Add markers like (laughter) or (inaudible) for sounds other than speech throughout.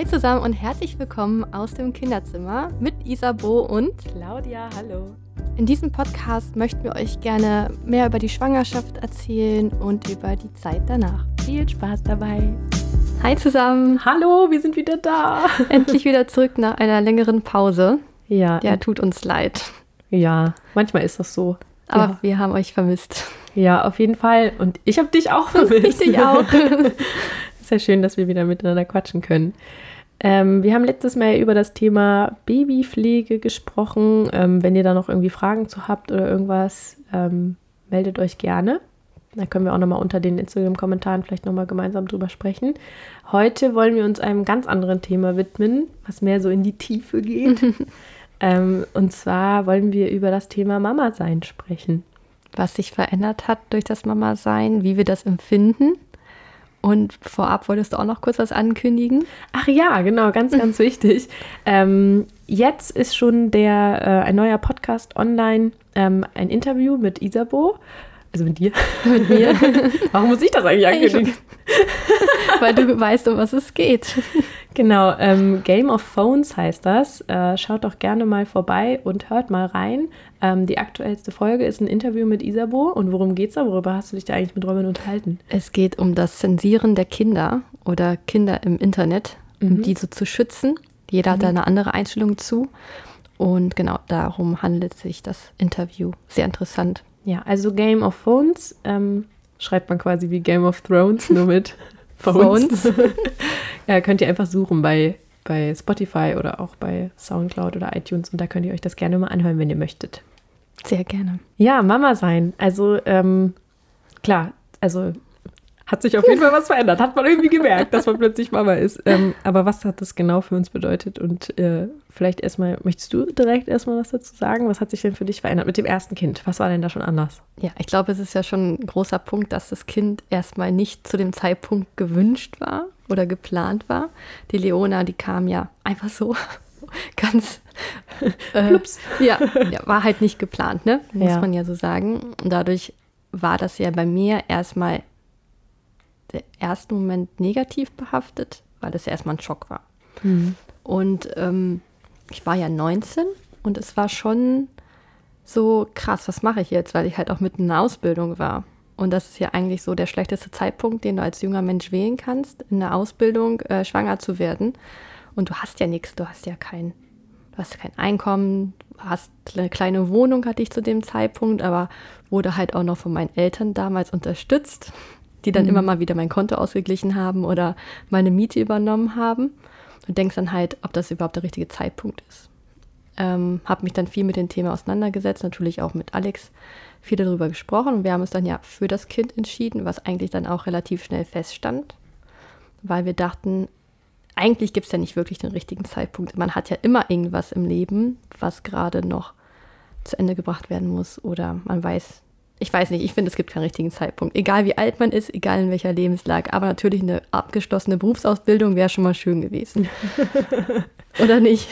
Hi zusammen und herzlich willkommen aus dem Kinderzimmer mit Isabo und Claudia. Hallo. In diesem Podcast möchten wir euch gerne mehr über die Schwangerschaft erzählen und über die Zeit danach. Viel Spaß dabei. Hi zusammen. Hallo, wir sind wieder da. (laughs) Endlich wieder zurück nach einer längeren Pause. Ja. Ja, tut uns leid. Ja, manchmal ist das so. Aber ja. wir haben euch vermisst. Ja, auf jeden Fall. Und ich habe dich auch (laughs) vermisst. Ich dich auch. (laughs) Sehr schön, dass wir wieder miteinander quatschen können. Ähm, wir haben letztes Mal über das Thema Babypflege gesprochen. Ähm, wenn ihr da noch irgendwie Fragen zu habt oder irgendwas, ähm, meldet euch gerne. Da können wir auch nochmal unter den Instagram-Kommentaren vielleicht nochmal gemeinsam drüber sprechen. Heute wollen wir uns einem ganz anderen Thema widmen, was mehr so in die Tiefe geht. (laughs) Ähm, und zwar wollen wir über das Thema Mama-Sein sprechen. Was sich verändert hat durch das Mama-Sein, wie wir das empfinden. Und vorab wolltest du auch noch kurz was ankündigen? Ach ja, genau, ganz, ganz (laughs) wichtig. Ähm, jetzt ist schon der, äh, ein neuer Podcast online, ähm, ein Interview mit Isabo. Also mit dir. (laughs) Mit mir. (laughs) Warum muss ich das eigentlich ankündigen? Weil du weißt, um was es geht. (laughs) Genau, ähm, Game of Phones heißt das. Äh, schaut doch gerne mal vorbei und hört mal rein. Ähm, die aktuellste Folge ist ein Interview mit Isabo. Und worum geht's da? Worüber hast du dich da eigentlich mit Robin unterhalten? Es geht um das Zensieren der Kinder oder Kinder im Internet, um Mhm. diese zu schützen. Jeder hat da eine andere Einstellung zu. Und genau darum handelt sich das Interview. Sehr interessant. Ja, also Game of Phones ähm, schreibt man quasi wie Game of Thrones, nur mit (laughs) Phones. (laughs) ja, könnt ihr einfach suchen bei, bei Spotify oder auch bei Soundcloud oder iTunes und da könnt ihr euch das gerne mal anhören, wenn ihr möchtet. Sehr gerne. Ja, Mama sein. Also ähm, klar, also hat sich auf jeden Fall was verändert. Hat man irgendwie gemerkt, dass man plötzlich Mama ist. Ähm, aber was hat das genau für uns bedeutet? Und äh, vielleicht erstmal, möchtest du direkt erstmal was dazu sagen? Was hat sich denn für dich verändert mit dem ersten Kind? Was war denn da schon anders? Ja, ich glaube, es ist ja schon ein großer Punkt, dass das Kind erstmal nicht zu dem Zeitpunkt gewünscht war oder geplant war. Die Leona, die kam ja einfach so (laughs) ganz äh. Ja, ja, war halt nicht geplant, ne? Muss Ja. man ja so sagen. Und dadurch war das ja bei mir erstmal der erste Moment negativ behaftet, weil das ja erstmal ein Schock war. Und ähm, ich war ja 19 und es war schon so krass, was mache ich jetzt, weil ich halt auch mitten in der Ausbildung war. Und das ist ja eigentlich so der schlechteste Zeitpunkt, den du als junger Mensch wählen kannst, in der Ausbildung äh, schwanger zu werden. Und du hast ja nichts, du hast ja kein, du hast kein Einkommen, du hast eine kleine Wohnung, hatte ich zu dem Zeitpunkt, aber wurde halt auch noch von meinen Eltern damals unterstützt, die dann immer mal wieder mein Konto ausgeglichen haben oder meine Miete übernommen haben. Du denkst dann halt, ob das überhaupt der richtige Zeitpunkt ist. Ähm, habe mich dann viel mit dem Thema auseinandergesetzt, natürlich auch mit Alex viel darüber gesprochen und wir haben uns dann ja für das Kind entschieden, was eigentlich dann auch relativ schnell feststand, weil wir dachten, eigentlich gibt es ja nicht wirklich den richtigen Zeitpunkt. Man hat ja immer irgendwas im Leben, was gerade noch zu Ende gebracht werden muss oder man weiß, ich weiß nicht, ich finde, es gibt keinen richtigen Zeitpunkt. Egal wie alt man ist, egal in welcher Lebenslage, aber natürlich eine abgeschlossene Berufsausbildung wäre schon mal schön gewesen. (laughs) oder nicht?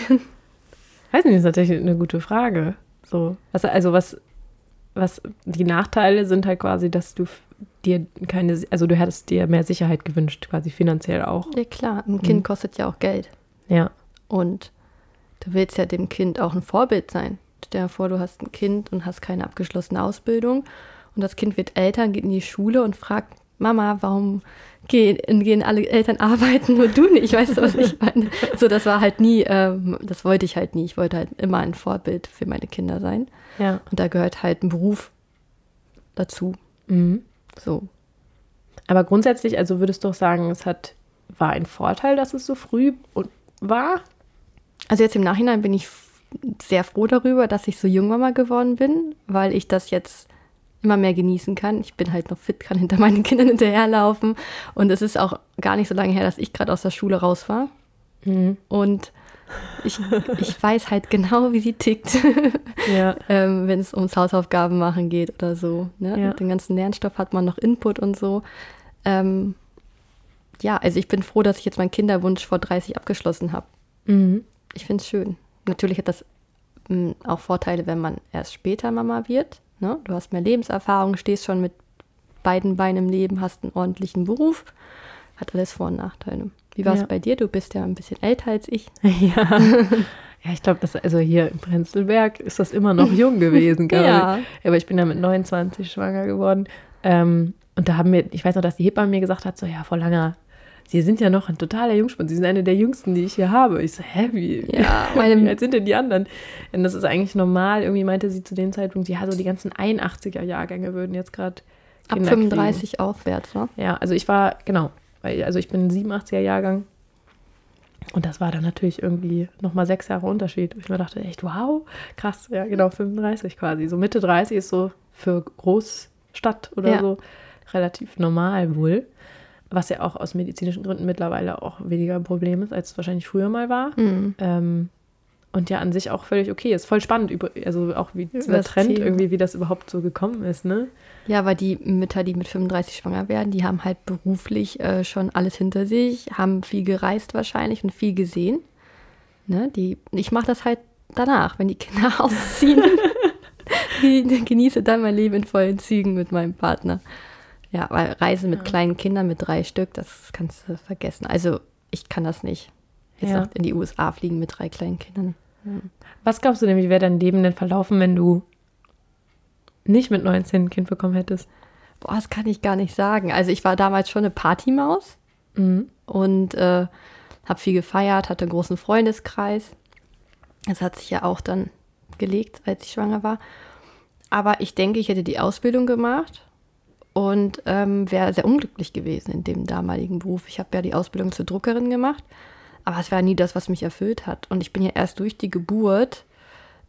Weiß nicht, das ist tatsächlich eine gute Frage. So, was, also was, was die Nachteile sind halt quasi, dass du dir keine, also du hättest dir mehr Sicherheit gewünscht, quasi finanziell auch. Ja klar, ein Kind kostet ja auch Geld. Ja. Und du willst ja dem Kind auch ein Vorbild sein. Stell dir vor, du hast ein Kind und hast keine abgeschlossene Ausbildung und das Kind wird älter, geht in die Schule und fragt, Mama, warum gehen, gehen alle Eltern arbeiten, nur du nicht? Weißt du, was ich meine? So, das war halt nie, ähm, das wollte ich halt nie. Ich wollte halt immer ein Vorbild für meine Kinder sein. Ja. Und da gehört halt ein Beruf dazu. Mhm. So. Aber grundsätzlich, also würdest du auch sagen, es hat, war ein Vorteil, dass es so früh war? Also jetzt im Nachhinein bin ich sehr froh darüber, dass ich so Jungmama geworden bin, weil ich das jetzt immer mehr genießen kann. Ich bin halt noch fit, kann hinter (laughs) meinen Kindern hinterherlaufen. Und es ist auch gar nicht so lange her, dass ich gerade aus der Schule raus war. Und ich, ich weiß halt genau, wie sie tickt, (laughs) Ja. (laughs) ähm, wenn es ums Hausaufgaben machen geht oder so. Ne? Ja. Mit dem ganzen Lernstoff hat man noch Input und so. Ähm, ja, also ich bin froh, dass ich jetzt meinen Kinderwunsch vor 30 abgeschlossen habe. Mhm. Ich finde es schön. Natürlich hat das mh, auch Vorteile, wenn man erst später Mama wird. Ne? Du hast mehr Lebenserfahrung, stehst schon mit beiden Beinen im Leben, hast einen ordentlichen Beruf, hat alles Vor- und Nachteile. Wie war es Ja. bei dir? Du bist ja ein bisschen älter als ich. (laughs) Ja. Ja, ich glaube, das also hier in Prenzlberg ist das immer noch jung gewesen, glaube (laughs) Ja. Aber ich bin ja mit 29 schwanger geworden. Ähm, und da haben wir, ich weiß noch, dass die Hebamme mir gesagt hat, so, ja, Frau Langer, Sie sind ja noch ein totaler Jungspund. Sie sind eine der jüngsten, die ich hier habe. Ich so, hä, wie, Ja, (laughs) wie meine- alt sind denn die anderen? Und das ist eigentlich normal. Irgendwie meinte sie zu dem Zeitpunkt, ja, so die ganzen 81er-Jahrgänge würden jetzt gerade Ab Kinder kriegen. 35 aufwärts, ne? Ja, also ich war, genau, also ich bin ein 87er Jahrgang. Und das war dann natürlich irgendwie nochmal sechs Jahre Unterschied. Ich mir dachte, echt, wow, krass, ja, genau, 35 quasi. So Mitte 30 ist so für Großstadt oder Ja. so relativ normal wohl. Was ja auch aus medizinischen Gründen mittlerweile auch weniger ein Problem ist, als es wahrscheinlich früher mal war. Mhm. Ähm, und ja, an sich auch völlig okay. Ist voll spannend, über, also auch wie dieser das Trend Thema. irgendwie, wie das überhaupt so gekommen ist, ne? Ja, weil die Mütter, die mit 35 schwanger werden, die haben halt beruflich äh, schon alles hinter sich, haben viel gereist wahrscheinlich und viel gesehen. Ne? Die, ich mache das halt danach, wenn die Kinder (laughs) ausziehen. (laughs) ich genieße dann mein Leben in vollen Zügen mit meinem Partner. Ja, weil Reisen mit kleinen Kindern, mit drei Stück, das kannst du vergessen. Also ich kann das nicht. Jetzt Ja. noch in die USA fliegen mit drei kleinen Kindern. Was glaubst du denn, wie wäre dein Leben denn verlaufen, wenn du nicht mit 19 ein Kind bekommen hättest? Boah, das kann ich gar nicht sagen. Also ich war damals schon eine Partymaus. Mhm. und äh, habe viel gefeiert, hatte einen großen Freundeskreis. Das hat sich ja auch dann gelegt, als ich schwanger war. Aber ich denke, ich hätte die Ausbildung gemacht und ähm, wäre sehr unglücklich gewesen in dem damaligen Beruf. Ich habe ja die Ausbildung zur Druckerin gemacht, aber es war nie das, was mich erfüllt hat. Und ich bin ja erst durch die Geburt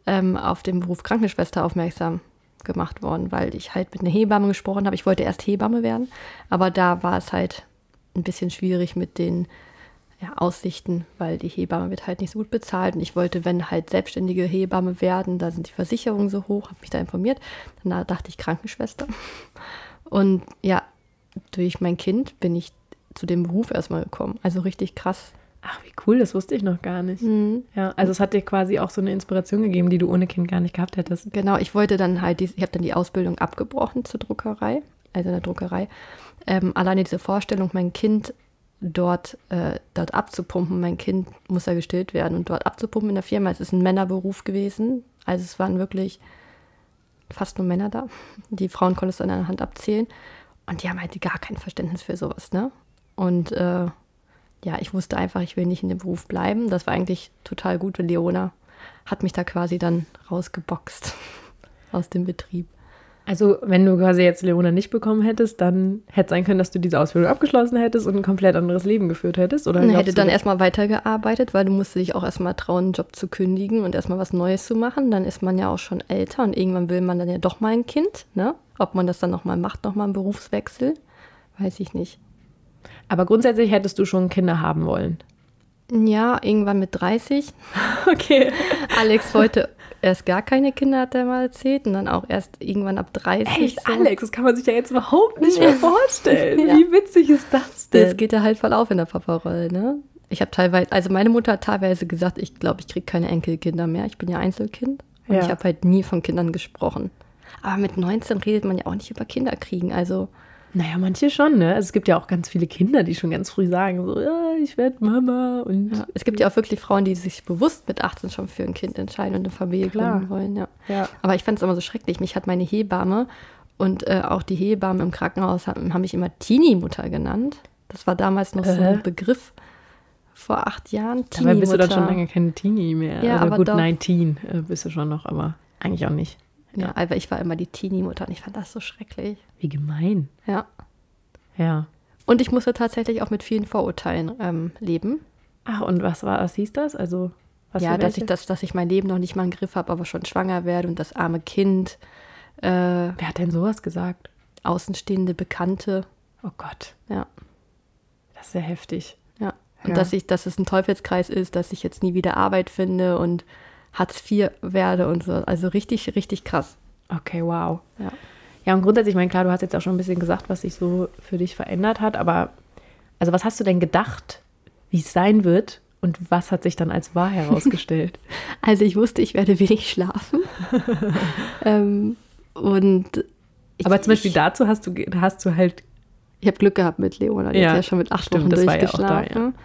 ähm, auf den Beruf Krankenschwester aufmerksam gemacht worden, weil ich halt mit einer Hebamme gesprochen habe. Ich wollte erst Hebamme werden, aber da war es halt ein bisschen schwierig mit den ja, Aussichten, weil die Hebamme wird halt nicht so gut bezahlt. Und ich wollte, wenn halt selbstständige Hebamme werden, da sind die Versicherungen so hoch, habe mich da informiert. Dann dachte ich Krankenschwester. Und ja, durch mein Kind bin ich zu dem Beruf erstmal gekommen. Also richtig krass. Ach, wie cool, das wusste ich noch gar nicht. Mhm. Ja, also es hat dir quasi auch so eine Inspiration gegeben, die du ohne Kind gar nicht gehabt hättest. Genau, ich wollte dann halt, ich habe dann die Ausbildung abgebrochen zur Druckerei, also in der Druckerei. Ähm, alleine diese Vorstellung, mein Kind dort, äh, dort abzupumpen, mein Kind muss ja gestillt werden und dort abzupumpen in der Firma, es ist ein Männerberuf gewesen. Also es waren wirklich fast nur Männer da. Die Frauen konntest du an einer Hand abzählen. Und die haben halt gar kein Verständnis für sowas, ne? Und äh, ja, ich wusste einfach, ich will nicht in dem Beruf bleiben. Das war eigentlich total gut. Und Leona hat mich da quasi dann rausgeboxt (laughs) aus dem Betrieb. Also, wenn du quasi jetzt Leona nicht bekommen hättest, dann hätte sein können, dass du diese Ausbildung abgeschlossen hättest und ein komplett anderes Leben geführt hättest? Oder glaubst hätte du- dann erstmal weitergearbeitet, weil du musst dich auch erstmal trauen, einen Job zu kündigen und erstmal was Neues zu machen. Dann ist man ja auch schon älter und irgendwann will man dann ja doch mal ein Kind. Ne? Ob man das dann nochmal macht, nochmal einen Berufswechsel, weiß ich nicht. Aber grundsätzlich hättest du schon Kinder haben wollen. Ja, irgendwann mit 30. (laughs) Okay. Alex wollte erst gar keine Kinder, hat er mal erzählt. Und dann auch erst irgendwann ab 30. Echt, so. Alex, das kann man sich ja jetzt überhaupt nicht mehr vorstellen. (laughs) Ja. Wie witzig ist das denn? Das geht ja halt voll auf in der Paparolle, ne? Ich habe teilweise, also meine Mutter hat teilweise gesagt, ich glaube, ich kriege keine Enkelkinder mehr. Ich bin ja Einzelkind. Und Ja. ich habe halt nie von Kindern gesprochen. Aber mit 19 redet man ja auch nicht über Kinder kriegen. Also, Naja, manche schon, ne? Also es gibt ja auch ganz viele Kinder, die schon ganz früh sagen, so, ja, ich werde Mama und ja. es gibt ja auch wirklich Frauen, die sich bewusst mit 18 schon für ein Kind entscheiden und eine Familie Klar. gründen wollen, ja. Ja. Aber ich fand es immer so schrecklich. Mich hat meine Hebamme und äh, auch die Hebammen im Krankenhaus haben, haben mich immer Teenie-Mutter genannt. Das war damals noch so Äh. ein Begriff vor acht Jahren. Dabei bist du dann schon Teenie-Mutter. lange keine Teenie mehr. Ja, Oder aber gut, doch. 19 äh, bist du schon noch, aber eigentlich auch nicht. Ja, aber ich war immer die Teenie-Mutter und ich fand das so schrecklich. Wie gemein. Ja. Ja. Und ich musste tatsächlich auch mit vielen Vorurteilen ähm, leben. Ach, und was war, was hieß das? Also, was ja, dass ich, das, dass ich mein Leben noch nicht mal im Griff habe, aber schon schwanger werde und das arme Kind, äh, Wer hat denn sowas gesagt? außenstehende Bekannte. Oh Gott, Ja, das ist sehr heftig. ja. Und Ja. dass ich, dass es ein Teufelskreis ist, dass ich jetzt nie wieder Arbeit finde und Hartz IV werde und so. Also richtig, richtig krass. Okay, wow. Ja. Ja, und grundsätzlich, ich meine, klar, du hast jetzt auch schon ein bisschen gesagt, was sich so für dich verändert hat, aber also was hast du denn gedacht, wie es sein wird und was hat sich dann als wahr herausgestellt? (laughs) Also ich wusste, ich werde wenig schlafen. (laughs) ähm, und ich, aber zum Beispiel ich, dazu hast du, hast du halt Ich habe Glück gehabt mit Leona, die Ja, hat ja schon mit acht stimmt, Wochen war ja auch durchgeschlafen.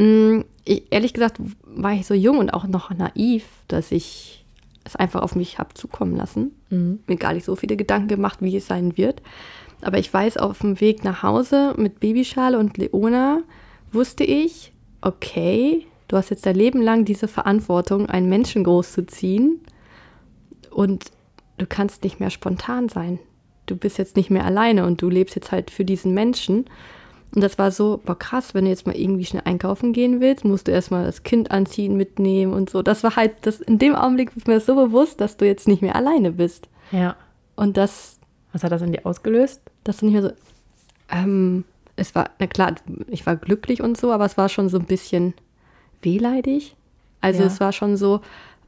Mm, ich, ehrlich gesagt war ich so jung und auch noch naiv, dass ich es einfach auf mich habe zukommen lassen. Mhm. Mir gar nicht so viele Gedanken gemacht, wie es sein wird. Aber ich weiß, auf dem Weg nach Hause mit Babyschale und Leona wusste ich, okay, du hast jetzt dein Leben lang diese Verantwortung, einen Menschen großzuziehen und du kannst nicht mehr spontan sein. Du bist jetzt nicht mehr alleine und du lebst jetzt halt für diesen Menschen. Und das war so, boah krass, wenn du jetzt mal irgendwie schnell einkaufen gehen willst, musst du erstmal das Kind anziehen, mitnehmen und so. Das war halt, das in dem Augenblick ist mir das so bewusst, dass du jetzt nicht mehr alleine bist. Ja. Und das, Was hat das in dir ausgelöst? dass du nicht mehr so, ähm, es war, na klar, ich war glücklich und so, aber es war schon so ein bisschen wehleidig. Also Ja. es war schon so,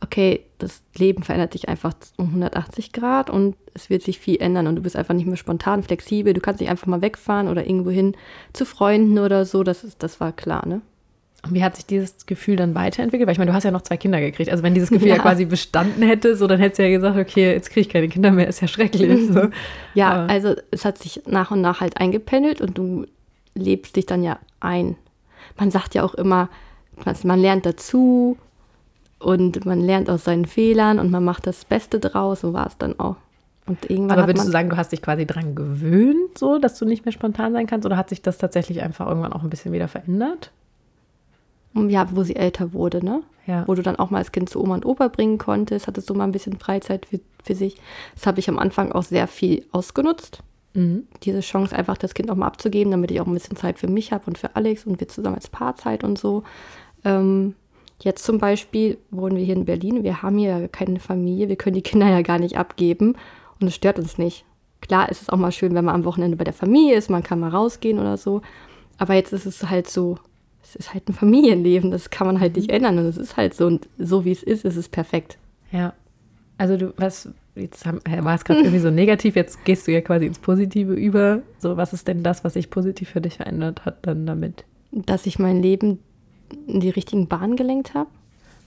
okay, das Leben verändert dich einfach um 180 Grad und es wird sich viel ändern und du bist einfach nicht mehr spontan, flexibel. Du kannst nicht einfach mal wegfahren oder irgendwo hin zu Freunden oder so. Das, ist, das war klar, ne? Und wie hat sich dieses Gefühl dann weiterentwickelt? Weil ich meine, du hast ja noch zwei Kinder gekriegt. Also wenn dieses Gefühl ja, Ja. quasi bestanden hätte, so dann hättest du ja gesagt, okay, jetzt kriege ich keine Kinder mehr, ist ja schrecklich. So. Ja, Aber- also es hat sich nach und nach halt eingependelt und du lebst dich dann ja ein. Man sagt ja auch immer, man- man lernt dazu und man lernt aus seinen Fehlern und man macht das Beste draus. So war es dann auch. Und irgendwann Aber würdest du sagen, du hast dich quasi dran gewöhnt, so, dass du nicht mehr spontan sein kannst? Oder hat sich das tatsächlich einfach irgendwann auch ein bisschen wieder verändert? ja, wo sie älter wurde, ne? Ja. Wo du dann auch mal das Kind zu Oma und Opa bringen konntest, hattest du mal ein bisschen Freizeit für, für sich. Das habe ich am Anfang auch sehr viel ausgenutzt. Mhm. diese Chance, einfach das Kind auch mal abzugeben, damit ich auch ein bisschen Zeit für mich habe und für Alex und wir zusammen als Paarzeit und so. Ähm, jetzt zum Beispiel wohnen wir hier in Berlin. Wir haben hier keine Familie. Wir können die Kinder ja gar nicht abgeben und es stört uns nicht. Klar ist es auch mal schön, wenn man am Wochenende bei der Familie ist. Man kann mal rausgehen oder so. Aber jetzt ist es halt so, es ist halt ein Familienleben. Das kann man halt nicht ändern und es ist halt so. Und so wie es ist, ist es perfekt. Ja. Also du, was, jetzt äh, war es gerade irgendwie so negativ, jetzt gehst du ja quasi ins Positive über. So, was ist denn das, was sich positiv für dich verändert hat dann damit? Dass ich mein Leben in die richtigen Bahnen gelenkt habe.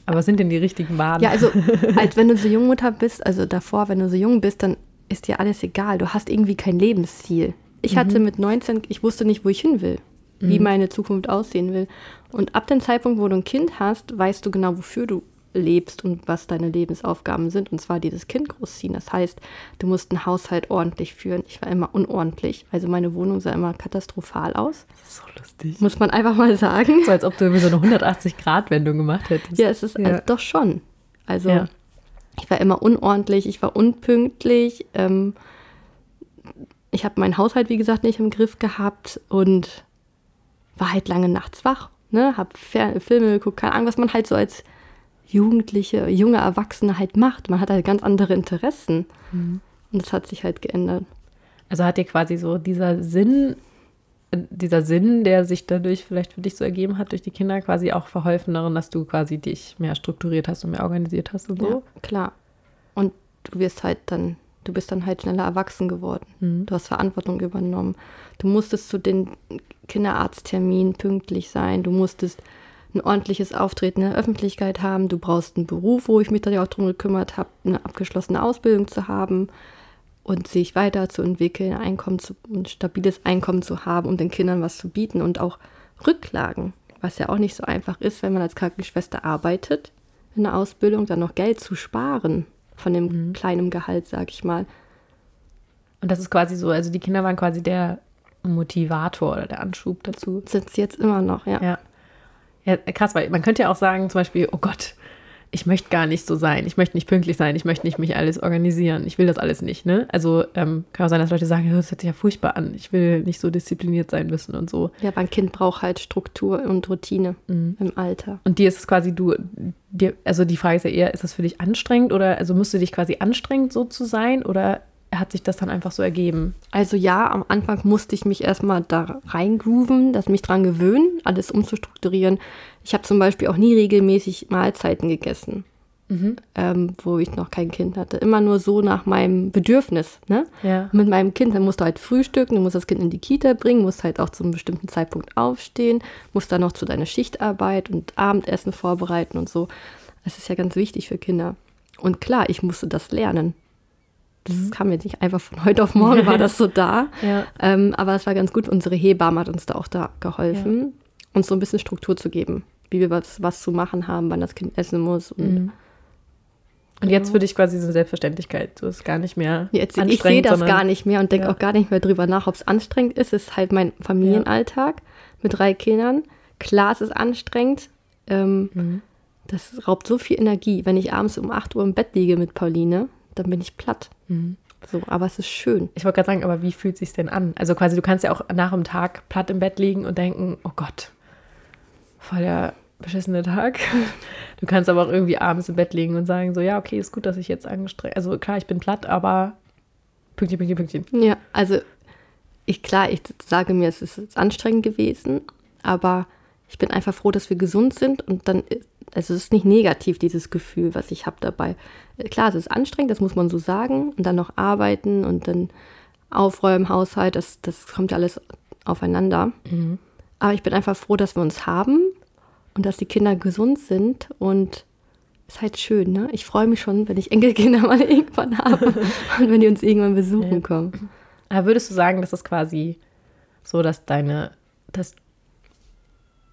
Aber was sind denn die richtigen Bahnen? Ja, also (laughs) als wenn du so Jungmutter bist, also davor, wenn du so jung bist, dann ist dir alles egal. Du hast irgendwie kein Lebensziel. Ich hatte mit 19, ich wusste nicht, wo ich hin will, wie meine Zukunft aussehen will. Und ab dem Zeitpunkt, wo du ein Kind hast, weißt du genau, wofür du lebst und was deine Lebensaufgaben sind. Und zwar dieses Kind großziehen. Das heißt, du musst einen Haushalt ordentlich führen. Ich war immer unordentlich. Also meine Wohnung sah immer katastrophal aus. das ist so lustig. Muss man einfach mal sagen. So als ob du irgendwie so eine 180-Grad-Wendung gemacht hättest. Ja, es ist Ja. äh, doch schon. Also Ja. ich war immer unordentlich, ich war unpünktlich. Ähm, ich habe meinen Haushalt, wie gesagt, nicht im Griff gehabt und war halt lange nachts wach. Ne? Hab Fer Filme geguckt, keine Ahnung, was man halt so als Jugendliche, junge Erwachsene halt macht. Man hat halt ganz andere Interessen. Mhm. Und das hat sich halt geändert. Also hat dir quasi so dieser Sinn, äh, dieser Sinn, der sich dadurch vielleicht für dich so ergeben hat durch die Kinder, quasi auch verholfen darin, dass du quasi dich mehr strukturiert hast und mehr organisiert hast und so. Ja, klar. Und du wirst halt dann, du bist dann halt schneller erwachsen geworden. Mhm. Du hast Verantwortung übernommen. Du musstest zu den Kinderarztterminen pünktlich sein. Du musstest ein ordentliches Auftreten in der Öffentlichkeit haben. Du brauchst einen Beruf, wo ich mich da auch drum gekümmert habe, eine abgeschlossene Ausbildung zu haben und sich weiterzuentwickeln, ein Einkommen zu, ein stabiles Einkommen zu haben, um den Kindern was zu bieten und auch Rücklagen, was ja auch nicht so einfach ist, wenn man als Krankenschwester arbeitet in der Ausbildung, dann noch Geld zu sparen von dem kleinen Gehalt, sag ich mal. Und das ist quasi so, also die Kinder waren quasi der Motivator oder der Anschub dazu. Sind sie jetzt immer noch, ja. Ja. Ja, krass, weil man könnte ja auch sagen, zum Beispiel, oh Gott, ich möchte gar nicht so sein, ich möchte nicht pünktlich sein, ich möchte nicht mich alles organisieren, ich will das alles nicht, ne? Also ähm, kann auch sein, dass Leute sagen, das hört sich ja furchtbar an, ich will nicht so diszipliniert sein müssen und so. Ja, aber ein Kind braucht halt Struktur und Routine Mhm. im Alter. Und dir ist es quasi, du, dir, also die Frage ist ja eher, ist das für dich anstrengend oder, also musst du dich quasi anstrengend so zu sein oder hat sich das dann einfach so ergeben? Also ja, am Anfang musste ich mich erstmal da reingrooven, das mich dran gewöhnen, alles umzustrukturieren. Ich habe zum Beispiel auch nie regelmäßig Mahlzeiten gegessen, ähm, wo ich noch kein Kind hatte. Immer nur so nach meinem Bedürfnis. Ne? Ja. Mit meinem Kind, dann musst du halt frühstücken, du musst das Kind in die Kita bringen, musst halt auch zu einem bestimmten Zeitpunkt aufstehen, musst dann noch zu deiner Schichtarbeit und Abendessen vorbereiten und so. Das ist ja ganz wichtig für Kinder. Und klar, ich musste das lernen. Das mhm. kam jetzt nicht einfach von heute auf morgen, war das so da. (laughs) ja. ähm, aber es war ganz gut. Unsere Hebamme hat uns da auch da geholfen, ja. uns so ein bisschen Struktur zu geben, wie wir was, was zu machen haben, wann das Kind essen muss. Und, mhm. und jetzt für dich quasi so eine Selbstverständlichkeit. So ist gar nicht mehr. Jetzt, ich sehe das gar nicht mehr und denke ja. auch gar nicht mehr drüber nach, ob es anstrengend ist. Es ist halt mein Familienalltag mit drei Kindern. Klar, es ist anstrengend. Ähm, mhm. Das raubt so viel Energie. Wenn ich abends um 8 Uhr im Bett liege mit Pauline, dann bin ich platt. Mhm. So, aber es ist schön. Ich wollte gerade sagen, aber wie fühlt es sich denn an? Also quasi, du kannst ja auch nach dem Tag platt im Bett liegen und denken, oh Gott, voll der beschissene Tag. (laughs) Du kannst aber auch irgendwie abends im Bett liegen und sagen, so, ja, okay, ist gut, dass ich jetzt angestrengt, also klar, ich bin platt, aber Pünktchen, Pünktchen, Pünktchen. Ja, also ich, klar, ich sage mir, es ist anstrengend gewesen, aber ich bin einfach froh, dass wir gesund sind und dann also es ist nicht negativ, dieses Gefühl, was ich habe dabei. Äh, klar, es ist anstrengend, das muss man so sagen. Und dann noch arbeiten und dann aufräumen, Haushalt, das, das kommt ja alles aufeinander. Mhm. Aber ich bin einfach froh, dass wir uns haben und dass die Kinder gesund sind und ist halt schön, ne? Ich freue mich schon, wenn ich Enkelkinder mal (laughs) irgendwann habe (laughs) und wenn die uns irgendwann besuchen ja. kommen. Aber würdest du sagen, dass es quasi so, dass deine, dass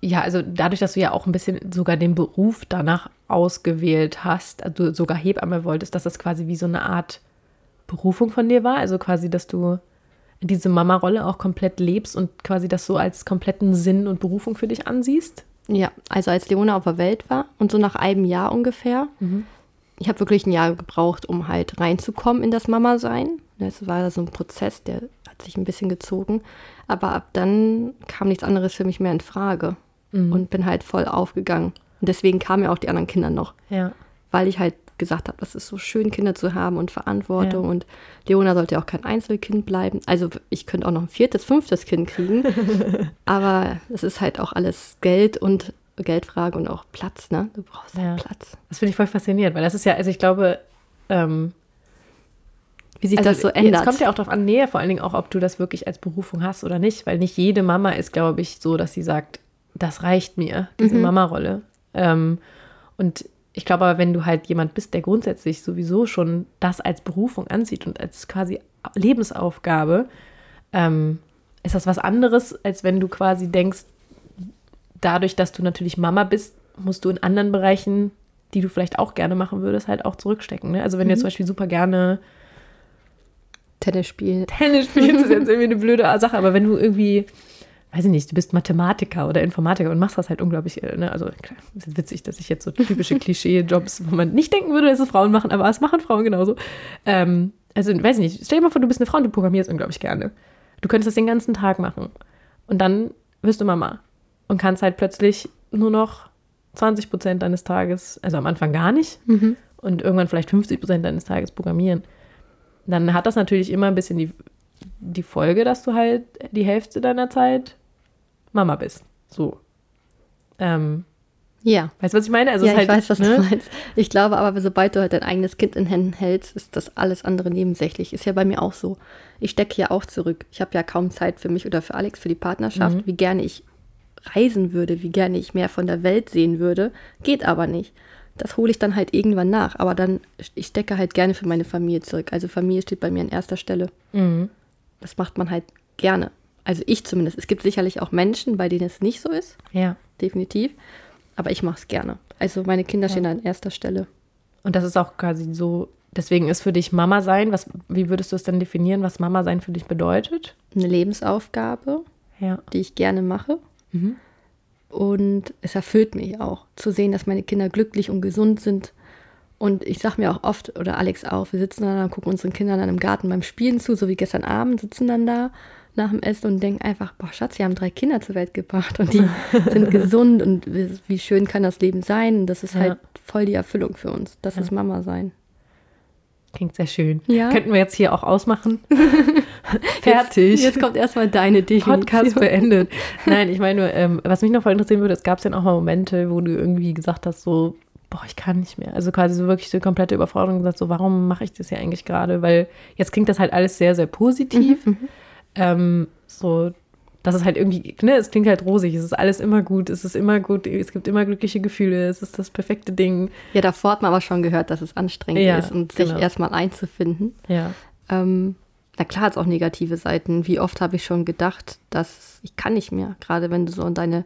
ja, also dadurch, dass du ja auch ein bisschen sogar den Beruf danach ausgewählt hast, also sogar Hebamme wolltest, dass das quasi wie so eine Art Berufung von dir war, also quasi, dass du diese Mama-Rolle auch komplett lebst und quasi das so als kompletten Sinn und Berufung für dich ansiehst? Ja, also als Leona auf der Welt war und so nach einem Jahr ungefähr, mhm. ich habe wirklich ein Jahr gebraucht, um halt reinzukommen in das Mama-Sein. Das war so ein Prozess, der hat sich ein bisschen gezogen. Aber ab dann kam nichts anderes für mich mehr in Frage mhm. und bin halt voll aufgegangen. Und deswegen kamen ja auch die anderen Kinder noch. Ja. Weil ich halt gesagt habe, das ist so schön, Kinder zu haben und Verantwortung. Ja. Und Leona sollte ja auch kein Einzelkind bleiben. Also ich könnte auch noch ein viertes, fünftes Kind kriegen. (laughs) aber es ist halt auch alles Geld und Geldfrage und auch Platz, ne? Du brauchst halt ja. Platz. Das finde ich voll faszinierend, weil das ist ja, also ich glaube, ähm, wie sich also, das so ändert. Es kommt ja auch darauf an, Nähe, vor allen Dingen auch, ob du das wirklich als Berufung hast oder nicht, weil nicht jede Mama ist, glaube ich, so, dass sie sagt, das reicht mir, diese mhm. Mama-Rolle. Ähm, und ich glaube aber, wenn du halt jemand bist, der grundsätzlich sowieso schon das als Berufung ansieht und als quasi Lebensaufgabe, ähm, ist das was anderes, als wenn du quasi denkst, dadurch, dass du natürlich Mama bist, musst du in anderen Bereichen, die du vielleicht auch gerne machen würdest, halt auch zurückstecken. Ne? Also wenn mhm. du zum Beispiel super gerne Tennis spielst. Tennis spielst ist jetzt (laughs) irgendwie eine blöde Sache, aber wenn du irgendwie weiß ich nicht, du bist Mathematiker oder Informatiker und machst das halt unglaublich, äh, ne? also klar, ist witzig, dass ich jetzt so typische (laughs) Klischee-Jobs, wo man nicht denken würde, dass es Frauen machen, aber es machen Frauen genauso. Ähm, also, weiß ich nicht, stell dir mal vor, du bist eine Frau und du programmierst unglaublich gerne. Du könntest das den ganzen Tag machen und dann wirst du Mama und kannst halt plötzlich nur noch 20 Prozent deines Tages, also am Anfang gar nicht mhm. und irgendwann vielleicht 50 Prozent deines Tages programmieren. Dann hat das natürlich immer ein bisschen die, die Folge, dass du halt die Hälfte deiner Zeit Mama bist. So. Ähm, ja. Weißt du, was ich meine? Also ja, halt, ich weiß, was ne? du meinst. Ich glaube aber, sobald du halt dein eigenes Kind in Händen hältst, ist das alles andere nebensächlich. Ist ja bei mir auch so. Ich stecke ja auch zurück. Ich habe ja kaum Zeit für mich oder für Alex, für die Partnerschaft. Mhm. Wie gerne ich reisen würde, wie gerne ich mehr von der Welt sehen würde. Geht aber nicht. Das hole ich dann halt irgendwann nach. Aber dann, ich stecke halt gerne für meine Familie zurück. Also Familie steht bei mir an erster Stelle. Mhm. Das macht man halt gerne. Also ich zumindest. Es gibt sicherlich auch Menschen, bei denen es nicht so ist. Ja. Definitiv. Aber ich mache es gerne. Also meine Kinder ja. stehen an erster Stelle. Und das ist auch quasi so, deswegen ist für dich Mama sein, was, wie würdest du es denn definieren, was Mama sein für dich bedeutet? Eine Lebensaufgabe, ja. die ich gerne mache. Mhm. Und es erfüllt mich auch, zu sehen, dass meine Kinder glücklich und gesund sind. Und ich sage mir auch oft, oder Alex auch, wir sitzen dann, gucken unseren Kindern dann im Garten beim Spielen zu, so wie gestern Abend, sitzen dann da nach dem Essen und denken einfach, boah, Schatz, wir haben drei Kinder zur Welt gebracht und die sind gesund und wie schön kann das Leben sein? Das ist ja. halt voll die Erfüllung für uns. Das ja. ist Mama sein. Klingt sehr schön. Ja. Könnten wir jetzt hier auch ausmachen? Fertig. (laughs) (laughs) Jetzt, jetzt, kommt erstmal deine Definition. Podcast beendet. Nein, ich meine nur, ähm, was mich noch voll interessieren würde, es gab ja auch mal Momente, wo du irgendwie gesagt hast, so, boah, ich kann nicht mehr. Also quasi so wirklich so komplette Überforderung gesagt, so, warum mache ich das hier eigentlich gerade? Weil jetzt klingt das halt alles sehr, sehr positiv. Mhm, mhm. Ähm, so, dass es halt irgendwie, ne, es klingt halt rosig, es ist alles immer gut, es ist immer gut, es gibt immer glückliche Gefühle, es ist das perfekte Ding. Ja, davor hat man aber schon gehört, dass es anstrengend Ja, ist und genau. sich erstmal einzufinden. Ja. Ähm, na klar hat es auch negative Seiten. Wie oft habe ich schon gedacht, dass ich kann nicht mehr, gerade wenn du so in deine,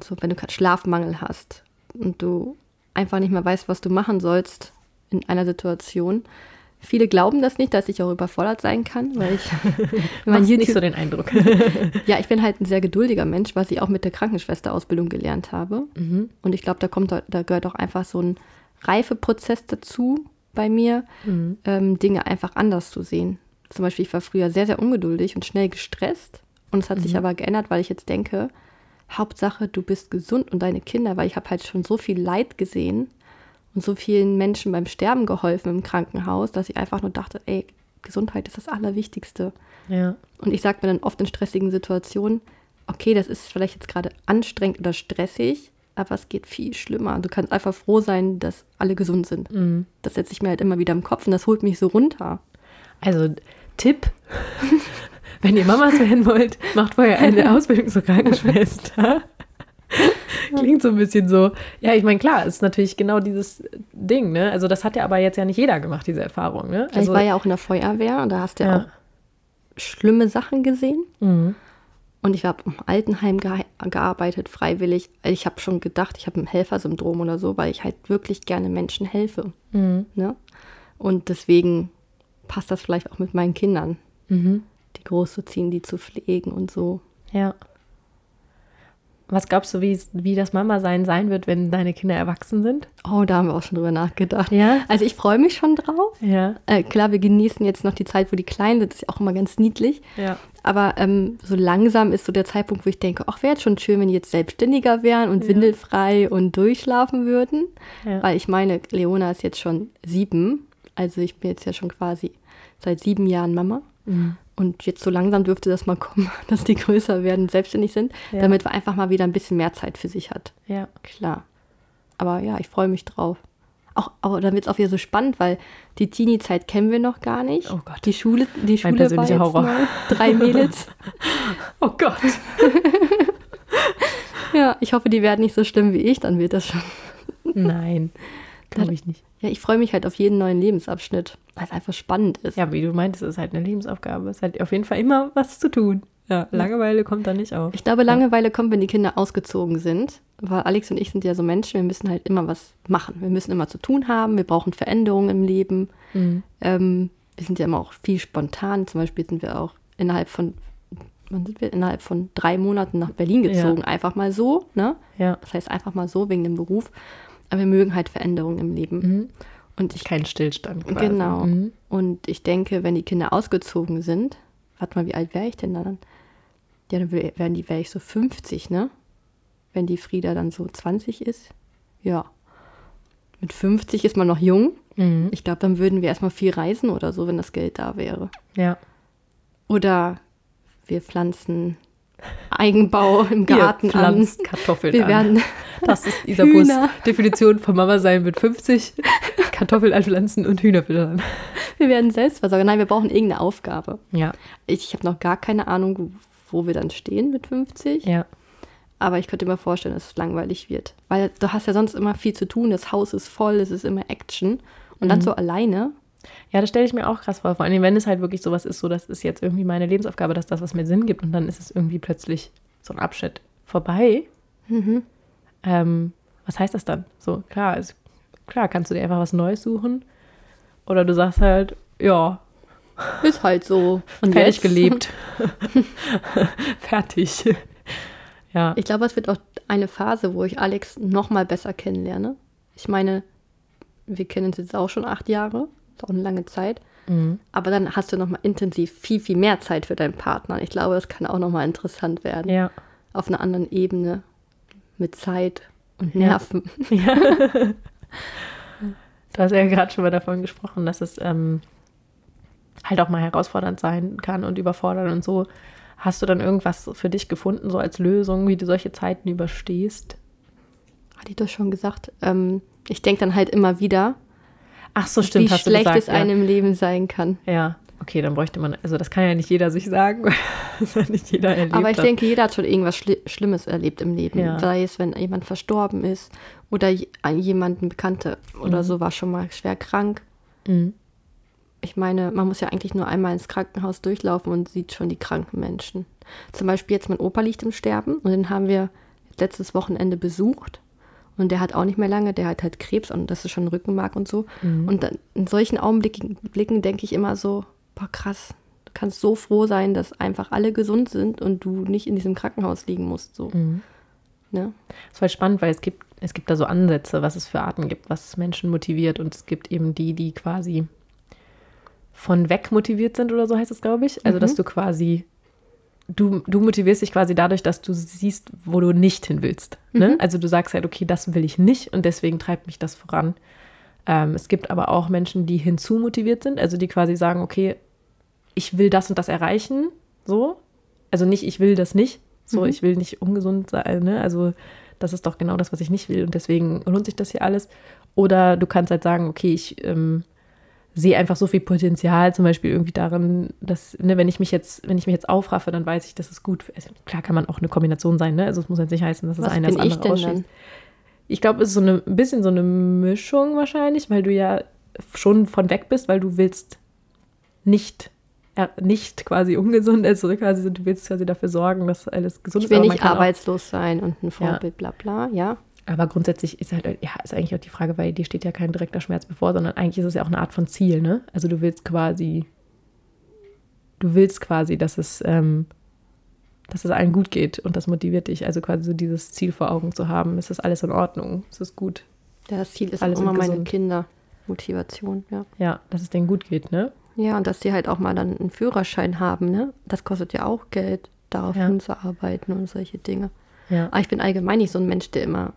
so wenn du Schlafmangel hast und du einfach nicht mehr weißt, was du machen sollst in einer Situation. Viele glauben das nicht, dass ich auch überfordert sein kann, weil ich (laughs) man Machst nicht YouTube- so den Eindruck. (laughs) ja, ich bin halt ein sehr geduldiger Mensch, was ich auch mit der Krankenschwesterausbildung gelernt habe. Mhm. Und ich glaube, da kommt, da gehört auch einfach so ein Reifeprozess dazu bei mir, Mhm. ähm, Dinge einfach anders zu sehen. Zum Beispiel, ich war früher sehr, sehr ungeduldig und schnell gestresst. Und es hat Mhm. sich aber geändert, weil ich jetzt denke, Hauptsache, du bist gesund und deine Kinder, weil ich habe halt schon so viel Leid gesehen und so vielen Menschen beim Sterben geholfen im Krankenhaus, dass ich einfach nur dachte, ey, Gesundheit ist das Allerwichtigste. Ja. Und ich sage mir dann oft in stressigen Situationen, okay, das ist vielleicht jetzt gerade anstrengend oder stressig, aber es geht viel schlimmer. Du kannst einfach froh sein, dass alle gesund sind. Mhm. Das setze ich mir halt immer wieder im Kopf und das holt mich so runter. Also Tipp, (laughs) wenn ihr Mamas werden wollt, macht vorher eine (laughs) Ausbildung zur Krankenschwester. (laughs) Klingt so ein bisschen so. Ja, ich meine, klar, ist natürlich genau dieses Ding, ne? Also das hat ja aber jetzt ja nicht jeder gemacht, diese Erfahrung, ne? Also, ich war ja auch in der Feuerwehr und da hast du ja, Ja. auch schlimme Sachen gesehen. Mhm. Und ich habe im Altenheim ge gearbeitet, freiwillig. Ich habe schon gedacht, ich habe ein Helfersyndrom oder so, weil ich halt wirklich gerne Menschen helfe. Mhm. Ne? Und deswegen passt das vielleicht auch mit meinen Kindern, Mhm. die großzuziehen, die zu pflegen und so. Ja. Was glaubst du, wie, wie das Mama-Sein sein wird, wenn deine Kinder erwachsen sind? Oh, da haben wir auch schon drüber nachgedacht. Ja? Also ich freue mich schon drauf. Ja. Äh, klar, wir genießen jetzt noch die Zeit, wo die Kleinen sind. Das ist ja auch immer ganz niedlich. Ja. Aber ähm, so langsam ist so der Zeitpunkt, wo ich denke, ach, wäre jetzt schon schön, wenn die jetzt selbstständiger wären und Ja. windelfrei und durchschlafen würden. Ja. Weil ich meine, Leona ist jetzt schon sieben. Also ich bin jetzt ja schon quasi seit sieben Jahren Mama. Mhm. Und jetzt so langsam dürfte das mal kommen, (laughs) dass die größer werden, selbstständig sind, Ja. damit man einfach mal wieder ein bisschen mehr Zeit für sich hat. Ja. Klar. Aber ja, ich freue mich drauf. Auch, aber dann wird es auch wieder so spannend, weil die Teenie-Zeit kennen wir noch gar nicht. Oh Gott. Die Schule, die Schule war persönlicher jetzt Horror. neu. Drei Mädels. (laughs) Oh Gott. (laughs) ja, ich hoffe, die werden nicht so schlimm wie ich, dann wird das schon. Nein, glaube ich nicht. Ja, ich freue mich halt auf jeden neuen Lebensabschnitt, weil es einfach spannend ist. Ja, wie du meintest, es ist halt eine Lebensaufgabe. Es ist halt auf jeden Fall immer was zu tun. Ja, Langeweile kommt da nicht auf. Ich glaube, Langeweile kommt, wenn die Kinder ausgezogen sind, weil Alex und ich sind ja so Menschen, wir müssen halt immer was machen. Wir müssen immer zu tun haben, wir brauchen Veränderungen im Leben. Mhm. Ähm, wir sind ja immer auch viel spontan. Zum Beispiel sind wir auch innerhalb von, wann sind wir? Innerhalb von drei Monaten nach Berlin gezogen. Einfach mal so, ne? Ja. Das heißt einfach mal so wegen dem Beruf. Aber wir mögen halt Veränderungen im Leben. Mhm. Und ich Kein Stillstand. Quasi. Genau. Mhm. Und ich denke, wenn die Kinder ausgezogen sind, warte mal, wie alt wäre ich denn dann? Ja, dann wär- wären die, wäre ich so 50, ne? Wenn die Frieda dann so 20 ist. Ja. Mit 50 ist man noch jung. Mhm. Ich glaube, dann würden wir erstmal viel reisen oder so, wenn das Geld da wäre. Ja. Oder wir pflanzen Eigenbau im Garten Ihr pflanzt an. Kartoffeln Wir an. werden Das ist Isabus. Definition von Mama sein mit 50. Kartoffeln anpflanzen und Hühner füttern. Wir werden Selbstversorger. Nein, wir brauchen irgendeine Aufgabe. Ja. Ich, ich habe noch gar keine Ahnung, wo wir dann stehen mit 50. Ja. Aber ich könnte mir vorstellen, dass es langweilig wird. Weil du hast ja sonst immer viel zu tun. Das Haus ist voll, es ist immer Action. Und dann so alleine. Ja, das stelle ich mir auch krass vor. Vor allem, wenn es halt wirklich sowas ist, so, das ist jetzt irgendwie meine Lebensaufgabe, dass das, was mir Sinn gibt. Und dann ist es irgendwie plötzlich so ein Abschnitt vorbei. Ähm, was heißt das dann? So, klar, ist, klar, kannst du dir einfach was Neues suchen. Oder du sagst halt, ja, Ist halt so. Und fertig jetzt? gelebt. (laughs) (laughs) Fertig. ja. Ich glaube, es wird auch eine Phase, wo ich Alex noch mal besser kennenlerne. Ich meine, wir kennen uns jetzt auch schon acht Jahre. Ist auch eine lange Zeit. Mhm. Aber dann hast du noch mal intensiv viel, viel mehr Zeit für deinen Partner. Und ich glaube, das kann auch noch mal interessant werden. Ja. Auf einer anderen Ebene. Mit Zeit und Nerven. (laughs) Du hast ja gerade schon mal davon gesprochen, dass es ähm, halt auch mal herausfordernd sein kann und überfordern und so. Hast du dann irgendwas für dich gefunden, so als Lösung, wie du solche Zeiten überstehst? Hatte ich das schon gesagt? Ähm, ich denke dann halt immer wieder, Ach so, stimmt, wie hast du schlecht gesagt. es einem im Leben sein kann. ja. ja. Okay, dann bräuchte man, also das kann ja nicht jeder sich sagen, weil (laughs) das ja nicht jeder erlebt Aber ich hat. denke, jeder hat schon irgendwas Schli Schlimmes erlebt im Leben. Ja. Sei es, wenn jemand verstorben ist oder jemand, ein Bekannter oder so, war schon mal schwer krank. Mhm. Ich meine, man muss ja eigentlich nur einmal ins Krankenhaus durchlaufen und sieht schon die kranken Menschen. Zum Beispiel jetzt mein Opa liegt im Sterben und den haben wir letztes Wochenende besucht. Und der hat auch nicht mehr lange, der hat halt Krebs und das ist schon Rückenmark und so. Und dann in solchen Augenblicken Blicken denke ich immer so, boah krass, du kannst so froh sein, dass einfach alle gesund sind und du nicht in diesem Krankenhaus liegen musst. So. Ne? Das ist voll spannend, weil es gibt, es gibt da so Ansätze, was es für Arten gibt, was Menschen motiviert. Und es gibt eben die, die quasi von weg motiviert sind oder so heißt es, glaube ich. Also, dass du quasi, du, du motivierst dich quasi dadurch, dass du siehst, wo du nicht hin willst. Ne? Also du sagst halt, okay, das will ich nicht und deswegen treibt mich das voran. Ähm, es gibt aber auch Menschen, die hinzu motiviert sind, also die quasi sagen, okay, ich will das und das erreichen, so. Also nicht, ich will das nicht, so, ich will nicht ungesund sein, ne? Also das ist doch genau das, was ich nicht will und deswegen lohnt sich das hier alles. Oder du kannst halt sagen, okay, ich ähm, sehe einfach so viel Potenzial, zum Beispiel irgendwie darin, dass, ne, wenn ich mich jetzt, wenn ich mich jetzt aufraffe, dann weiß ich, das ist gut. Also, klar kann man auch eine Kombination sein, ne? Also es muss jetzt nicht heißen, dass das Was eine das ich andere ausschließt. Ich glaube, es ist so eine, ein bisschen so eine Mischung wahrscheinlich, weil du ja schon von weg bist, weil du willst nicht, nicht quasi ungesund, also quasi du willst quasi dafür sorgen, dass alles gesund Ich ist. will aber man nicht arbeitslos sein und ein Vorbild, bla bla, ja. Aber grundsätzlich ist halt, ja, ist eigentlich auch die Frage, weil dir steht ja kein direkter Schmerz bevor, sondern eigentlich ist es ja auch eine Art von Ziel, ne? Also du willst quasi, du willst quasi, dass es, ähm, dass es allen gut geht und das motiviert dich. Also quasi so dieses Ziel vor Augen zu haben, es ist alles in Ordnung, es ist gut. Ja, das Ziel ist Alle auch immer meine. Kinder. Motivation, ja. Ja, dass es denen gut geht, ne? Ja, und dass sie halt auch mal dann einen Führerschein haben, ne? Das kostet ja auch Geld, darauf Ja. hinzuarbeiten und solche Dinge. Ja. Aber ich bin allgemein nicht so ein Mensch, der immer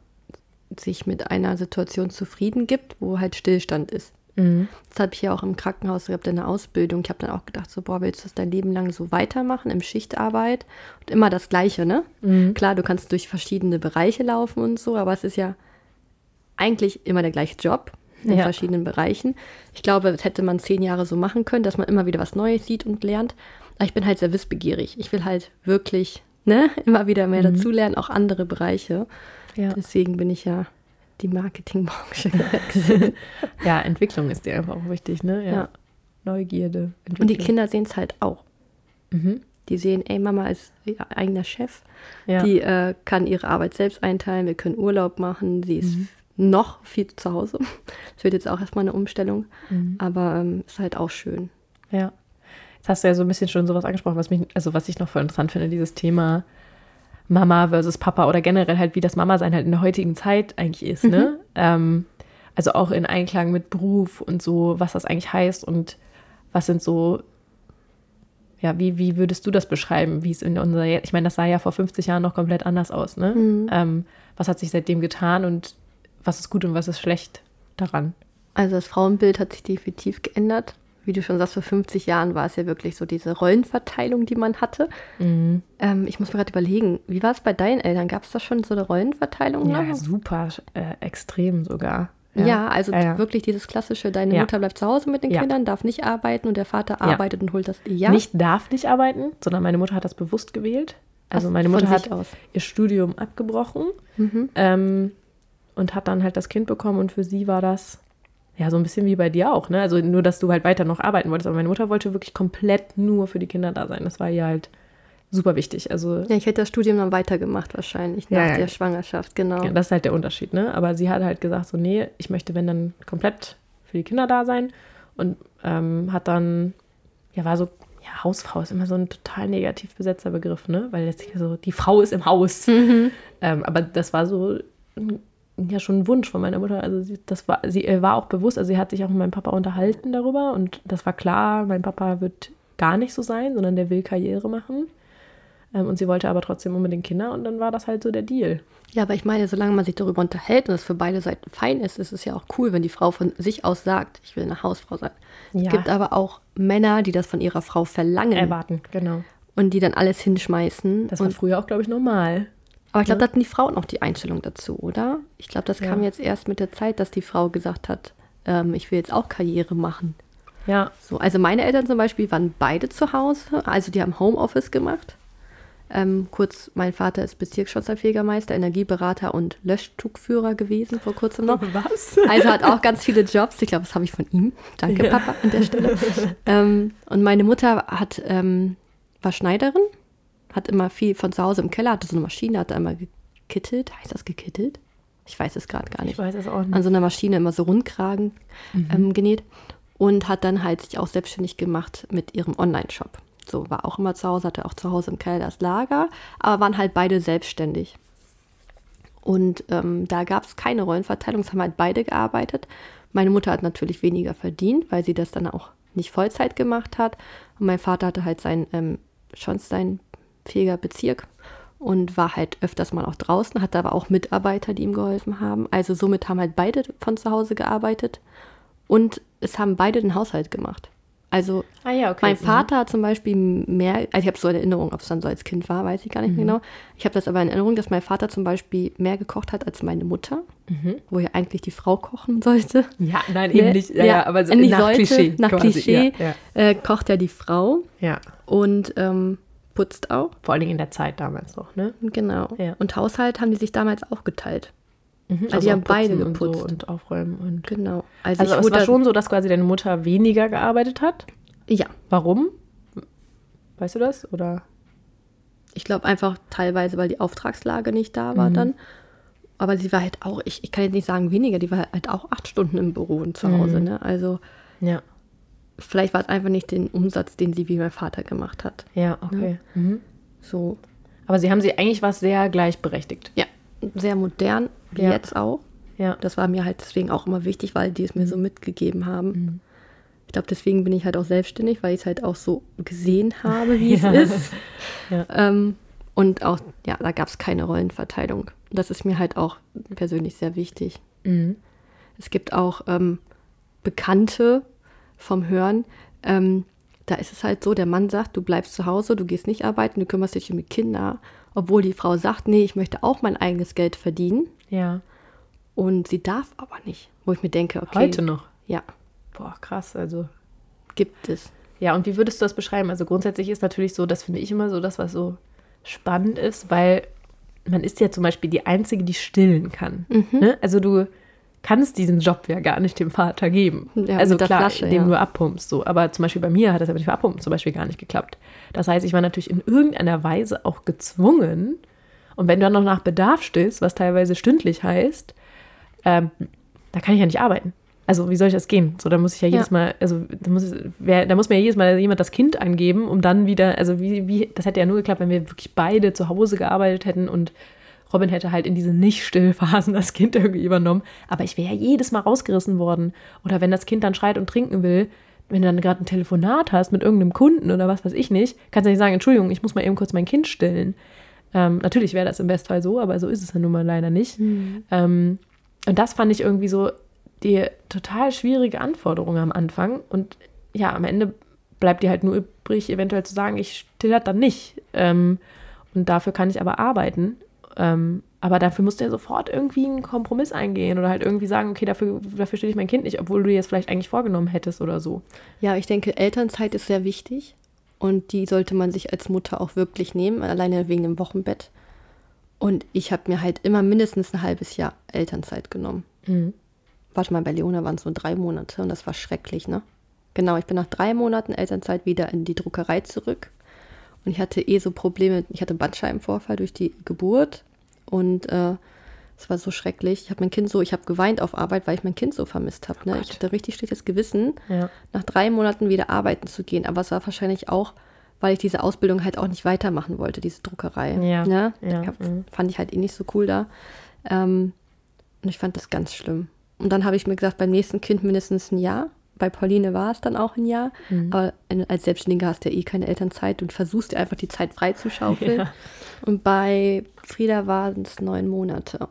sich mit einer Situation zufrieden gibt, wo halt Stillstand ist. Mhm. Das habe ich ja auch im Krankenhaus gehabt, in der Ausbildung. Ich habe dann auch gedacht, so, boah, willst du das dein Leben lang so weitermachen, im Schichtarbeit? Und immer das Gleiche, ne? Mhm. Klar, du kannst durch verschiedene Bereiche laufen und so, aber es ist ja eigentlich immer der gleiche Job in Ja. verschiedenen Bereichen. Ich glaube, das hätte man zehn Jahre so machen können, dass man immer wieder was Neues sieht und lernt. Aber ich bin halt sehr wissbegierig. Ich will halt wirklich, ne, (laughs) immer wieder mehr dazulernen, auch andere Bereiche. Ja. Deswegen bin ich ja die Marketingbranche gewechselt. (laughs) ja, Entwicklung ist dir einfach auch wichtig, ne? Ja. Ja. Neugierde. Und die. Kinder sehen es halt auch. Mhm. Die sehen, ey, Mama ist ihr eigener Chef. Ja. Die äh, kann ihre Arbeit selbst einteilen. Wir können Urlaub machen. Sie ist Mhm. noch viel zu Hause. Das wird jetzt auch erstmal eine Umstellung. Mhm. Aber ähm, ist halt auch schön. Ja. Jetzt hast du ja so ein bisschen schon sowas angesprochen, was mich, also was ich noch voll interessant finde, dieses Thema Mama versus Papa oder generell halt, wie das Mama-Sein halt in der heutigen Zeit eigentlich ist, ne? Ähm, also auch in Einklang mit Beruf und so, was das eigentlich heißt und was sind so, ja, wie, wie würdest du das beschreiben, wie es in unserer, ich meine, das sah ja vor 50 Jahren noch komplett anders aus, ne? Ähm, was hat sich seitdem getan und was ist gut und was ist schlecht daran? Also das Frauenbild hat sich definitiv geändert. Wie du schon sagst, vor 50 Jahren war es ja wirklich so diese Rollenverteilung, die man hatte. Mhm. Ähm, ich muss mir gerade überlegen, wie war es bei deinen Eltern? Gab es da schon so eine Rollenverteilung? Ja, noch? super äh, extrem sogar. Ja, also Ja, ja. wirklich dieses klassische, deine Ja. Mutter bleibt zu Hause mit den Ja. Kindern, darf nicht arbeiten und der Vater arbeitet und holt das. Ja, Nicht darf nicht arbeiten, sondern meine Mutter hat das bewusst gewählt. Also Ach, meine Mutter hat aus. ihr Studium abgebrochen Mhm. ähm, und hat dann halt das Kind bekommen und für sie war das ja so ein bisschen wie bei dir auch, ne? Also nur, dass du halt weiter noch arbeiten wolltest, aber meine Mutter wollte wirklich komplett nur für die Kinder da sein. Das war ihr halt super wichtig. Also Ja, ich hätte das Studium dann weitergemacht wahrscheinlich nach ja. der Schwangerschaft, genau. Ja, das ist halt der Unterschied, ne? Aber sie hat halt gesagt, so, nee, ich möchte, wenn dann komplett für die Kinder da sein. Und ähm, hat dann, ja, war so, ja, Hausfrau ist immer so ein total negativ besetzter Begriff, ne? Weil letztlich so, die Frau ist im Haus. Ähm, aber das war so ein- ja schon ein Wunsch von meiner Mutter. Also sie, das war, sie war auch bewusst, also sie hat sich auch mit meinem Papa unterhalten darüber und das war klar, mein Papa wird gar nicht so sein, sondern der will Karriere machen. Ähm, und sie wollte aber trotzdem unbedingt Kinder und dann war das halt so der Deal. Ja, aber ich meine, solange man sich darüber unterhält und es für beide Seiten fein ist, ist es ja auch cool, wenn die Frau von sich aus sagt, ich will eine Hausfrau sein. Ja. Es gibt aber auch Männer, die das von ihrer Frau verlangen Erwarten, genau. und die dann alles hinschmeißen. Das war früher auch, glaube ich, normal. Aber ich glaube, ne? da hatten die Frauen auch die Einstellung dazu, oder? Ich glaube, das Ja. kam jetzt erst mit der Zeit, dass die Frau gesagt hat, ähm, ich will jetzt auch Karriere machen. Ja. So, also meine Eltern zum Beispiel waren beide zu Hause, also die haben Homeoffice gemacht. Ähm, kurz, mein Vater ist Bezirksschornsteinfegermeister, Energieberater und Löschzugführer gewesen vor kurzem noch. (laughs) Was? Also hat auch ganz viele Jobs. Ich glaube, das habe ich von ihm. Danke, Ja. Papa, an der Stelle. (laughs) ähm, und meine Mutter hat, ähm, war Schneiderin, hat immer viel von zu Hause im Keller, hatte so eine Maschine, hat da immer gekittelt. Heißt das gekittelt? Ich weiß es gerade gar nicht Ich weiß es auch an nicht. so einer Maschine immer so Rundkragen ähm, genäht und hat dann halt sich auch selbstständig gemacht mit ihrem Online-Shop. So, war auch immer zu Hause, hatte auch zu Hause im Keller das Lager, aber waren halt beide selbstständig. Und ähm, da gab es keine Rollenverteilung, es haben halt beide gearbeitet. Meine Mutter hat natürlich weniger verdient, weil sie das dann auch nicht Vollzeit gemacht hat. Und mein Vater hatte halt seinen ähm, schornsteinfähiger Bezirk und war halt öfters mal auch draußen, hatte aber auch Mitarbeiter, die ihm geholfen haben. Also somit haben halt beide von zu Hause gearbeitet und es haben beide den Haushalt gemacht. Also Ah ja, okay. mein Vater hat zum Beispiel mehr, also ich habe so eine Erinnerung, ob es dann so als Kind war, weiß ich gar nicht mehr genau. Ich habe das aber in Erinnerung, dass mein Vater zum Beispiel mehr gekocht hat als meine Mutter, wo ja eigentlich die Frau kochen (laughs) sollte. Ja, nein, Ne? eben nicht. Ja, ja, aber so nach sollte, Klischee. Nach quasi. Klischee Ja, Äh, kocht ja die Frau ja. ja. und ähm, putzt auch. Vor allen Dingen in der Zeit damals noch, ne? Genau. Ja. Und Haushalt haben die sich damals auch geteilt. Mhm, Also die haben beide putzen und so geputzt. und aufräumen und. Genau. Also, Also es wurde war schon so, dass quasi deine Mutter weniger gearbeitet hat. Ja, Warum? Weißt du das? Oder? ich glaube einfach teilweise, weil die Auftragslage nicht da war dann. Aber sie war halt auch, ich, ich kann jetzt nicht sagen weniger, die war halt auch acht Stunden im Büro und zu Hause. Ne? Also Ja. Vielleicht war es einfach nicht den Umsatz, den sie wie mein Vater gemacht hat. Ja, okay. Mhm. So, Aber sie haben sie eigentlich was sehr gleichberechtigt. ja, sehr modern, wie Ja. jetzt auch. Ja. Das war mir halt deswegen auch immer wichtig, weil die es mir so mitgegeben haben. Ich glaube, deswegen bin ich halt auch selbstständig, weil ich es halt auch so gesehen habe, wie (laughs) Ja. es ist. Ja. Ähm, und auch, ja, da gab es keine Rollenverteilung. Das ist mir halt auch persönlich sehr wichtig. Mhm. Es gibt auch ähm, Bekannte vom Hören. Ähm, da ist es halt so, der Mann sagt, du bleibst zu Hause, du gehst nicht arbeiten, du kümmerst dich um die Kinder. Obwohl die Frau sagt, nee, ich möchte auch mein eigenes Geld verdienen. Ja. Und sie darf aber nicht. Wo ich mir denke, okay. Heute noch. Ja, Boah, krass. Also. gibt es. Ja, und wie würdest du das beschreiben? Also grundsätzlich ist natürlich so, das finde ich immer so das, was so spannend ist, weil man ist ja zum Beispiel die Einzige, die stillen kann. Ne? Also du kannst diesen Job ja gar nicht dem Vater geben. Ja, also klar, Flasche, indem ja. du abpumpst. So. Aber zum Beispiel bei mir hat das aber nicht Abpumpen zum Beispiel gar nicht geklappt. Das heißt, ich war natürlich in irgendeiner Weise auch gezwungen. Und wenn du dann noch nach Bedarf stillst, was teilweise stündlich heißt, ähm, da kann ich ja nicht arbeiten. Also wie soll ich das gehen? So, da muss ich ja jedes Ja. Mal, also da muss, wer, da muss mir ja jedes Mal jemand das Kind angeben, um dann wieder, also wie, wie, das hätte ja nur geklappt, wenn wir wirklich beide zu Hause gearbeitet hätten und Robin hätte halt in diesen Nicht-Stillphasen das Kind irgendwie übernommen. Aber ich wäre ja jedes Mal rausgerissen worden. Oder wenn das Kind dann schreit und trinken will, wenn du dann gerade ein Telefonat hast mit irgendeinem Kunden oder was weiß ich nicht, kannst du nicht sagen, Entschuldigung, ich muss mal eben kurz mein Kind stillen. Ähm, natürlich wäre das im Bestfall so, aber so ist es ja nun mal leider nicht. Ähm, und das fand ich irgendwie so die total schwierige Anforderung am Anfang. Und ja, am Ende bleibt dir halt nur übrig, eventuell zu sagen, ich still das dann nicht. Ähm, und dafür kann ich aber arbeiten. Ähm, aber dafür musst du ja sofort irgendwie einen Kompromiss eingehen oder halt irgendwie sagen, okay, dafür, dafür stelle ich mein Kind nicht, obwohl du dir jetzt vielleicht eigentlich vorgenommen hättest oder so. Ja, ich denke, Elternzeit ist sehr wichtig und die sollte man sich als Mutter auch wirklich nehmen, alleine wegen dem Wochenbett. Und ich habe mir halt immer mindestens ein halbes Jahr Elternzeit genommen. Warte mal, bei Leona waren es nur drei Monate und das war schrecklich, ne? Genau, ich bin nach drei Monaten Elternzeit wieder in die Druckerei zurück. Und ich hatte eh so Probleme, ich hatte Bandscheibenvorfall durch die Geburt und äh, es war so schrecklich. Ich habe mein Kind so, ich habe geweint auf Arbeit, weil ich mein Kind so vermisst habe. Ne? Gott. ich hatte richtig schlechtes Gewissen, Ja. nach drei Monaten wieder arbeiten zu gehen. Aber es war wahrscheinlich auch, weil ich diese Ausbildung halt auch nicht weitermachen wollte, diese Druckerei. Ja, Ne? ja, hab, mhm. Fand ich halt eh nicht so cool da. Ähm, und ich fand das ganz schlimm. Und dann habe ich mir gesagt, beim nächsten Kind mindestens ein Jahr. Bei Pauline war es dann auch ein Jahr. Mhm. Aber als Selbstständiger hast du ja eh keine Elternzeit und versuchst einfach die Zeit freizuschaufeln. Ja. Und bei Frieda waren es neun Monate.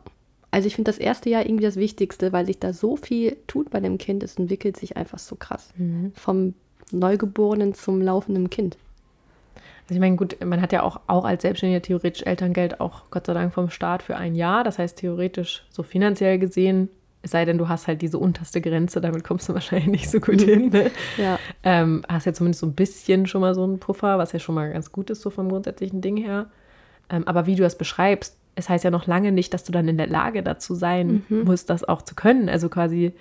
Also ich finde das erste Jahr irgendwie das Wichtigste, weil sich da so viel tut bei dem Kind. Es entwickelt sich einfach so krass. Mhm. Vom Neugeborenen zum laufenden Kind. Also ich meine, gut, man hat ja auch, auch als Selbstständiger theoretisch Elterngeld auch Gott sei Dank vom Staat für ein Jahr. Das heißt, theoretisch, so finanziell gesehen, Es sei denn, du hast halt diese unterste Grenze, damit kommst du (laughs) wahrscheinlich nicht so gut hin. Ne? Ja. Ähm, hast ja zumindest so ein bisschen schon mal so einen Puffer, was ja schon mal ganz gut ist, so vom grundsätzlichen Ding her. Ähm, aber wie du das beschreibst, es heißt ja noch lange nicht, dass du dann in der Lage dazu sein musst, das auch zu können. Also quasi,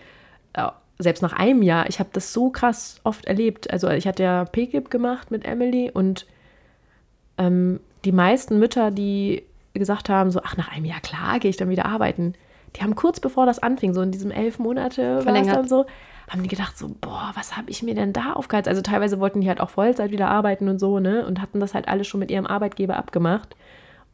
äh, selbst nach einem Jahr, ich habe das so krass oft erlebt. Also ich hatte ja PGIP gemacht mit Emily und ähm, die meisten Mütter, die gesagt haben, so, ach, nach einem Jahr, klar, gehe ich dann wieder arbeiten. Die haben kurz bevor das anfing, so in diesem elf Monate Verlängert. dann so, haben die gedacht so, boah, was habe ich mir denn da aufgeheizt? Also teilweise wollten die halt auch Vollzeit wieder arbeiten und so, ne? Und hatten das halt alles schon mit ihrem Arbeitgeber abgemacht,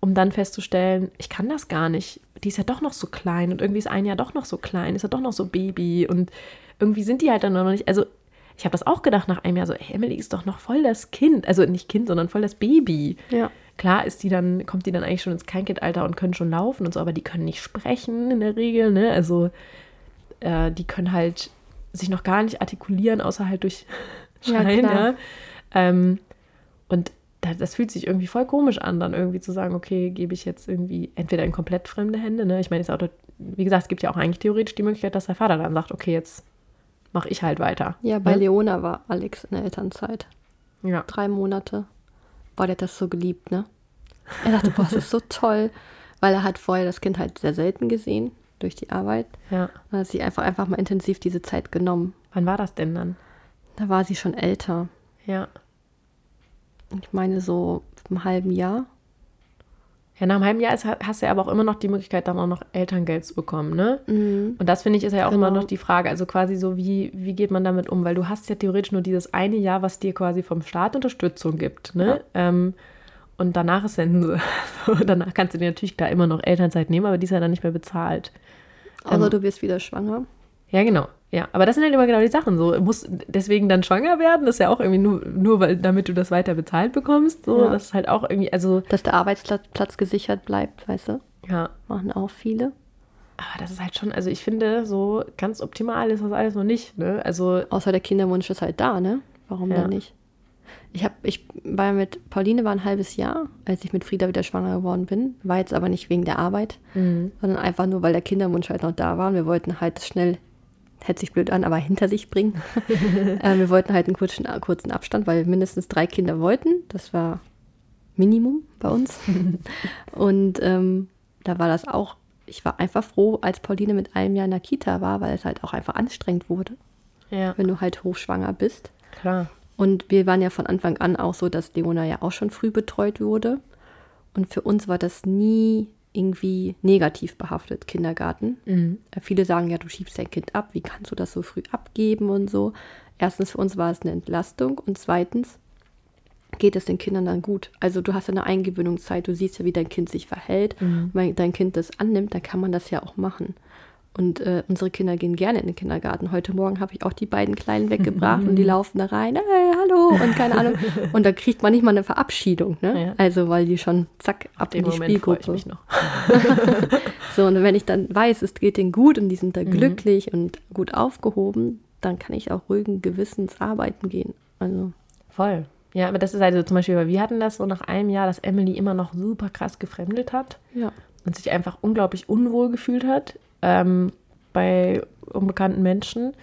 um dann festzustellen, ich kann das gar nicht. Die ist ja doch noch so klein und irgendwie ist ein Jahr doch noch so klein, ist ja doch noch so Baby und irgendwie sind die halt dann noch nicht, also ich habe das auch gedacht nach einem Jahr so, ey, Emily ist doch noch voll das Kind, also nicht Kind, sondern voll das Baby. Ja. Klar ist die dann, kommt die dann eigentlich schon ins Kleinkindalter und können schon laufen und so, aber die können nicht sprechen in der Regel, ne? Also äh, die können halt sich noch gar nicht artikulieren, außer halt durch (laughs) Schreien, ja. Ähm, und da, das fühlt sich irgendwie voll komisch an, dann irgendwie zu sagen, okay, gebe ich jetzt irgendwie entweder in komplett fremde Hände, ne? Ich meine, wie gesagt, es gibt ja auch eigentlich theoretisch die Möglichkeit, dass der Vater dann sagt, okay, jetzt mache ich halt weiter. Ja, bei ne? Leona war Alex in der Elternzeit. Ja. Drei Monate. Boah, der hat das so geliebt, ne? Er dachte, boah, das ist so toll. Weil er hat vorher das Kind halt sehr selten gesehen durch die Arbeit. ja. Und hat sich einfach, einfach mal intensiv diese Zeit genommen. Wann war das denn dann? Da war sie schon älter. Ja. Ich meine so im halben Jahr. Ja, nach einem halben Jahr ist, hast du ja aber auch immer noch die Möglichkeit, dann auch noch Elterngeld zu bekommen, ne? Und das finde ich ist ja auch immer Genau. noch die Frage, also quasi so, wie, wie geht man damit um? Weil du hast ja theoretisch nur dieses eine Jahr, was dir quasi vom Staat Unterstützung gibt, ne? Ähm, und danach ist so, (laughs) so, danach kannst du dir natürlich klar immer noch Elternzeit nehmen, aber die ist ja dann nicht mehr bezahlt. Außer Ähm, du wirst wieder schwanger. Ja, genau. Ja, aber das sind halt immer genau die Sachen. So, muss deswegen dann schwanger werden, das ist ja auch irgendwie nur, nur weil, damit du das weiter bezahlt bekommst. So, Ja. das ist halt auch irgendwie, also, Dass der Arbeitsplatz Platz gesichert bleibt, weißt du? ja. Machen auch viele. Aber das ist halt schon, also ich finde, so ganz optimal ist das alles noch nicht. Ne? Also, Außer der Kinderwunsch ist halt da, ne? Warum Ja. denn nicht? Ich habe, ich war mit Pauline war ein halbes Jahr, als ich mit Frieda wieder schwanger geworden bin. War jetzt aber nicht wegen der Arbeit, sondern einfach nur, weil der Kinderwunsch halt noch da war. Und wir wollten halt schnell, hört sich blöd an, aber hinter sich bringen. (laughs) äh, wir wollten halt einen kurzen, kurzen Abstand, weil wir mindestens drei Kinder wollten. Das war Minimum bei uns. (laughs) Und ähm, da war das auch, ich war einfach froh, als Pauline mit einem Jahr in der Kita war, weil es halt auch einfach anstrengend wurde, ja, wenn du halt hochschwanger bist. klar. Und wir waren ja von Anfang an auch so, dass Leona ja auch schon früh betreut wurde. Und für uns war das nie irgendwie negativ behaftet, Kindergarten. Äh, Viele sagen ja, du schiebst dein Kind ab, wie kannst du das so früh abgeben und so. Erstens, für uns war es eine Entlastung und zweitens geht es den Kindern dann gut. Also du hast ja eine Eingewöhnungszeit, du siehst ja, wie dein Kind sich verhält. Wenn dein Kind das annimmt, dann kann man das ja auch machen. Und äh, unsere Kinder gehen gerne in den Kindergarten. Heute Morgen habe ich auch die beiden Kleinen weggebracht (laughs) und die laufen da rein, hey, hallo und keine Ahnung. Und da kriegt man nicht mal eine Verabschiedung, ne? Ja. Also weil die schon zack ab in die Moment Spielgruppe. mich noch. (laughs) So, und wenn ich dann weiß, es geht denen gut und die sind da Mhm. glücklich und gut aufgehoben, dann kann ich auch ruhigen Gewissens arbeiten gehen. Also, Voll. Ja, aber das ist also zum Beispiel, weil wir hatten das so nach einem Jahr, dass Emily immer noch super krass gefremdet hat ja. und sich einfach unglaublich unwohl gefühlt hat ähm, bei unbekannten Menschen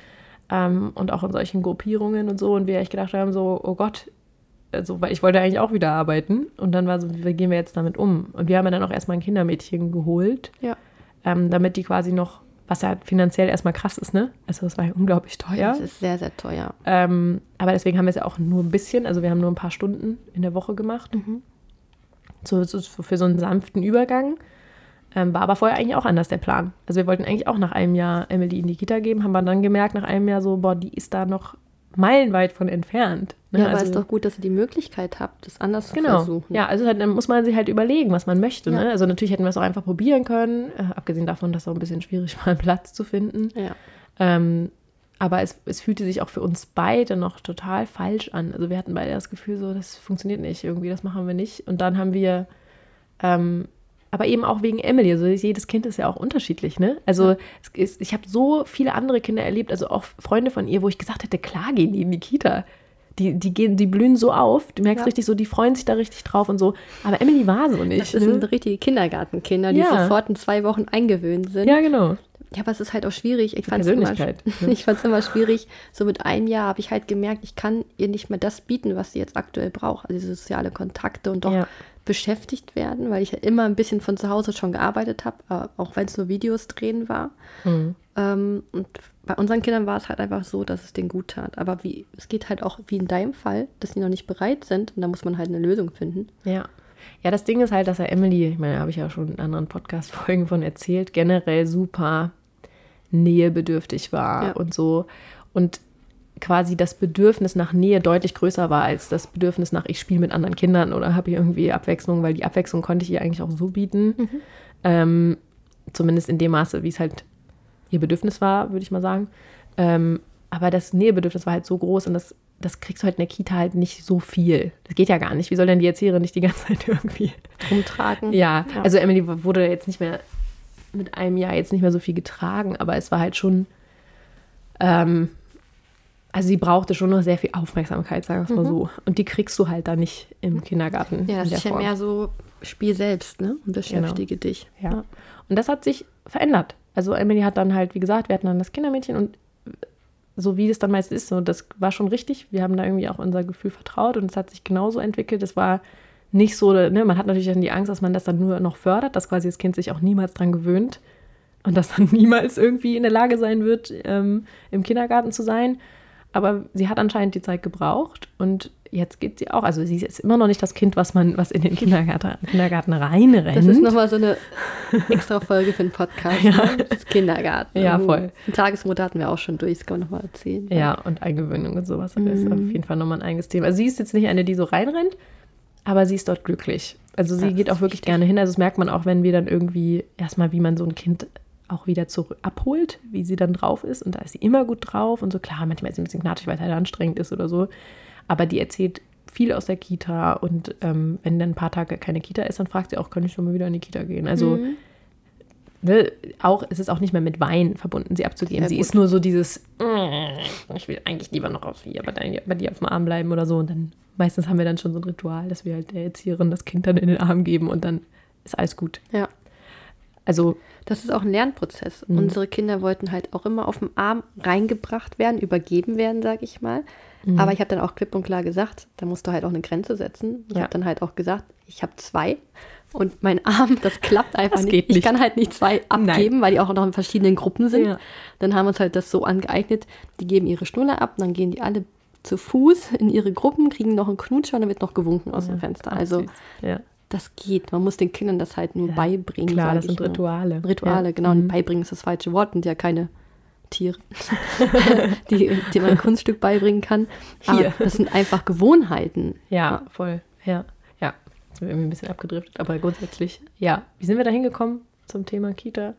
ähm, und auch in solchen Gruppierungen und so. Und wir echt gedacht haben, so, oh Gott, also, weil ich wollte eigentlich auch wieder arbeiten. Und dann war so, wie gehen wir jetzt damit um? Und wir haben ja dann auch erstmal ein Kindermädchen geholt, Ja. ähm, damit die quasi noch, was ja finanziell erstmal krass ist, ne? Also das war ja unglaublich teuer. Das ist sehr, sehr teuer. Ähm, aber deswegen haben wir es ja auch nur ein bisschen, also wir haben nur ein paar Stunden in der Woche gemacht. So, so für so einen sanften Übergang. Ähm, war aber vorher eigentlich auch anders der Plan. Also wir wollten eigentlich auch nach einem Jahr Emily in die Kita geben, haben wir dann gemerkt nach einem Jahr so, boah, die ist da noch meilenweit von entfernt. Ne? Ja, aber es also, ist doch gut, dass ihr die Möglichkeit habt, das anders zu Genau. versuchen. Ja, also halt, dann muss man sich halt überlegen, was man möchte. Ja. Ne? Also natürlich hätten wir es auch einfach probieren können, äh, abgesehen davon, dass es auch ein bisschen schwierig war, einen (laughs) Platz zu finden. Ja. Ähm, aber es, es fühlte sich auch für uns beide noch total falsch an. Also wir hatten beide das Gefühl, so, das funktioniert nicht irgendwie, das machen wir nicht. Und dann haben wir, ähm, aber eben auch wegen Emily, also jedes Kind ist ja auch unterschiedlich, ne? Also ist, ich habe so viele andere Kinder erlebt, also auch Freunde von ihr, wo ich gesagt hätte, klar gehen die in die Kita. Die, die, gehen, die blühen so auf, du merkst Ja. richtig so, die freuen sich da richtig drauf und so. Aber Emily war so nicht. Das sind ne? richtige Kindergartenkinder, die Ja. sofort in zwei Wochen eingewöhnt sind. Ja, genau. Ja, aber es ist halt auch schwierig. Ich fand es immer, (laughs) ich fand's immer schwierig. So mit einem Jahr habe ich halt gemerkt, ich kann ihr nicht mehr das bieten, was sie jetzt aktuell braucht. Also soziale Kontakte und doch Ja. Beschäftigt werden, weil ich ja immer ein bisschen von zu Hause schon gearbeitet habe, äh, auch wenn es nur Videos drehen war. Mhm. Ähm, und bei unseren Kindern war es halt einfach so, dass es denen gut tat. Aber wie, es geht halt auch wie in deinem Fall, dass die noch nicht bereit sind und da muss man halt eine Lösung finden. Ja. Ja, das Ding ist halt, dass er Emily, ich meine, da habe ich ja schon in anderen Podcast-Folgen von erzählt, generell super nähebedürftig war Ja. und so. Und quasi das Bedürfnis nach Nähe deutlich größer war als das Bedürfnis nach, ich spiele mit anderen Kindern oder habe ich irgendwie Abwechslung, weil die Abwechslung konnte ich ihr eigentlich auch so bieten. Ähm, zumindest in dem Maße, wie es halt ihr Bedürfnis war, würde ich mal sagen. Ähm, aber das Nähebedürfnis war halt so groß und das, das kriegst du halt in der Kita halt nicht so viel. Das geht ja gar nicht. Wie soll denn die Erzieherin nicht die ganze Zeit irgendwie. Rumtragen. Ja, Ja. also Emily wurde jetzt nicht mehr mit einem Jahr jetzt nicht mehr so viel getragen, aber es war halt schon. Ähm, also sie brauchte schon noch sehr viel Aufmerksamkeit, sagen wir es mal so. Und die kriegst du halt da nicht im Kindergarten. Mhm. Ja, in das ist ja mehr so Spiel selbst, ne? Und beschäftige dich. Ja. Und das hat sich verändert. Also Emily hat dann halt, wie gesagt, wir hatten dann das Kindermädchen und so wie es dann meist ist, so, das war schon richtig. Wir haben da irgendwie auch unser Gefühl vertraut und es hat sich genauso entwickelt. Es war nicht so, ne, man hat natürlich dann die Angst, dass man das dann nur noch fördert, dass quasi das Kind sich auch niemals dran gewöhnt und dass dann (laughs) niemals irgendwie in der Lage sein wird, ähm, im Kindergarten zu sein. Aber sie hat anscheinend die Zeit gebraucht und jetzt geht sie auch. Also sie ist immer noch nicht das Kind, was man, was in den Kindergarten, Kindergarten reinrennt. Das ist nochmal so eine extra Folge für den Podcast. (laughs) Ja. Ne? Das Kindergarten. Ja, voll. Die Tagesmutter hatten wir auch schon durch, das kann man nochmal erzählen. Ja, und Eingewöhnung und sowas. Das ist auf jeden Fall nochmal ein eigenes Thema. Also sie ist jetzt nicht eine, die so reinrennt, aber sie ist dort glücklich. Also sie Das geht auch wirklich wichtig. gerne hin. Also das merkt man auch, wenn wir dann irgendwie erstmal, wie man so ein Kind auch wieder zurück abholt, wie sie dann drauf ist. Und da ist sie immer gut drauf und so. Klar, manchmal ist sie ein bisschen knatschig, weil es halt anstrengend ist oder so. Aber die erzählt viel aus der Kita und ähm, wenn dann ein paar Tage keine Kita ist, dann fragt sie auch, kann ich schon mal wieder in die Kita gehen? Also Mhm. ne, auch, es ist auch nicht mehr mit Wein verbunden, sie abzugeben. Sie gut. ist nur so dieses, "Mm, ich will eigentlich lieber noch auf hier, aber dann bei dir auf dem Arm bleiben oder so. Und dann meistens haben wir dann schon so ein Ritual, dass wir halt der Erzieherin das Kind dann in den Arm geben und dann ist alles gut. ja. Also, Das ist auch ein Lernprozess. Mhm. Unsere Kinder wollten halt auch immer auf dem Arm reingebracht werden, übergeben werden, sag ich mal. Mhm. Aber ich habe dann auch klipp und klar gesagt, da musst du halt auch eine Grenze setzen. Ich Ja. habe dann halt auch gesagt, ich habe zwei und mein (laughs) Arm, das klappt einfach Das nicht. geht Ich nicht. kann halt nicht zwei abgeben, weil die auch noch in verschiedenen Gruppen sind. Ja. Dann haben wir uns halt das so angeeignet, die geben ihre Schnuller ab, dann gehen die alle zu Fuß in ihre Gruppen, kriegen noch einen Knutscher und dann wird noch gewunken aus dem Fenster. Also ja, das geht. Man muss den Kindern das halt nur beibringen. klar, das sind mal. Rituale. Rituale, Ja. genau. Und beibringen ist das falsche Wort, sind ja keine Tiere, (laughs) (laughs) die, die man ein Kunststück beibringen kann. Aber Hier. das sind einfach Gewohnheiten. Ja, voll. Ja, ja. Jetzt sind wir irgendwie ein bisschen abgedriftet, aber grundsätzlich, ja. Wie sind wir da hingekommen zum Thema Kita?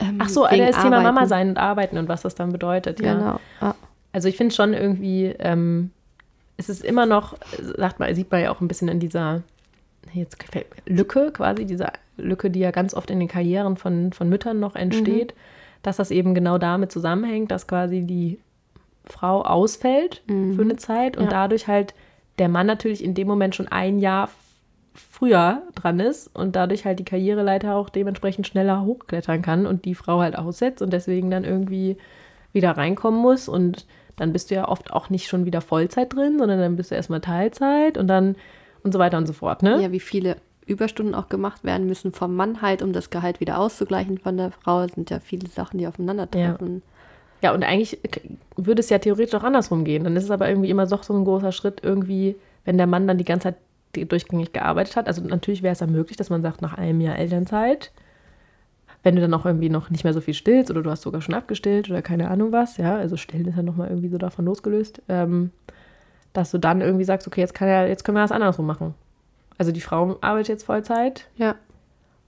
Ähm, Ach so, wegen das Thema. Mama sein und arbeiten und was das dann bedeutet, ja. Genau. Ja. Also ich finde schon irgendwie, ähm, es ist immer noch, sagt man, sieht man ja auch ein bisschen in dieser jetzt gefällt mir, Lücke quasi, diese Lücke, die ja ganz oft in den Karrieren von, von Müttern noch entsteht, dass das eben genau damit zusammenhängt, dass quasi die Frau ausfällt für eine Zeit und Ja. dadurch halt der Mann natürlich in dem Moment schon ein Jahr früher dran ist und dadurch halt die Karriereleiter auch dementsprechend schneller hochklettern kann und die Frau halt aussetzt und deswegen dann irgendwie wieder reinkommen muss und dann bist du ja oft auch nicht schon wieder Vollzeit drin, sondern dann bist du erstmal Teilzeit und dann und so weiter und so fort, ne? ja, wie viele Überstunden auch gemacht werden müssen vom Mann halt, um das Gehalt wieder auszugleichen von der Frau, Das sind ja viele Sachen, die aufeinandertreffen. Ja, und eigentlich würde es ja theoretisch auch andersrum gehen. Dann ist es aber irgendwie immer doch so ein großer Schritt, irgendwie, wenn der Mann dann die ganze Zeit durchgängig gearbeitet hat. Also natürlich wäre es dann möglich, dass man sagt, nach einem Jahr Elternzeit, wenn du dann auch irgendwie noch nicht mehr so viel stillst oder du hast sogar schon abgestillt oder keine Ahnung was, ja, also stillen ist ja nochmal irgendwie so davon losgelöst, ähm, dass du dann irgendwie sagst, okay, jetzt, kann ja, jetzt können wir das andersrum machen. Also die Frau arbeitet jetzt Vollzeit Ja.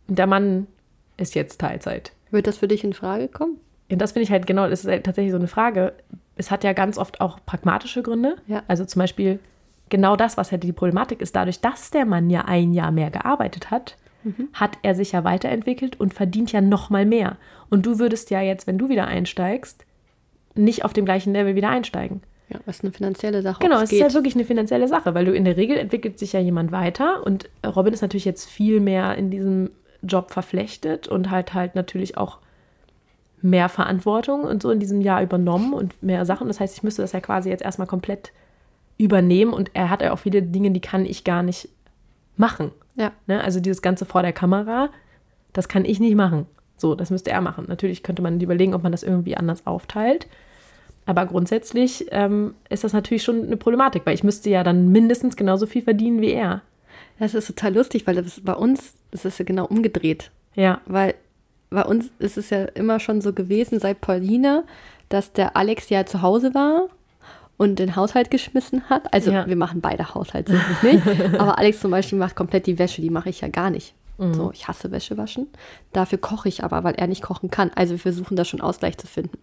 und der Mann ist jetzt Teilzeit. Wird das für dich in Frage kommen? Ja, das finde ich halt genau, das ist halt tatsächlich so eine Frage. Es hat ja ganz oft auch pragmatische Gründe. Ja. Also zum Beispiel genau das, was halt die Problematik ist, dadurch, dass der Mann ja ein Jahr mehr gearbeitet hat, hat er sich ja weiterentwickelt und verdient ja noch mal mehr. Und du würdest ja jetzt, wenn du wieder einsteigst, nicht auf dem gleichen Level wieder einsteigen. Ja, das ist eine finanzielle Sache. Genau, es ist ja wirklich eine finanzielle Sache, weil du in der Regel entwickelt sich ja jemand weiter und Robin ist natürlich jetzt viel mehr in diesem Job verflechtet und halt halt natürlich auch mehr Verantwortung und so in diesem Jahr übernommen und mehr Sachen. Das heißt, ich müsste das ja quasi jetzt erstmal komplett übernehmen und er hat ja auch viele Dinge, die kann ich gar nicht machen. Ja. Ne? Also dieses Ganze vor der Kamera, das kann ich nicht machen. So, das müsste er machen. Natürlich könnte man überlegen, ob man das irgendwie anders aufteilt. Aber grundsätzlich ähm, ist das natürlich schon eine Problematik, weil ich müsste ja dann mindestens genauso viel verdienen wie er. Das ist total lustig, weil bei uns ist es ja genau umgedreht. Ja. Weil bei uns ist es ja immer schon so gewesen, seit Pauline, dass der Alex ja zu Hause war und den Haushalt geschmissen hat. Also Ja. wir machen beide Haushalt, so ist es nicht. (laughs) Aber Alex zum Beispiel macht komplett die Wäsche, die mache ich ja gar nicht. So, ich hasse Wäsche waschen. Dafür koche ich aber, weil er nicht kochen kann. Also wir versuchen da schon Ausgleich zu finden.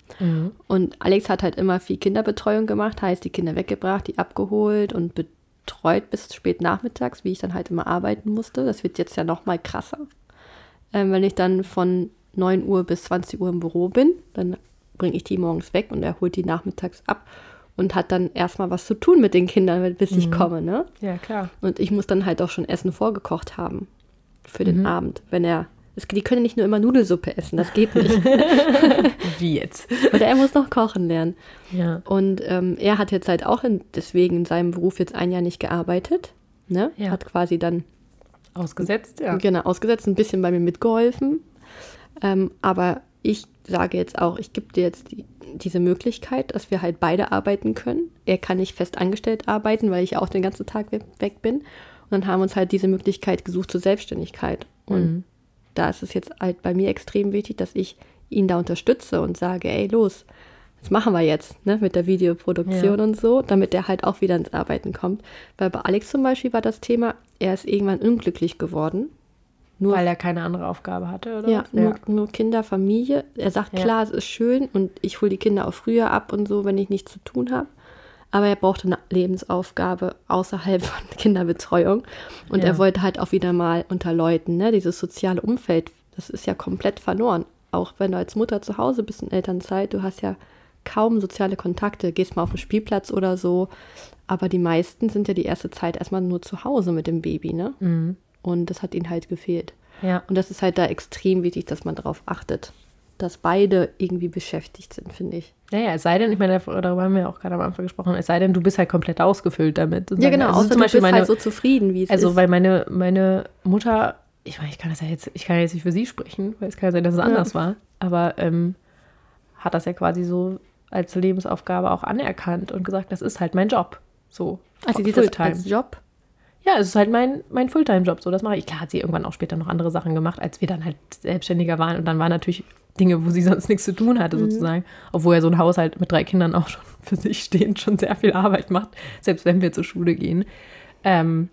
Und Alex hat halt immer viel Kinderbetreuung gemacht, heißt die Kinder weggebracht, die abgeholt und betreut bis spät nachmittags, wie ich dann halt immer arbeiten musste. Das wird jetzt ja noch mal krasser. Ähm, wenn ich dann von 9 Uhr bis 20 Uhr im Büro bin, dann bringe ich die morgens weg und er holt die nachmittags ab und hat dann erstmal was zu tun mit den Kindern, bis ich komme, ne? Ja, klar. Und ich muss dann halt auch schon Essen vorgekocht haben für Mhm. den Abend, wenn er es, die können nicht nur immer Nudelsuppe essen, das geht nicht. (laughs) Wie jetzt? Oder er muss noch kochen lernen. Ja. Und ähm, er hat jetzt halt auch in, deswegen in seinem Beruf jetzt ein Jahr nicht gearbeitet. Ne? Ja. Hat quasi dann Ausgesetzt, ja. genau ausgesetzt, ein bisschen bei mir mitgeholfen. Ähm, aber ich sage jetzt auch, ich gebe dir jetzt die, diese Möglichkeit, dass wir halt beide arbeiten können. Er kann nicht fest angestellt arbeiten, weil ich auch den ganzen Tag we- weg bin. Und dann haben wir uns halt diese Möglichkeit gesucht zur Selbstständigkeit. Und da ist es jetzt halt bei mir extrem wichtig, dass ich ihn da unterstütze und sage, ey, los, das machen wir jetzt, ne, mit der Videoproduktion Ja. und so, damit er halt auch wieder ins Arbeiten kommt. Weil bei Alex zum Beispiel war das Thema, er ist irgendwann unglücklich geworden. Nur Weil er keine andere Aufgabe hatte, oder? ja, was? nur, nur Kinder, Familie. Er sagt, Ja. klar, es ist schön und ich hole die Kinder auch früher ab und so, wenn ich nichts zu tun habe. Aber er brauchte eine Lebensaufgabe außerhalb von (laughs) Kinderbetreuung. Und Ja. er wollte halt auch wieder mal unter Leuten, ne? Dieses soziale Umfeld, das ist ja komplett verloren. Auch wenn du als Mutter zu Hause bist in Elternzeit, du hast ja kaum soziale Kontakte, gehst mal auf den Spielplatz oder so. Aber die meisten sind ja die erste Zeit erstmal nur zu Hause mit dem Baby, ne? Mhm. Und das hat ihnen halt gefehlt. Ja. Und das ist halt da extrem wichtig, dass man darauf achtet, dass beide irgendwie beschäftigt sind, finde ich. Naja, es sei denn, ich meine, darüber haben wir ja auch gerade am Anfang gesprochen, es sei denn, du bist halt komplett ausgefüllt damit. Ja, genau. Also außer zum du Beispiel bist meine, halt so zufrieden, wie es also ist. weil meine, meine Mutter, ich meine, ich kann das ja jetzt, ich kann ja jetzt nicht für sie sprechen, weil es kann ja sein, dass es anders war, aber ähm, hat das ja quasi so als Lebensaufgabe auch anerkannt und gesagt, das ist halt mein Job. So. also sie sieht das als Job. Ja, es ist halt mein, mein Fulltime-Job. So, das mache ich. Klar hat sie irgendwann auch später noch andere Sachen gemacht, als wir dann halt selbstständiger waren. Und dann waren natürlich Dinge, wo sie sonst nichts zu tun hatte, sozusagen. Obwohl ja so ein Haushalt mit drei Kindern auch schon für sich stehend schon sehr viel Arbeit macht, selbst wenn wir zur Schule gehen. Ähm,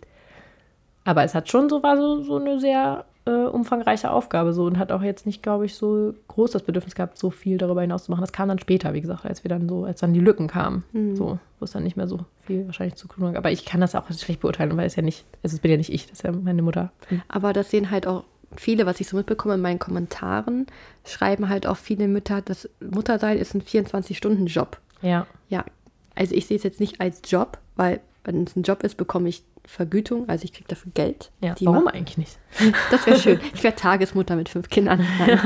aber es hat schon so, war so, so eine sehr äh, umfangreiche Aufgabe so und hat auch jetzt nicht, glaube ich, so groß das Bedürfnis gehabt, so viel darüber hinaus zu machen. Das kam dann später, wie gesagt, als wir dann so, als dann die Lücken kamen, so, wo es dann nicht mehr so viel wahrscheinlich zu tun hat. Aber ich kann das auch schlecht beurteilen, weil es ja nicht, also es bin ja nicht ich, das ist ja meine Mutter. Aber das sehen halt auch viele, was ich so mitbekomme in meinen Kommentaren, schreiben halt auch viele Mütter, das Muttersein ist ein 24-Stunden-Job. Ja. Ja, also ich sehe es jetzt nicht als Job, weil wenn es ein Job ist, bekomme ich Vergütung, also ich kriege dafür Geld. Ja, Die warum eigentlich nicht? (laughs) Das wäre schön. Ich wäre (laughs) Tagesmutter mit fünf Kindern. Nein.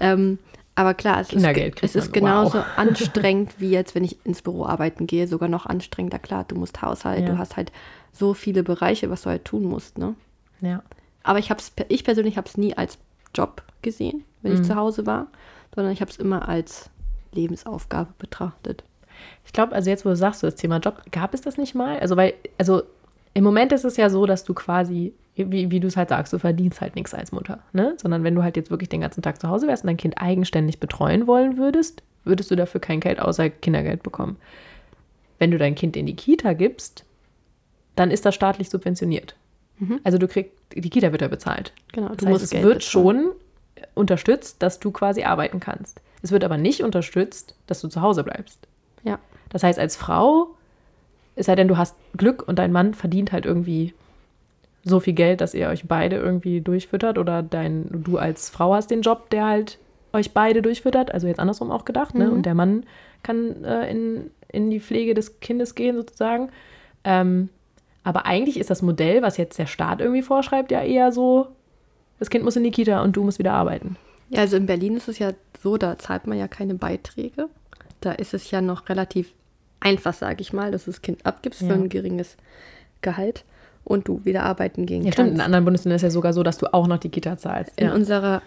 Ähm, aber klar, es Kindergeld ist, es ist man, wow. genauso anstrengend, wie jetzt, wenn ich ins Büro arbeiten gehe. Sogar noch anstrengender. Klar, du musst Haushalt, Ja. du hast halt so viele Bereiche, was du halt tun musst. Ne? Ja. Aber ich, hab's, ich persönlich habe es nie als Job gesehen, wenn Mhm. ich zu Hause war, sondern ich habe es immer als Lebensaufgabe betrachtet. Ich glaube, also jetzt, wo du sagst, so das Thema Job, gab es das nicht mal? Also, weil, also im Moment ist es ja so, dass du quasi, wie, wie du es halt sagst, du verdienst halt nichts als Mutter, ne? Sondern wenn du halt jetzt wirklich den ganzen Tag zu Hause wärst und dein Kind eigenständig betreuen wollen würdest, würdest du dafür kein Geld außer Kindergeld bekommen. Wenn du dein Kind in die Kita gibst, dann ist das staatlich subventioniert. Also du kriegst, die Kita wird ja bezahlt. Genau, Das du heißt, musst es Geld wird bezahlen. schon unterstützt, dass du quasi arbeiten kannst. Es wird aber nicht unterstützt, dass du zu Hause bleibst. Ja. Das heißt, als Frau, es sei denn, du hast Glück und dein Mann verdient halt irgendwie so viel Geld, dass ihr euch beide irgendwie durchfüttert oder dein, du als Frau hast den Job, der halt euch beide durchfüttert, also jetzt andersrum auch gedacht, ne? Mhm. Und der Mann kann äh, in, in die Pflege des Kindes gehen sozusagen. Ähm, aber eigentlich ist das Modell, was jetzt der Staat irgendwie vorschreibt, ja eher so, das Kind muss in die Kita und du musst wieder arbeiten. Ja, also in Berlin ist es ja so, da zahlt man ja keine Beiträge. Da ist es ja noch relativ einfach, sage ich mal, dass du das Kind abgibst Ja. für ein geringes Gehalt und du wieder arbeiten gehen Ja, kannst. stimmt. In anderen Bundesländern ist ja sogar so, dass du auch noch die Kita zahlst. In ja. unserer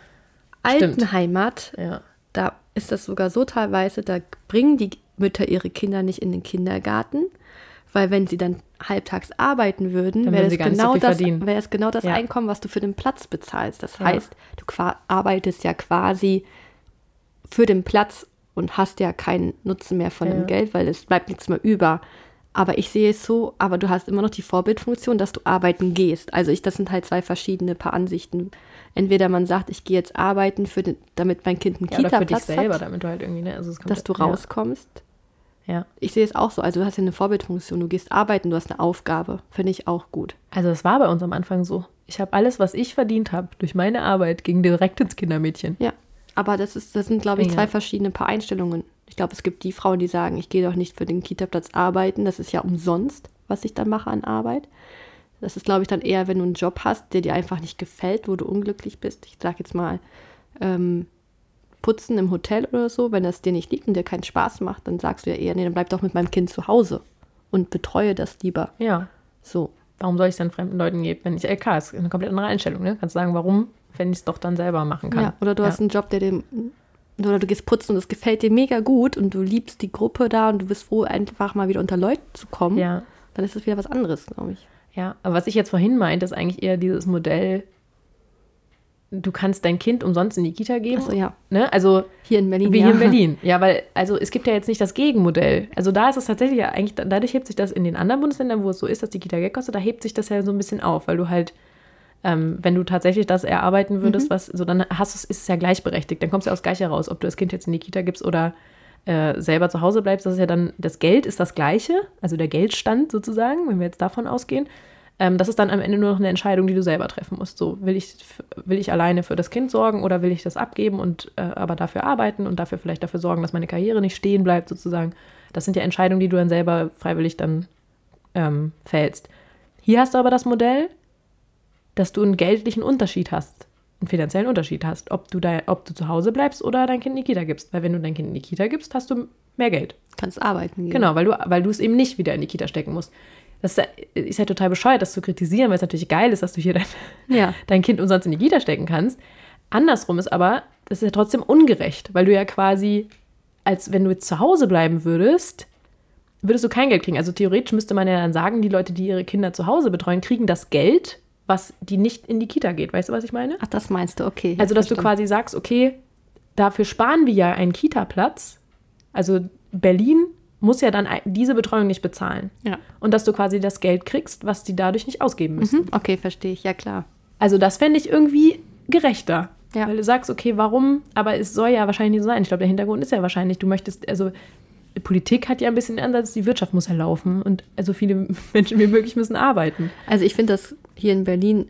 alten Stimmt. Heimat, ja. da ist das sogar so teilweise, da bringen die Mütter ihre Kinder nicht in den Kindergarten, weil wenn sie dann halbtags arbeiten würden, wäre das, so genau viel das, das genau das Ja. Einkommen, was du für den Platz bezahlst. Das Ja. heißt, du arbeitest ja quasi für den Platz und hast ja keinen Nutzen mehr von Ja. dem Geld, weil es bleibt nichts mehr über. Aber ich sehe es so, aber du hast immer noch die Vorbildfunktion, dass du arbeiten gehst. Also ich, das sind halt zwei verschiedene paar Ansichten. Entweder man sagt, ich gehe jetzt arbeiten, für den, damit mein Kind einen ja oder für dich Kita-Platz selber, hat, damit du halt irgendwie, ne? Also dass du rauskommst. Ja. Ich sehe es auch so. Also du hast ja eine Vorbildfunktion, du gehst arbeiten, du hast eine Aufgabe. Finde ich auch gut. Also es war bei uns am Anfang so. Ich habe alles, was ich verdient habe, durch meine Arbeit, ging direkt ins Kindermädchen. Ja. Aber das, ist, das sind, glaube ich, Ja. zwei verschiedene Paar Einstellungen. Ich glaube, es gibt die Frauen, die sagen, ich gehe doch nicht für den Kita-Platz arbeiten. Das ist ja umsonst, was ich dann mache an Arbeit. Das ist, glaube ich, dann eher, wenn du einen Job hast, der dir einfach nicht gefällt, wo du unglücklich bist. Ich sage jetzt mal, ähm, putzen im Hotel oder so, wenn das dir nicht liegt und dir keinen Spaß macht, dann sagst du ja eher, nee, dann bleib doch mit meinem Kind zu Hause und betreue das lieber. Ja. So. Warum soll ich es dann fremden Leuten geben, wenn ich, klar, ist eine komplett andere Einstellung, ne? Kannst sagen, warum, wenn ich es doch dann selber machen kann. Ja, oder du hast einen Job, der dem, oder du gehst putzen und es gefällt dir mega gut und du liebst die Gruppe da und du bist froh, einfach mal wieder unter Leute zu kommen, Ja. dann ist es wieder was anderes, glaube ich. Ja, aber was ich jetzt vorhin meinte, ist eigentlich eher dieses Modell, du kannst dein Kind umsonst in die Kita geben. Achso, ja. Ne? Also Hier in Berlin. wie ja. hier in Berlin. Ja, weil, also es gibt ja jetzt nicht das Gegenmodell. Also da ist es tatsächlich ja eigentlich, dadurch hebt sich das in den anderen Bundesländern, wo es so ist, dass die Kita Geld kostet, da hebt sich das ja so ein bisschen auf, weil du halt, ähm, wenn du tatsächlich das erarbeiten würdest, was, so dann hast du, ist es ja gleichberechtigt. Dann kommst du ja aufs Gleiche raus, ob du das Kind jetzt in die Kita gibst oder äh, selber zu Hause bleibst. Das ist ja dann, das Geld ist das Gleiche, also der Geldstand sozusagen, wenn wir jetzt davon ausgehen. Ähm, das ist dann am Ende nur noch eine Entscheidung, die du selber treffen musst. So, will ich, will ich alleine für das Kind sorgen oder will ich das abgeben und äh, aber dafür arbeiten und dafür vielleicht dafür sorgen, dass meine Karriere nicht stehen bleibt, sozusagen. Das sind ja Entscheidungen, die du dann selber freiwillig dann ähm, fällst. Hier hast du aber das Modell, dass du einen geldlichen Unterschied hast, einen finanziellen Unterschied hast, ob du, da, ob du zu Hause bleibst oder dein Kind in die Kita gibst. Weil wenn du dein Kind in die Kita gibst, hast du mehr Geld. Kannst arbeiten gehen. Genau, weil du, weil du es eben nicht wieder in die Kita stecken musst. Das ist ja total bescheuert, das zu kritisieren, weil es natürlich geil ist, dass du hier dein, Ja. (laughs) dein Kind umsonst in die Kita stecken kannst. Andersrum ist aber, das ist ja trotzdem ungerecht, weil du ja quasi, als wenn du jetzt zu Hause bleiben würdest, würdest du kein Geld kriegen. Also theoretisch müsste man ja dann sagen, die Leute, die ihre Kinder zu Hause betreuen, kriegen das Geld, was die nicht in die Kita geht. Weißt du, was ich meine? Ach, das meinst du, okay. Also, dass du verstanden. quasi sagst, okay, dafür sparen wir ja einen Kita-Platz. Also Berlin muss ja dann diese Betreuung nicht bezahlen. Ja. Und dass du quasi das Geld kriegst, was die dadurch nicht ausgeben müssen. Mhm. Okay, verstehe ich, ja klar. Also das fände ich irgendwie gerechter. Ja. Weil du sagst, okay, warum? Aber es soll ja wahrscheinlich nicht so sein. Ich glaube, der Hintergrund ist ja wahrscheinlich, du möchtest, also Politik hat ja ein bisschen den Ansatz, die Wirtschaft muss ja laufen. Und also viele (laughs) Menschen wie möglich müssen arbeiten. Also ich finde das hier in Berlin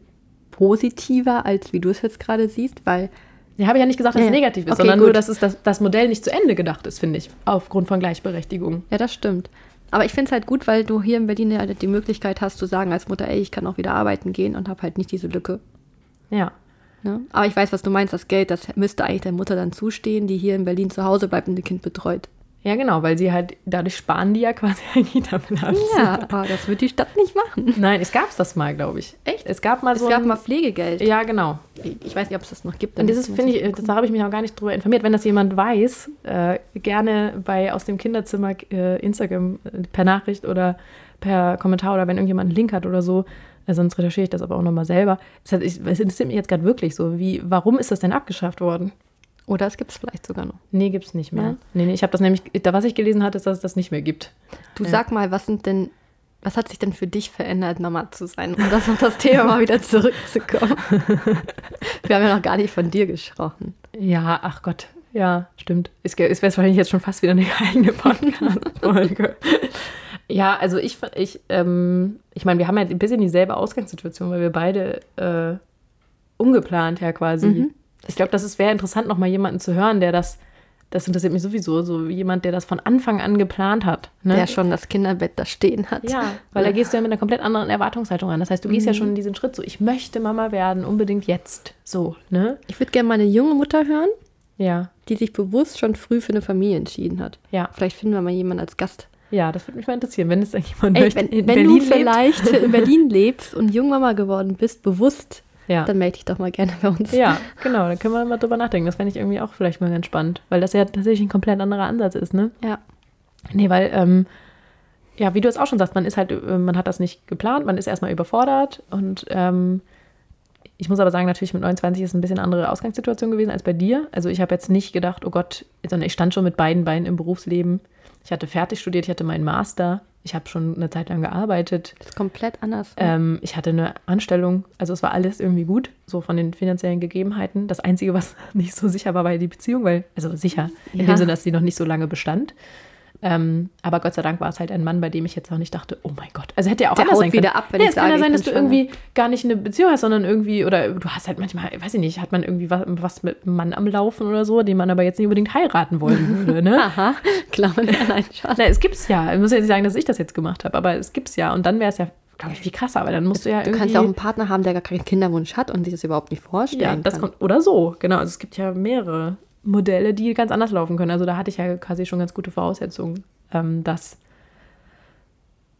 positiver, als wie du es jetzt gerade siehst, weil Ja, habe ich ja nicht gesagt, dass Ja, es negativ ist, Okay, sondern nur, gut. dass es das, das Modell nicht zu Ende gedacht ist, finde ich, aufgrund von Gleichberechtigung. Ja, das stimmt. Aber ich finde es halt gut, weil du hier in Berlin ja die Möglichkeit hast zu sagen als Mutter, ey, ich kann auch wieder arbeiten gehen und habe halt nicht diese Lücke. Ja. Ne? Aber ich weiß, was du meinst, das Geld, das müsste eigentlich der Mutter dann zustehen, die hier in Berlin zu Hause bleibt und ihr Kind betreut. Ja, genau, weil sie halt, dadurch sparen die ja quasi (laughs) ein Kita-Platz. Ja, aber das wird die Stadt nicht machen. Nein, es gab das mal, glaube ich. Echt? Es gab mal Es so gab ein, mal Pflegegeld. Ja, genau. Ich weiß nicht, ob es das noch gibt. Und das Dann ist, muss finde ich, das, da habe ich mich auch gar nicht drüber informiert. Wenn das jemand weiß, äh, gerne bei aus dem Kinderzimmer äh, Instagram äh, per Nachricht oder per Kommentar oder wenn irgendjemand einen Link hat oder so, äh, sonst recherchiere ich das aber auch nochmal selber. Ich, es interessiert mich jetzt gerade wirklich so, wie, warum ist das denn abgeschafft worden? Oder es gibt es vielleicht sogar noch. Nee, gibt es nicht mehr. Nein? Nee, nee, ich habe das nämlich, da, was ich gelesen hatte, ist, dass es das nicht mehr gibt. Du Ja. sag mal, was sind denn, was hat sich denn für dich verändert, Mama zu sein? Um das auf das Thema mal wieder zurückzukommen. (laughs) Wir haben ja noch gar nicht von dir gesprochen. Ja, ach Gott. Ja, stimmt. Es, es wäre wahrscheinlich jetzt schon fast wieder eine (laughs) eigene Podcast-Folge. (laughs) ja, also ich, ich, ähm, ich meine, wir haben ja ein bisschen dieselbe Ausgangssituation, weil wir beide äh, ungeplant ja quasi. Mhm. Ich glaube, das wäre interessant, noch mal jemanden zu hören, der das Das interessiert mich sowieso, so jemand, der das von Anfang an geplant hat. Ne? Der schon das Kinderbett da stehen hat. Ja, weil da gehst du ja mit einer komplett anderen Erwartungshaltung an. Das heißt, du gehst ja schon in diesen Schritt so, ich möchte Mama werden, unbedingt jetzt. So, ne? Ich würde gerne mal eine junge Mutter hören, Ja, die sich bewusst schon früh für eine Familie entschieden hat. ja. Vielleicht finden wir mal jemanden als Gast. Ja, das würde mich mal interessieren, wenn es da jemand Ey, möchte, wenn, in wenn du vielleicht (laughs) in Berlin lebst und Jungmama geworden bist, bewusst, Ja. dann melde dich doch mal gerne bei uns. Ja, genau, da können wir mal drüber nachdenken. Das fände ich irgendwie auch vielleicht mal ganz spannend, weil das ja tatsächlich ein komplett anderer Ansatz ist, ne? Ja. Nee, weil, ähm, ja, wie du es auch schon sagst, man ist halt, äh, man hat das nicht geplant, man ist erstmal überfordert und ähm, ich muss aber sagen, natürlich mit 29 ist es ein bisschen andere Ausgangssituation gewesen als bei dir. Also ich habe jetzt nicht gedacht, oh Gott, sondern ich stand schon mit beiden Beinen im Berufsleben. Ich hatte fertig studiert, ich hatte meinen Master, ich habe schon eine Zeit lang gearbeitet. Das ist komplett anders. Ähm, ich hatte eine Anstellung, also es war alles irgendwie gut, so von den finanziellen Gegebenheiten. Das Einzige, was (laughs) nicht so sicher war, war die Beziehung, weil, also sicher, in Ja. dem Sinne, dass sie noch nicht so lange bestand. Ähm, aber Gott sei Dank war es halt ein Mann, bei dem ich jetzt auch nicht dachte, oh mein Gott. Also hätte ja auch Der anders sein können. wieder ab, wenn ja, ich es kann ja sage, sein, dass du irgendwie gar nicht eine Beziehung hast, sondern irgendwie, oder du hast halt manchmal, weiß ich nicht, hat man irgendwie was, was mit einem Mann am Laufen oder so, den man aber jetzt nicht unbedingt heiraten wollen würde, ne? (laughs) Aha, klar, (laughs) nein. Na, es gibt's ja. Ich muss jetzt nicht sagen, dass ich das jetzt gemacht habe, aber es gibt's ja. Und dann wäre es ja, glaube ich, viel krasser, weil dann musst du ja Du irgendwie. kannst ja auch einen Partner haben, der gar keinen Kinderwunsch hat und sich das überhaupt nicht vorstellen Ja, das kann. kommt, oder so, genau. Also es gibt ja mehrere Modelle, die ganz anders laufen können. Also da hatte ich ja quasi schon ganz gute Voraussetzungen, ähm, dass.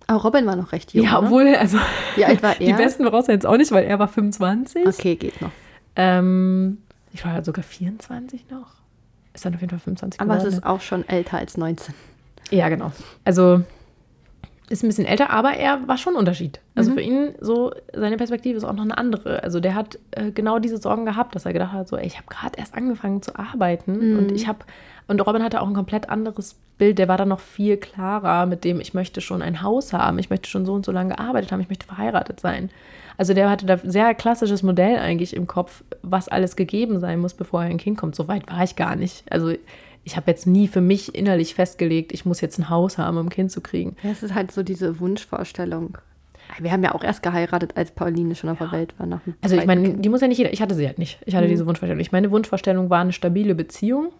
Aber Robin war noch recht jung, ja, ne? obwohl, also Wie alt war (laughs) die er? besten Voraussetzungen jetzt auch nicht, weil er war 25. Okay, geht noch. Ähm, ich war halt sogar 24 noch. Ist dann auf jeden Fall 25 Aber es geworden. ist auch schon älter als 19. Ja, genau. Also ist ein bisschen älter, aber er war schon ein Unterschied. Also Mhm. für ihn so, seine Perspektive ist auch noch eine andere. Also der hat äh, genau diese Sorgen gehabt, dass er gedacht hat, so, ey, ich habe gerade erst angefangen zu arbeiten Mhm. und ich habe, und Robin hatte auch ein komplett anderes Bild, der war dann noch viel klarer mit dem, ich möchte schon ein Haus haben, ich möchte schon so und so lange gearbeitet haben, ich möchte verheiratet sein. Also der hatte da sehr klassisches Modell eigentlich im Kopf, was alles gegeben sein muss, bevor ein Kind kommt. So weit war ich gar nicht. Also ich habe jetzt nie für mich innerlich festgelegt, ich muss jetzt ein Haus haben, um ein Kind zu kriegen. Ja, es ist halt so diese Wunschvorstellung. Wir haben ja auch erst geheiratet, als Pauline schon auf der Welt war. Also ich meine, Kind. die muss ja nicht jeder, ich hatte sie halt nicht. Ich hatte diese Wunschvorstellung. Ich meine Wunschvorstellung war eine stabile Beziehung.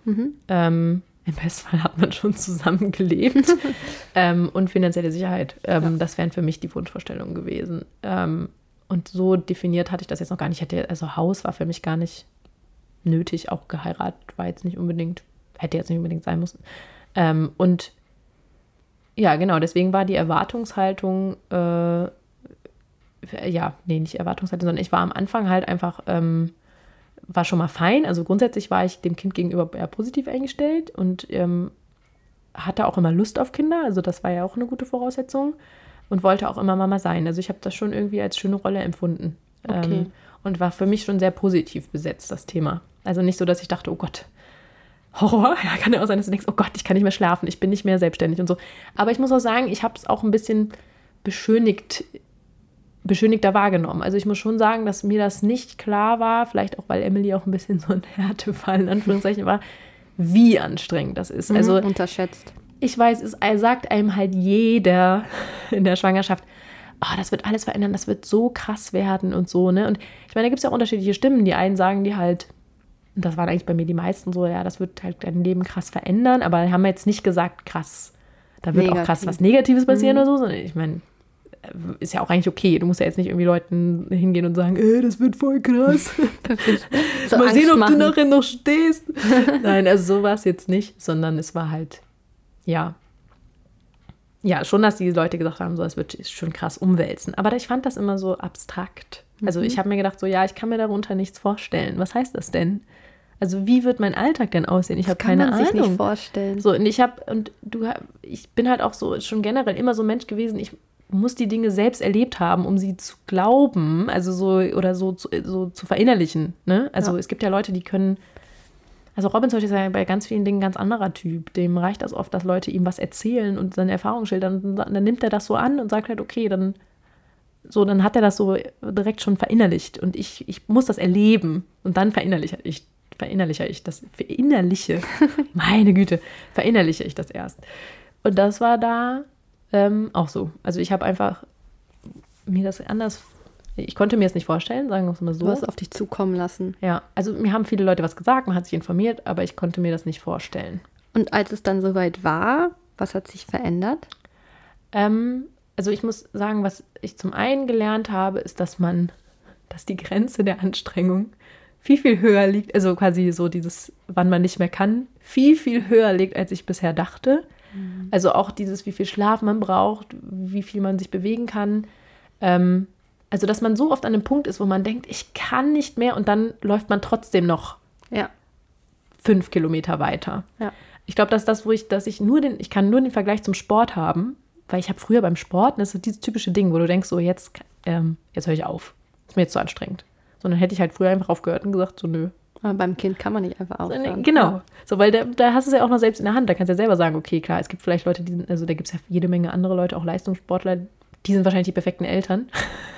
Ähm, Im Bestfall hat man schon zusammen gelebt. (laughs) ähm, und finanzielle Sicherheit. Ähm, Das wären für mich die Wunschvorstellungen gewesen. Ähm, und so definiert hatte ich das jetzt noch gar nicht. Ich Hätte, also Haus war für mich gar nicht nötig. Auch geheiratet war jetzt nicht unbedingt, hätte jetzt nicht unbedingt sein müssen. Ähm, und ja, genau, deswegen war die Erwartungshaltung, äh, ja, nee, nicht Erwartungshaltung, sondern ich war am Anfang halt einfach, ähm, war schon mal fein. Also grundsätzlich war ich dem Kind gegenüber eher positiv eingestellt und ähm, hatte auch immer Lust auf Kinder. Also das war ja auch eine gute Voraussetzung und wollte auch immer Mama sein. Also ich habe das schon irgendwie als schöne Rolle empfunden. Okay. Ähm, und war für mich schon sehr positiv besetzt, das Thema. Also nicht so, dass ich dachte, oh Gott, Horror. Ja, kann ja auch sein, dass du denkst, oh Gott, ich kann nicht mehr schlafen, ich bin nicht mehr selbstständig und so. Aber ich muss auch sagen, ich habe es auch ein bisschen beschönigt, beschönigter wahrgenommen. Also ich muss schon sagen, dass mir das nicht klar war, vielleicht auch, weil Emily auch ein bisschen so ein Härtefall in Anführungszeichen war, wie anstrengend das ist. Also Mhm, unterschätzt. ich weiß, es sagt einem halt jeder in der Schwangerschaft, oh, das wird alles verändern, das wird so krass werden und so, ne? Und ich meine, da gibt es ja unterschiedliche Stimmen. Die einen sagen die halt, und das waren eigentlich bei mir die meisten so, ja, das wird halt dein Leben krass verändern, aber haben jetzt nicht gesagt, krass, da wird auch krass Negativ. was Negatives passieren oder so, sondern ich meine, ist ja auch eigentlich okay. Du musst ja jetzt nicht irgendwie Leuten hingehen und sagen, ey, das wird voll krass. (laughs) So (laughs) Mal Angst sehen, ob machen. du nachher noch stehst. (laughs) Nein, also so war es jetzt nicht, sondern es war halt, ja. Ja, schon, dass die Leute gesagt haben, so, es wird schon krass umwälzen. Aber ich fand das immer so abstrakt. Also Mhm. ich habe mir gedacht, so, ja, ich kann mir darunter nichts vorstellen. Was heißt das denn? Also wie wird mein Alltag denn aussehen? Ich habe Kann keine man sich Ahnung. nicht vorstellen. So, und ich habe, und du, ich bin halt auch so schon generell immer so ein Mensch gewesen, ich muss die Dinge selbst erlebt haben, um sie zu glauben, also so, oder so, zu- so zu verinnerlichen. Ne? Also Ja. es gibt ja Leute, die können, also Robin zum Beispiel ist ja bei ganz vielen Dingen ein ganz anderer Typ. Dem reicht das oft, dass Leute ihm was erzählen und seine Erfahrungen schildern. Und dann nimmt er das so an und sagt halt, okay, dann so, dann hat er das so direkt schon verinnerlicht. Und ich, ich muss das erleben. Und dann verinnerliche ich, verinnerliche ich das, verinnerliche, (laughs) meine Güte, verinnerliche ich das erst. Und das war da ähm, auch so. Also ich habe einfach mir das anders Ich konnte mir es nicht vorstellen, sagen wir es mal so. Du hast auf dich zukommen lassen. Ja, also mir haben viele Leute was gesagt, man hat sich informiert, aber ich konnte mir das nicht vorstellen. Und als es dann soweit war, was hat sich verändert? Ähm, also ich muss sagen, was ich zum einen gelernt habe, ist, dass man, dass die Grenze der Anstrengung viel, viel höher liegt, also quasi so dieses, wann man nicht mehr kann, viel, viel höher liegt, als ich bisher dachte. Mhm. Also auch dieses, wie viel Schlaf man braucht, wie viel man sich bewegen kann. Ähm, also, dass man so oft an einem Punkt ist, wo man denkt, ich kann nicht mehr und dann läuft man trotzdem noch ja. fünf Kilometer weiter. Ja. Ich glaube, dass das, wo ich, dass ich nur den, ich kann nur den Vergleich zum Sport haben, weil ich habe früher beim Sport, das ist dieses typische Ding, wo du denkst, so jetzt, ähm, jetzt höre ich auf. Ist mir jetzt zu anstrengend. Sondern hätte ich halt früher einfach aufgehört und gesagt, so nö. Aber beim Kind kann man nicht einfach aufhören. Genau. So, weil da, da hast du es ja auch noch selbst in der Hand. Da kannst du ja selber sagen, okay, klar, es gibt vielleicht Leute, die sind, also da gibt es ja jede Menge andere Leute, auch Leistungssportler, die sind wahrscheinlich die perfekten Eltern.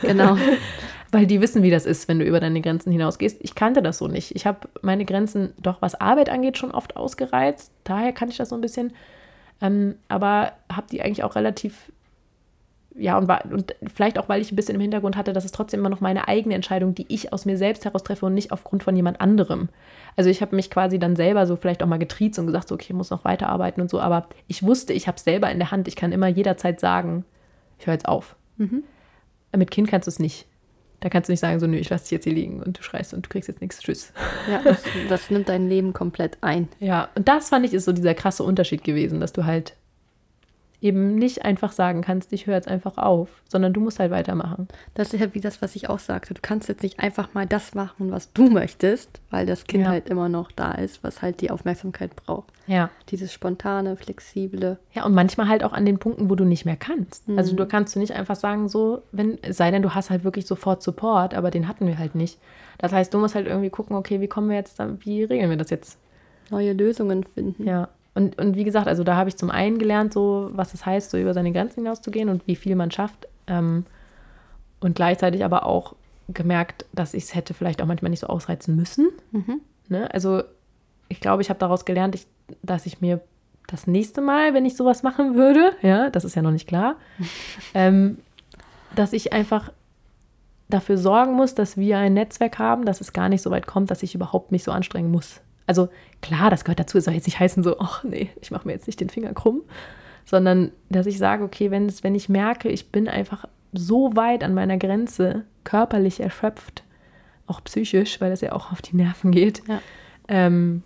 Genau. (laughs) Weil die wissen, wie das ist, wenn du über deine Grenzen hinausgehst. Ich kannte das so nicht. Ich habe meine Grenzen doch, was Arbeit angeht, schon oft ausgereizt. Daher kann ich das so ein bisschen. Ähm, aber habe die eigentlich auch relativ. Ja, und, war, und vielleicht auch, weil ich ein bisschen im Hintergrund hatte, dass es trotzdem immer noch meine eigene Entscheidung, die ich aus mir selbst heraus treffe und nicht aufgrund von jemand anderem. Also ich habe mich quasi dann selber so vielleicht auch mal getriezt und gesagt, so, okay, ich muss noch weiterarbeiten und so. Aber ich wusste, ich habe es selber in der Hand. Ich kann immer jederzeit sagen, ich höre jetzt auf. Mhm. Mit Kind kannst du es nicht. Da kannst du nicht sagen, so, nö, ich lasse dich jetzt hier liegen und du schreist und du kriegst jetzt nichts, tschüss. Ja, (laughs) das, das nimmt dein Leben komplett ein. Ja, und das fand ich ist so dieser krasse Unterschied gewesen, dass du halt eben nicht einfach sagen kannst, ich höre jetzt einfach auf, sondern du musst halt weitermachen. Das ist ja wie das, was ich auch sagte. Du kannst jetzt nicht einfach mal das machen, was du möchtest, weil das Kind Ja. halt immer noch da ist, was halt die Aufmerksamkeit braucht. Ja. Dieses spontane, flexible. Ja, und manchmal halt auch an den Punkten, wo du nicht mehr kannst. Also Mhm. du kannst du nicht einfach sagen, so, wenn, sei denn, du hast halt wirklich sofort Support, aber den hatten wir halt nicht. Das heißt, du musst halt irgendwie gucken, okay, wie kommen wir jetzt, da, wie regeln wir das jetzt? Neue Lösungen finden. Ja. Und, und wie gesagt, also da habe ich zum einen gelernt, so was es heißt, so über seine Grenzen hinauszugehen und wie viel man schafft. Ähm, und gleichzeitig aber auch gemerkt, dass ich es hätte vielleicht auch manchmal nicht so ausreizen müssen. Mhm. Ne? Also ich glaube, ich habe daraus gelernt, ich, dass ich mir das nächste Mal, wenn ich sowas machen würde, ja, das ist ja noch nicht klar, (laughs) ähm, dass ich einfach dafür sorgen muss, dass wir ein Netzwerk haben, dass es gar nicht so weit kommt, dass ich überhaupt mich so anstrengen muss. Also klar, das gehört dazu, es soll jetzt nicht heißen so, ach nee, ich mache mir jetzt nicht den Finger krumm, sondern dass ich sage, okay, wenn, es, wenn ich merke, ich bin einfach so weit an meiner Grenze, körperlich erschöpft, auch psychisch, weil das ja auch auf die Nerven geht, Ja. ähm,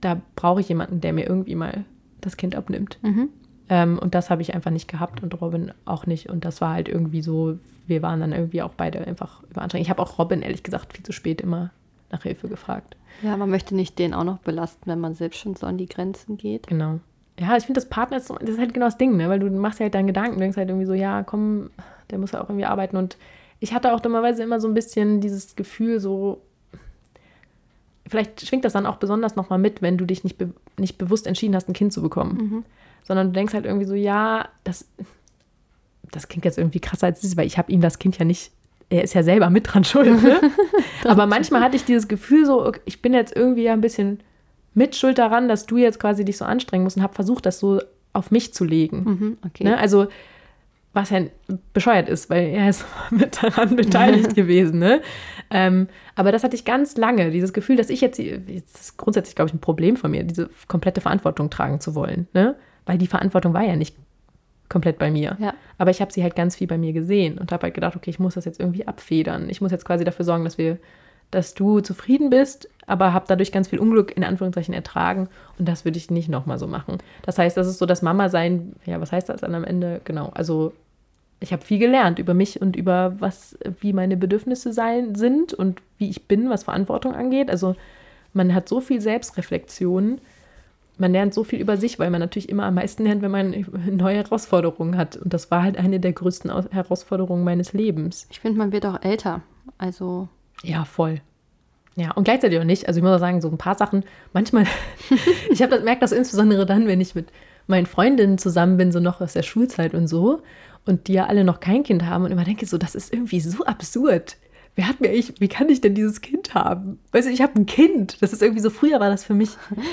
da brauche ich jemanden, der mir irgendwie mal das Kind abnimmt. Mhm. Ähm, und das habe ich einfach nicht gehabt und Robin auch nicht. Und das war halt irgendwie so, wir waren dann irgendwie auch beide einfach überanstrengend. Ich habe auch Robin ehrlich gesagt viel zu spät immer nach Hilfe gefragt. Ja, man möchte nicht den auch noch belasten, wenn man selbst schon so an die Grenzen geht. Genau. Ja, ich finde, das Partner ist, so- das ist halt genau das Ding, ne? weil du machst ja halt deinen Gedanken, du denkst halt irgendwie so, ja, komm, der muss ja auch irgendwie arbeiten. Und ich hatte auch dummerweise immer so ein bisschen dieses Gefühl, so, vielleicht schwingt das dann auch besonders nochmal mit, wenn du dich nicht, be nicht bewusst entschieden hast, ein Kind zu bekommen. Mhm. Sondern du denkst halt irgendwie so, ja, das, das klingt jetzt irgendwie krasser als es ist, weil ich habe ihm das Kind ja nicht, er ist ja selber mit dran schuld. Ne? (laughs) Aber manchmal hatte ich dieses Gefühl so, ich bin jetzt irgendwie ja ein bisschen mit schuld daran, dass du jetzt quasi dich so anstrengen musst und habe versucht, das so auf mich zu legen. Mhm. Okay. Ne? Also, was ja bescheuert ist, weil er ist (laughs) mit daran beteiligt (laughs) gewesen. Ne? Ähm, aber das hatte ich ganz lange, dieses Gefühl, dass ich jetzt, das ist grundsätzlich, glaube ich, ein Problem von mir, diese komplette Verantwortung tragen zu wollen. Ne? Weil die Verantwortung war ja nicht komplett bei mir. Ja. Aber ich habe sie halt ganz viel bei mir gesehen und habe halt gedacht, okay, ich muss das jetzt irgendwie abfedern. Ich muss jetzt quasi dafür sorgen, dass wir, dass du zufrieden bist, aber habe dadurch ganz viel Unglück in Anführungszeichen ertragen und das würde ich nicht nochmal so machen. Das heißt, das ist so das Mama sein, ja, was heißt das dann am Ende? Genau, also ich habe viel gelernt über mich und über was, wie meine Bedürfnisse sein sind und wie ich bin, was Verantwortung angeht. Also man hat so viel Selbstreflexion, man lernt so viel über sich, weil man natürlich immer am meisten lernt, wenn man (laughs) neue Herausforderungen hat. Und das war halt eine der größten Aus- Herausforderungen meines Lebens. Ich finde, man wird auch älter. Also, Ja, voll. Ja, und gleichzeitig auch nicht. Also ich muss auch sagen, so ein paar Sachen, manchmal, (laughs) ich habe das merkt das insbesondere dann, wenn ich mit meinen Freundinnen zusammen bin, so noch aus der Schulzeit und so, und die ja alle noch kein Kind haben und immer denke so, das ist irgendwie so absurd, wer hat mir eigentlich, wie kann ich denn dieses Kind haben? Weißt du, ich habe ein Kind. Das ist irgendwie so, früher war das für mich.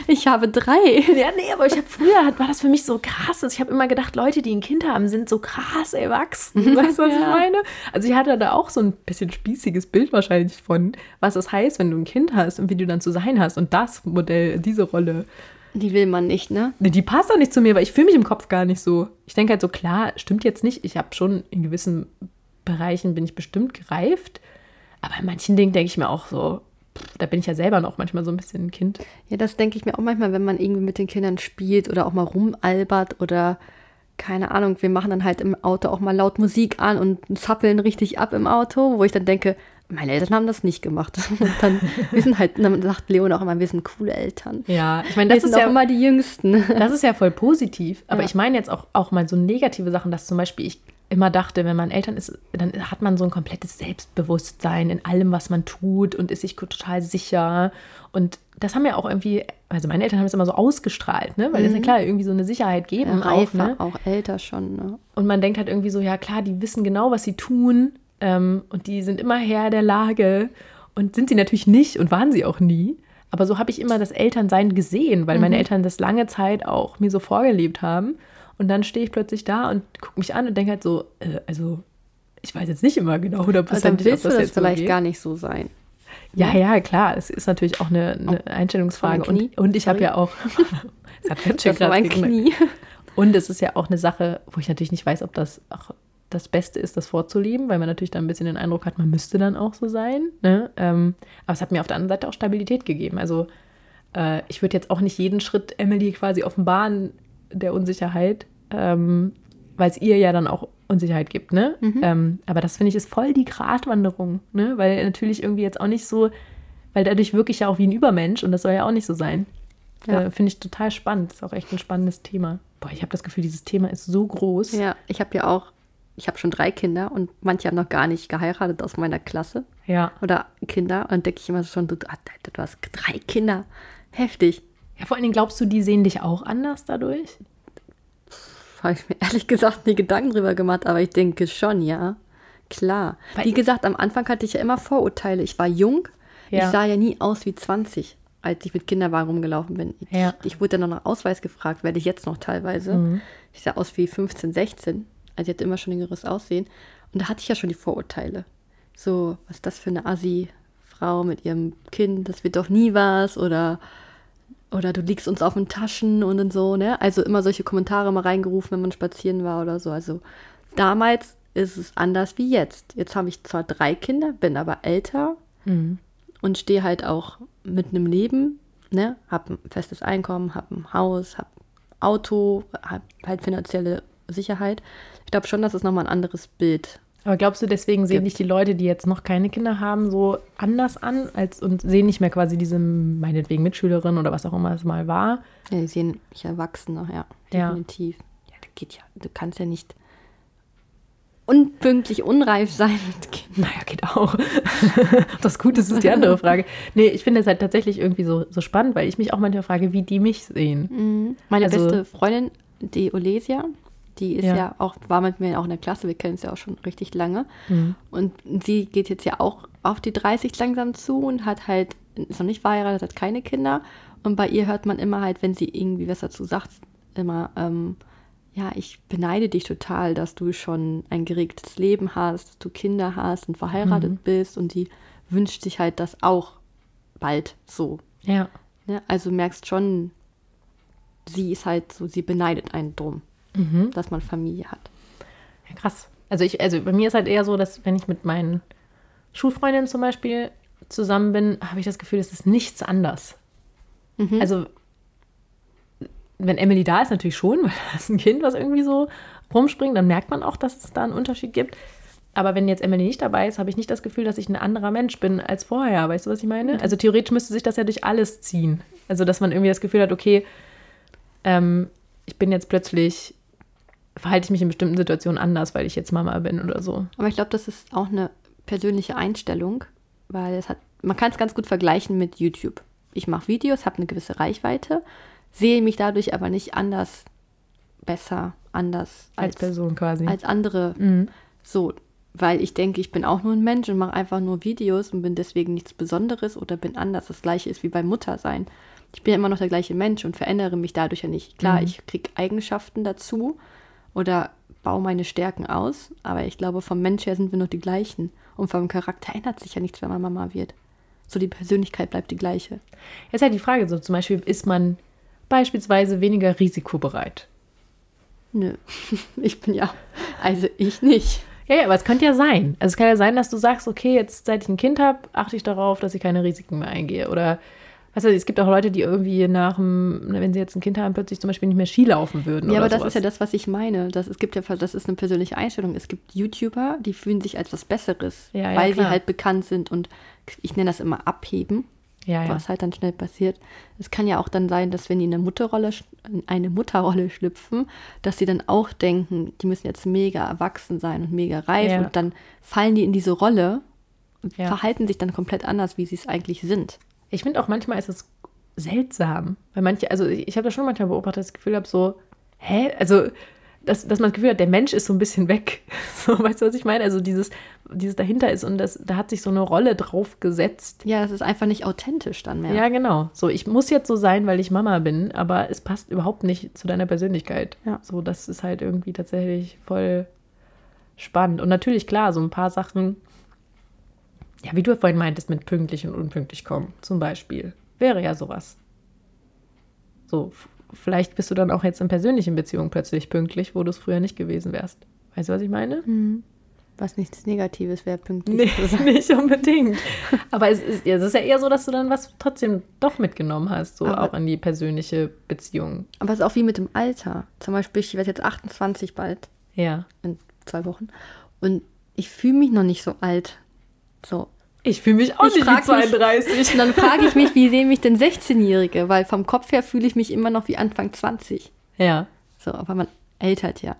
Ich habe drei. Ja, nee, aber ich habe früher, war das für mich so krass. Ich habe immer gedacht, Leute, die ein Kind haben, sind so krass erwachsen. (laughs) Weißt du, was ja. ich meine? Also ich hatte da auch so ein bisschen spießiges Bild wahrscheinlich von, was es heißt, wenn du ein Kind hast und wie du dann zu sein hast. Und das Modell, diese Rolle. Die will man nicht, ne? Die passt auch nicht zu mir, weil ich fühle mich im Kopf gar nicht so. Ich denke halt so, klar, stimmt jetzt nicht. Ich habe schon in gewissen Bereichen bin ich bestimmt gereift. Aber in manchen Dingen denke ich mir auch so, da bin ich ja selber noch manchmal so ein bisschen ein Kind. Ja, das denke ich mir auch manchmal, wenn man irgendwie mit den Kindern spielt oder auch mal rumalbert oder keine Ahnung, wir machen dann halt im Auto auch mal laut Musik an und zappeln richtig ab im Auto, wo ich dann denke, meine Eltern haben das nicht gemacht. (laughs) Und dann, wir sind halt, dann sagt Leon auch immer, wir sind coole Eltern. Ja, ich meine, das wir ist ja immer die Jüngsten. Das ist ja voll positiv. Aber Ja. ich meine jetzt auch, auch mal so negative Sachen, dass zum Beispiel ich immer dachte, wenn man Eltern ist, dann hat man so ein komplettes Selbstbewusstsein in allem, was man tut und ist sich total sicher. Und das haben ja auch irgendwie, also meine Eltern haben es immer so ausgestrahlt, ne? Weil es ja klar irgendwie so eine Sicherheit geben Ja, auch, ne? auch älter schon. Ne? Und man denkt halt irgendwie so, ja klar, die wissen genau, was sie tun ähm, und die sind immer Herr der Lage und sind sie natürlich nicht und waren sie auch nie. Aber so habe ich immer das Elternsein gesehen, weil meine Eltern das lange Zeit auch mir so vorgelebt haben. Und dann stehe ich plötzlich da und gucke mich an und denke halt so, äh, also ich weiß jetzt nicht immer genau Also dann willst du das jetzt so vielleicht gar nicht so sein. Ja, ja, klar. Es ist natürlich auch eine, eine Einstellungsfrage. Von meinem Und, und ich habe ja auch. (laughs) es hat ganz schön Das mein. Knie. Und es ist ja auch eine Sache, wo ich natürlich nicht weiß, ob das auch das Beste ist, das vorzuleben, weil man natürlich dann ein bisschen den Eindruck hat, man müsste dann auch so sein. Ne? Ähm, aber es hat mir auf der anderen Seite auch Stabilität gegeben. Also äh, ich würde jetzt auch nicht jeden Schritt Emily quasi offenbaren der Unsicherheit, ähm, weil es ihr ja dann auch Unsicherheit gibt. Ne? Ähm, aber das finde ich ist voll die Gratwanderung, ne? weil natürlich irgendwie jetzt auch nicht so, weil dadurch wirklich ja auch wie ein Übermensch und das soll ja auch nicht so sein. Ja. Äh, finde ich total spannend. Ist auch echt ein spannendes Thema. Boah, ich habe das Gefühl, dieses Thema ist so groß. Ja, ich habe ja auch, ich habe schon drei Kinder und manche haben noch gar nicht geheiratet aus meiner Klasse Ja. oder Kinder. Und denke ich immer schon, du, ah, du hast drei Kinder. Heftig. Ja. Vor allen Dingen glaubst du, die sehen dich auch anders dadurch? Habe ich mir ehrlich gesagt nie Gedanken drüber gemacht, aber ich denke schon, ja. Klar. Weil- Wie gesagt, am Anfang hatte ich ja immer Vorurteile. Ich war jung, Ja. ich sah ja nie aus wie 20, als ich mit Kinderwagen rumgelaufen bin. Ich, Ja. ich wurde dann noch nach Ausweis gefragt, werde ich jetzt noch teilweise. Mhm. Ich sah aus wie 15, 16. Also ich hatte immer schon jüngeres Aussehen. Und da hatte ich ja schon die Vorurteile. So, was ist das für eine Assi-Frau mit ihrem Kind, das wird doch nie was oder oder du liegst uns auf den Taschen und, und so, ne? Also immer solche Kommentare mal reingerufen, wenn man spazieren war oder so. Also damals ist es anders wie jetzt. Jetzt habe ich zwar drei Kinder, bin aber älter und stehe halt auch mitten im Leben, ne? Hab ein festes Einkommen, hab ein Haus, hab Auto, hab halt finanzielle Sicherheit. Ich glaube schon, dass es nochmal ein anderes Bild Aber glaubst du, deswegen sehen dich die Leute, die jetzt noch keine Kinder haben, so anders an als und sehen nicht mehr quasi diese meinetwegen Mitschülerin oder was auch immer es mal war? Ja, die sehen mich erwachsener, ja, Ja. definitiv. Ja, das geht ja. Du kannst ja nicht unpünktlich unreif sein mit Kindern. Naja, geht auch. Das gut ist, ist die andere (laughs) Frage. Nee, ich finde es halt tatsächlich irgendwie so, so spannend, weil ich mich auch manchmal frage, wie die mich sehen. Meine Also- beste Freundin, die Olesia, die ist Ja. ja. auch, war mit mir auch in der Klasse, wir kennen es ja auch schon richtig lange. Mhm. Und sie geht jetzt ja auch auf die 30 langsam zu und hat halt, ist noch nicht verheiratet, hat keine Kinder. Und bei ihr hört man immer halt, wenn sie irgendwie was dazu sagt, immer, ähm, ja, ich beneide dich total, dass du schon ein geregeltes Leben hast, dass du Kinder hast und verheiratet Mhm. bist und die wünscht sich halt das auch bald so. Ja. Ne? Also merkst schon, sie ist halt so, sie beneidet einen drum, Mhm. dass man Familie hat. Ja, krass. Also ich, also bei mir ist halt eher so, dass wenn ich mit meinen Schulfreundinnen zum Beispiel zusammen bin, habe ich das Gefühl, es ist nichts anders. Also wenn Emily da ist, natürlich schon, (laughs) weil da ist ein Kind, was irgendwie so rumspringt, dann merkt man auch, dass es da einen Unterschied gibt. Aber wenn jetzt Emily nicht dabei ist, habe ich nicht das Gefühl, dass ich ein anderer Mensch bin als vorher. Weißt du, was ich meine? Also theoretisch müsste sich das ja durch alles ziehen. Also dass man irgendwie das Gefühl hat, okay, ähm, ich bin jetzt plötzlich, verhalte ich mich in bestimmten Situationen anders, weil ich jetzt Mama bin oder so. Aber ich glaube, das ist auch eine persönliche Einstellung, weil es hat, man kann es ganz gut vergleichen mit YouTube. Ich mache Videos, habe eine gewisse Reichweite, sehe mich dadurch aber nicht anders, besser, anders Als als, Person quasi. als andere. Mhm. So, weil ich denke, ich bin auch nur ein Mensch und mache einfach nur Videos und bin deswegen nichts Besonderes oder bin anders. Das gleiche ist wie beim Muttersein. Ich bin ja immer noch der gleiche Mensch und verändere mich dadurch ja nicht. Klar, mhm. ich kriege Eigenschaften dazu oder baue meine Stärken aus, aber ich glaube, vom Mensch her sind wir noch die gleichen. Und vom Charakter ändert sich ja nichts, wenn man Mama wird. So die Persönlichkeit bleibt die gleiche. Jetzt ist halt die Frage, so zum Beispiel, ist man beispielsweise weniger risikobereit? Nö, (laughs) ich bin ja, also ich nicht. Ja, ja, aber es könnte ja sein. Also es kann ja sein, dass du sagst, okay, jetzt seit ich ein Kind habe, achte ich darauf, dass ich keine Risiken mehr eingehe. Oder Weißt du, es gibt auch Leute, die irgendwie nach dem, wenn sie jetzt ein Kind haben, plötzlich zum Beispiel nicht mehr Ski laufen würden. Ja, aber das sowas. ist ja das, was ich meine. Das, es gibt ja, das ist eine persönliche Einstellung. Es gibt YouTuber, die fühlen sich als was Besseres, ja, ja, weil klar. sie halt bekannt sind und ich nenne das immer abheben. Ja, was halt dann schnell passiert. Es kann ja auch dann sein, dass wenn die in eine Mutterrolle, eine Mutterrolle schlüpfen, dass sie dann auch denken, die müssen jetzt mega erwachsen sein und mega reif und dann fallen die in diese Rolle und verhalten sich dann komplett anders, wie sie es eigentlich sind. Ich finde auch manchmal ist es seltsam, weil manche, also ich, ich habe das schon manchmal beobachtet, das Gefühl habe so, hä, also dass, dass man das Gefühl hat, der Mensch ist so ein bisschen weg. (laughs) So, weißt du, was ich meine? Also dieses, dieses dahinter ist und das, da hat sich so eine Rolle drauf gesetzt. Ja, es ist einfach nicht authentisch dann mehr. Ja, genau. So, ich muss jetzt so sein, weil ich Mama bin, aber es passt überhaupt nicht zu deiner Persönlichkeit. Ja. So, das ist halt irgendwie tatsächlich voll spannend. Und natürlich, klar, so ein paar Sachen, ja, wie du vorhin meintest, mit pünktlich und unpünktlich kommen, zum Beispiel. Wäre ja sowas. So, vielleicht bist du dann auch jetzt in persönlichen Beziehungen plötzlich pünktlich, wo du es früher nicht gewesen wärst. Weißt du, was ich meine? Mhm. Was nichts Negatives wäre, pünktlich. Nee, (laughs) nicht unbedingt. Aber es ist, ja, es ist ja eher so, dass du dann was trotzdem doch mitgenommen hast, so aber, auch an die persönliche Beziehung. Aber es ist auch wie mit dem Alter. Zum Beispiel, ich werde jetzt 28 bald. Ja. In zwei Wochen. Und ich fühle mich noch nicht so alt. So. Ich fühle mich auch ich nicht wie 32. Mich, und (laughs) dann frage ich mich, wie sehen mich denn 16-Jährige? Weil vom Kopf her fühle ich mich immer noch wie Anfang 20. Ja. So, aber man ältert ja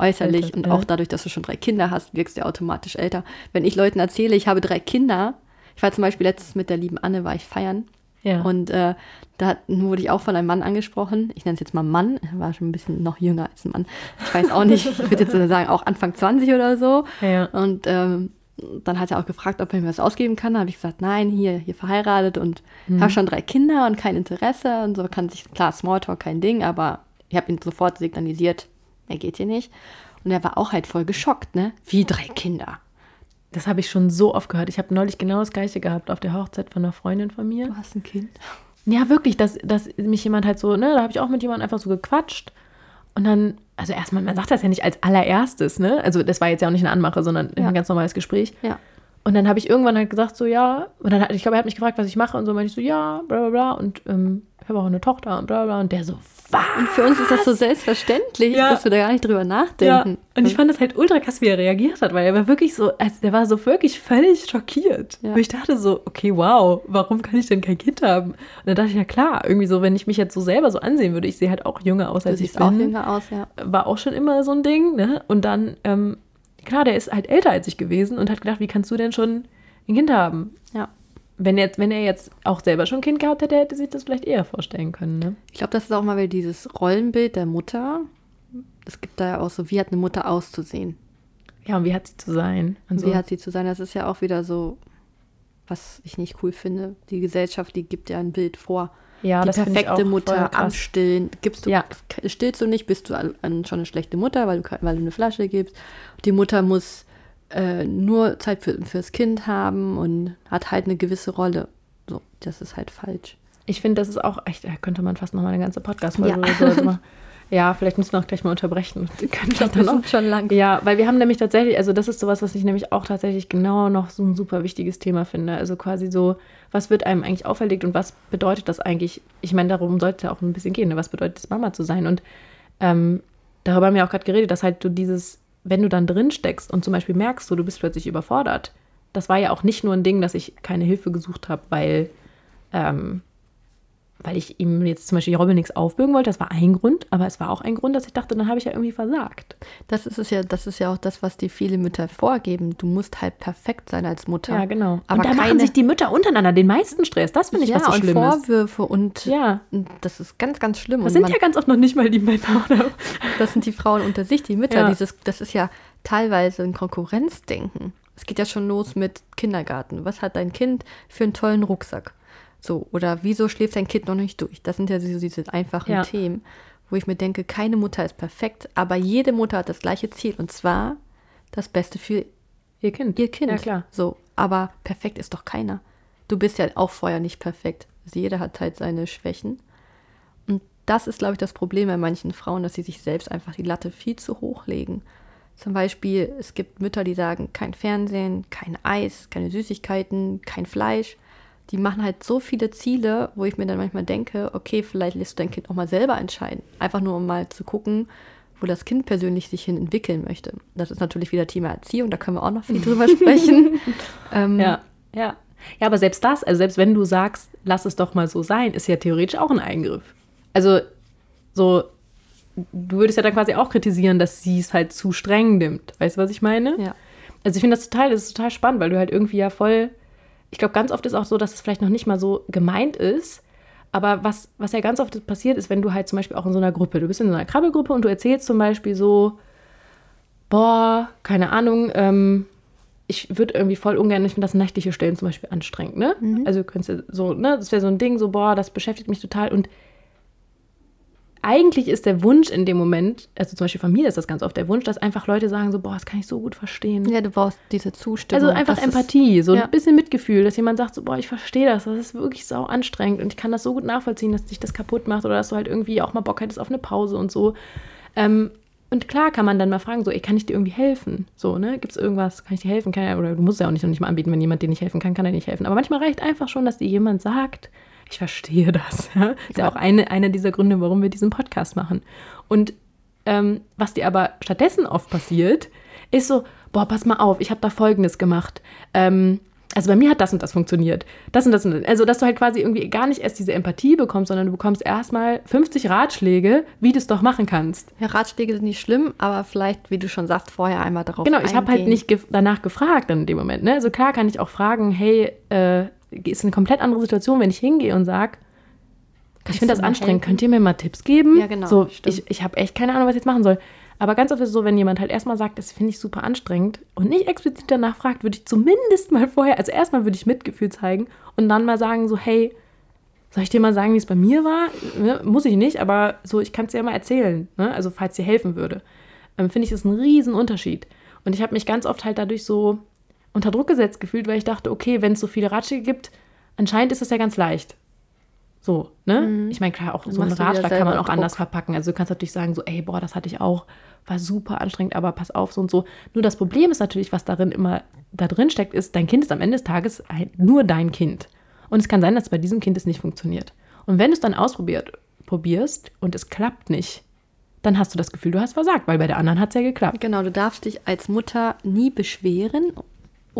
äußerlich Ältert, und ja. auch dadurch, dass du schon drei Kinder hast, wirkst du automatisch älter. Wenn ich Leuten erzähle, ich habe drei Kinder, ich war zum Beispiel letztens mit der lieben Anne, war ich feiern. Ja. Und äh, da wurde ich auch von einem Mann angesprochen. Ich nenne es jetzt mal Mann. Er war schon ein bisschen noch jünger als ein Mann. Ich weiß auch nicht. Ich würde jetzt sagen, auch Anfang 20 oder so. Ja. Und ähm, dann hat er auch gefragt, ob er mir was ausgeben kann. Da habe ich gesagt, nein, hier, hier verheiratet und mhm. habe schon drei Kinder und kein Interesse und so kann sich, klar, Smalltalk kein Ding, aber ich habe ihn sofort signalisiert, er geht hier nicht. Und er war auch halt voll geschockt, ne? Wie drei Kinder. Das habe ich schon so oft gehört. Ich habe neulich genau das Gleiche gehabt auf der Hochzeit von einer Freundin von mir. Du hast ein Kind? Ja, wirklich, dass, dass mich jemand halt so, ne, da habe ich auch mit jemandem einfach so gequatscht. Und dann also erstmal, man sagt das ja nicht als allererstes, ne? Also das war jetzt ja auch nicht eine Anmache, sondern ja. ein ganz normales Gespräch. Ja. Und dann habe ich irgendwann halt gesagt, so ja, und dann hat, ich glaube, er hat mich gefragt, was ich mache und so, meinte ich so, ja, bla bla bla. Und ähm, ich habe auch eine Tochter und bla bla. Und der so, was? Und für uns ist das so selbstverständlich, ja. dass wir da gar nicht drüber nachdenken. Ja. Und ich fand das halt ultra krass, wie er reagiert hat, weil er war wirklich so, also der war so wirklich völlig schockiert. Ja. Und ich dachte so, okay, wow, warum kann ich denn kein Kind haben? Und dann dachte ich, ja klar, irgendwie so, wenn ich mich jetzt so selber so ansehen würde, ich sehe halt auch jünger aus, als du ich bin. auch jünger aus, ja. War auch schon immer so ein Ding, ne? Und dann, ähm, klar, der ist halt älter als ich gewesen und hat gedacht, wie kannst du denn schon ein Kind haben? Ja wenn, jetzt, wenn er jetzt auch selber schon ein Kind gehabt hätte, hätte sich das vielleicht eher vorstellen können. Ne? Ich glaube, das ist auch mal wieder dieses Rollenbild der Mutter. Es gibt da ja auch so, wie hat eine Mutter auszusehen? Ja, und wie hat sie zu sein? Und wie hat sie zu sein? Das ist ja auch wieder so, was ich nicht cool finde. Die Gesellschaft, die gibt ja ein Bild vor. Ja, die das perfekte Mutter am Stillen. Gibst du, ja. Stillst du nicht, bist du schon eine schlechte Mutter, weil du, weil du eine Flasche gibst. Die Mutter muss äh, nur Zeit für, fürs Kind haben und hat halt eine gewisse Rolle. So, das ist halt falsch. Ich finde, das ist auch echt, da könnte man fast noch mal eine ganze Podcast-Folge ja. so machen. Ja, vielleicht müssen wir auch gleich mal unterbrechen. Glaube, dann auch schon lang. Ja, weil wir haben nämlich tatsächlich, also das ist sowas, was ich nämlich auch tatsächlich genau noch so ein super wichtiges Thema finde. Also quasi so, was wird einem eigentlich auferlegt und was bedeutet das eigentlich? Ich meine, darum sollte es ja auch ein bisschen gehen. Ne? Was bedeutet es, Mama zu sein? Und ähm, darüber haben wir auch gerade geredet, dass halt du dieses wenn du dann drin steckst und zum Beispiel merkst, du, du bist plötzlich überfordert, das war ja auch nicht nur ein Ding, dass ich keine Hilfe gesucht habe, weil ähm, weil ich ihm jetzt zum Beispiel Robin nichts aufbürgen wollte. Das war ein Grund, aber es war auch ein Grund, dass ich dachte, dann habe ich ja irgendwie versagt. Das ist es ja, das ist ja auch das, was dir viele Mütter vorgeben. Du musst halt perfekt sein als Mutter. Ja, genau. Aber und da keine... machen sich die Mütter untereinander den meisten Stress. Das finde ich ja, was so schlimm und Vorwürfe und ja, das ist ganz, ganz schlimm. Das sind man, ja ganz oft noch nicht mal die Männer. Oder? Das sind die Frauen unter sich, die Mütter. Ja. Dieses, das ist ja teilweise ein Konkurrenzdenken. Es geht ja schon los mit Kindergarten. Was hat dein Kind für einen tollen Rucksack? So, oder wieso schläft dein Kind noch nicht durch? Das sind ja so diese einfachen ja. Themen, wo ich mir denke, keine Mutter ist perfekt, aber jede Mutter hat das gleiche Ziel und zwar das Beste für ihr Kind. Ihr Kind. Ja, klar. So, aber perfekt ist doch keiner. Du bist ja auch vorher nicht perfekt. Also jeder hat halt seine Schwächen. Und das ist, glaube ich, das Problem bei manchen Frauen, dass sie sich selbst einfach die Latte viel zu hoch legen. Zum Beispiel, es gibt Mütter, die sagen, kein Fernsehen, kein Eis, keine Süßigkeiten, kein Fleisch. Die machen halt so viele Ziele, wo ich mir dann manchmal denke, okay, vielleicht lässt du dein Kind auch mal selber entscheiden. Einfach nur, um mal zu gucken, wo das Kind persönlich sich hin entwickeln möchte. Das ist natürlich wieder Thema Erziehung, da können wir auch noch viel drüber (laughs) sprechen. ähm, ja, ja. Ja, aber selbst das, also selbst wenn du sagst, lass es doch mal so sein, ist ja theoretisch auch ein Eingriff. Also so, du würdest ja dann quasi auch kritisieren, dass sie es halt zu streng nimmt. Weißt du, was ich meine? Ja. Also ich finde das total, das ist total spannend, weil du halt irgendwie ja voll, ich glaube, ganz oft ist auch so, dass es vielleicht noch nicht mal so gemeint ist, aber was, was ja ganz oft passiert, ist, wenn du halt zum Beispiel auch in so einer Gruppe, du bist in so einer Krabbelgruppe und du erzählst zum Beispiel so, boah, keine Ahnung, ähm, ich würde irgendwie voll ungern, ich finde das nächtliche Stellen zum Beispiel anstrengend, ne? Mhm. Also könntest du so, ne, das wäre so ein Ding, so, boah, das beschäftigt mich total und eigentlich ist der Wunsch in dem Moment, also zum Beispiel von mir ist das ganz oft der Wunsch, dass einfach Leute sagen so, boah, das kann ich so gut verstehen. Ja, du brauchst diese Zustimmung. Also einfach Empathie, so ja. ein bisschen Mitgefühl, dass jemand sagt so, boah, ich verstehe das, das ist wirklich sau anstrengend und ich kann das so gut nachvollziehen, dass dich das kaputt macht oder dass du halt irgendwie auch mal Bock hättest auf eine Pause und so. Ähm, und klar kann man dann mal fragen, so, ey, kann ich dir irgendwie helfen? So, ne? Gibt es irgendwas, kann ich dir helfen? Kann oder du musst ja auch nicht noch nicht mal anbieten, wenn jemand dir nicht helfen kann, kann er nicht helfen. Aber manchmal reicht einfach schon, dass dir jemand sagt, ich verstehe das. (laughs) Ja? Ist ja auch eine, einer dieser Gründe, warum wir diesen Podcast machen. Und ähm, was dir aber stattdessen oft passiert, ist so, boah, pass mal auf, ich habe da Folgendes gemacht. Ähm, also bei mir hat das und das funktioniert. Das und das und das. Also, dass du halt quasi irgendwie gar nicht erst diese Empathie bekommst, sondern du bekommst erstmal 50 Ratschläge, wie du es doch machen kannst. Ja, Ratschläge sind nicht schlimm, aber vielleicht, wie du schon sagst, vorher einmal darauf Genau, ich habe halt nicht ge danach gefragt dann in dem Moment. Ne? Also klar kann ich auch fragen, hey, äh, ist eine komplett andere Situation, wenn ich hingehe und sage, ich finde das anstrengend, helfen? könnt ihr mir mal Tipps geben? Ja, genau. So, ich ich habe echt keine Ahnung, was ich jetzt machen soll. Aber ganz oft ist es so, wenn jemand halt erstmal sagt, das finde ich super anstrengend und nicht explizit danach fragt, würde ich zumindest mal vorher, also erstmal würde ich Mitgefühl zeigen und dann mal sagen, so, hey, soll ich dir mal sagen, wie es bei mir war? Ne, muss ich nicht, aber so, ich kann es dir ja mal erzählen. Ne? Also, falls dir helfen würde. Ähm, finde ich das ein Riesenunterschied. Und ich habe mich ganz oft halt dadurch so unter Druck gesetzt gefühlt, weil ich dachte, okay, wenn es so viele Ratschläge gibt, anscheinend ist das ja ganz leicht. So, ne? Mhm. Ich meine, klar, auch Dann so einen Ratschlag kann man auch Druck. anders verpacken. Also du kannst natürlich sagen, so, ey, boah, das hatte ich auch, war super anstrengend, aber pass auf, so und so. Nur das Problem ist natürlich, was darin immer da drin steckt, ist, dein Kind ist am Ende des Tages nur dein Kind. Und es kann sein, dass bei diesem Kind es nicht funktioniert. Und wenn du es dann ausprobiert, probierst und es klappt nicht, dann hast du das Gefühl, du hast versagt, weil bei der anderen hat es ja geklappt. Genau, du darfst dich als Mutter nie beschweren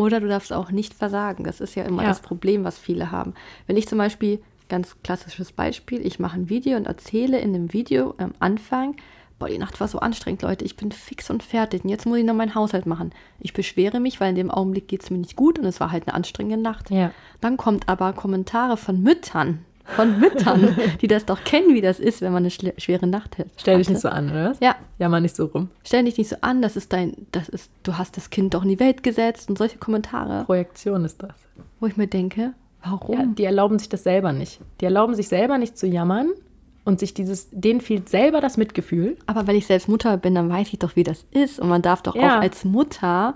oder du darfst auch nicht versagen. Das ist ja immer ja. das Problem, was viele haben. Wenn ich zum Beispiel, ganz klassisches Beispiel, ich mache ein Video und erzähle in dem Video am Anfang, boah, die Nacht war so anstrengend, Leute, ich bin fix und fertig und jetzt muss ich noch meinen Haushalt machen. Ich beschwere mich, weil in dem Augenblick geht es mir nicht gut und es war halt eine anstrengende Nacht. Ja. Dann kommt aber Kommentare von Müttern, von Müttern, die das doch kennen, wie das ist, wenn man eine schwere Nacht hat. Stell dich nicht so an, oder? Ja. Ja, mal nicht so rum. Stell dich nicht so an, das ist dein, das ist, du hast das Kind doch in die Welt gesetzt und solche Kommentare. Projektion ist das. Wo ich mir denke, warum? Ja, die erlauben sich das selber nicht. Die erlauben sich selber nicht zu jammern und sich dieses, denen fehlt selber das Mitgefühl. Aber wenn ich selbst Mutter bin, dann weiß ich doch, wie das ist. Und man darf doch ja. auch als Mutter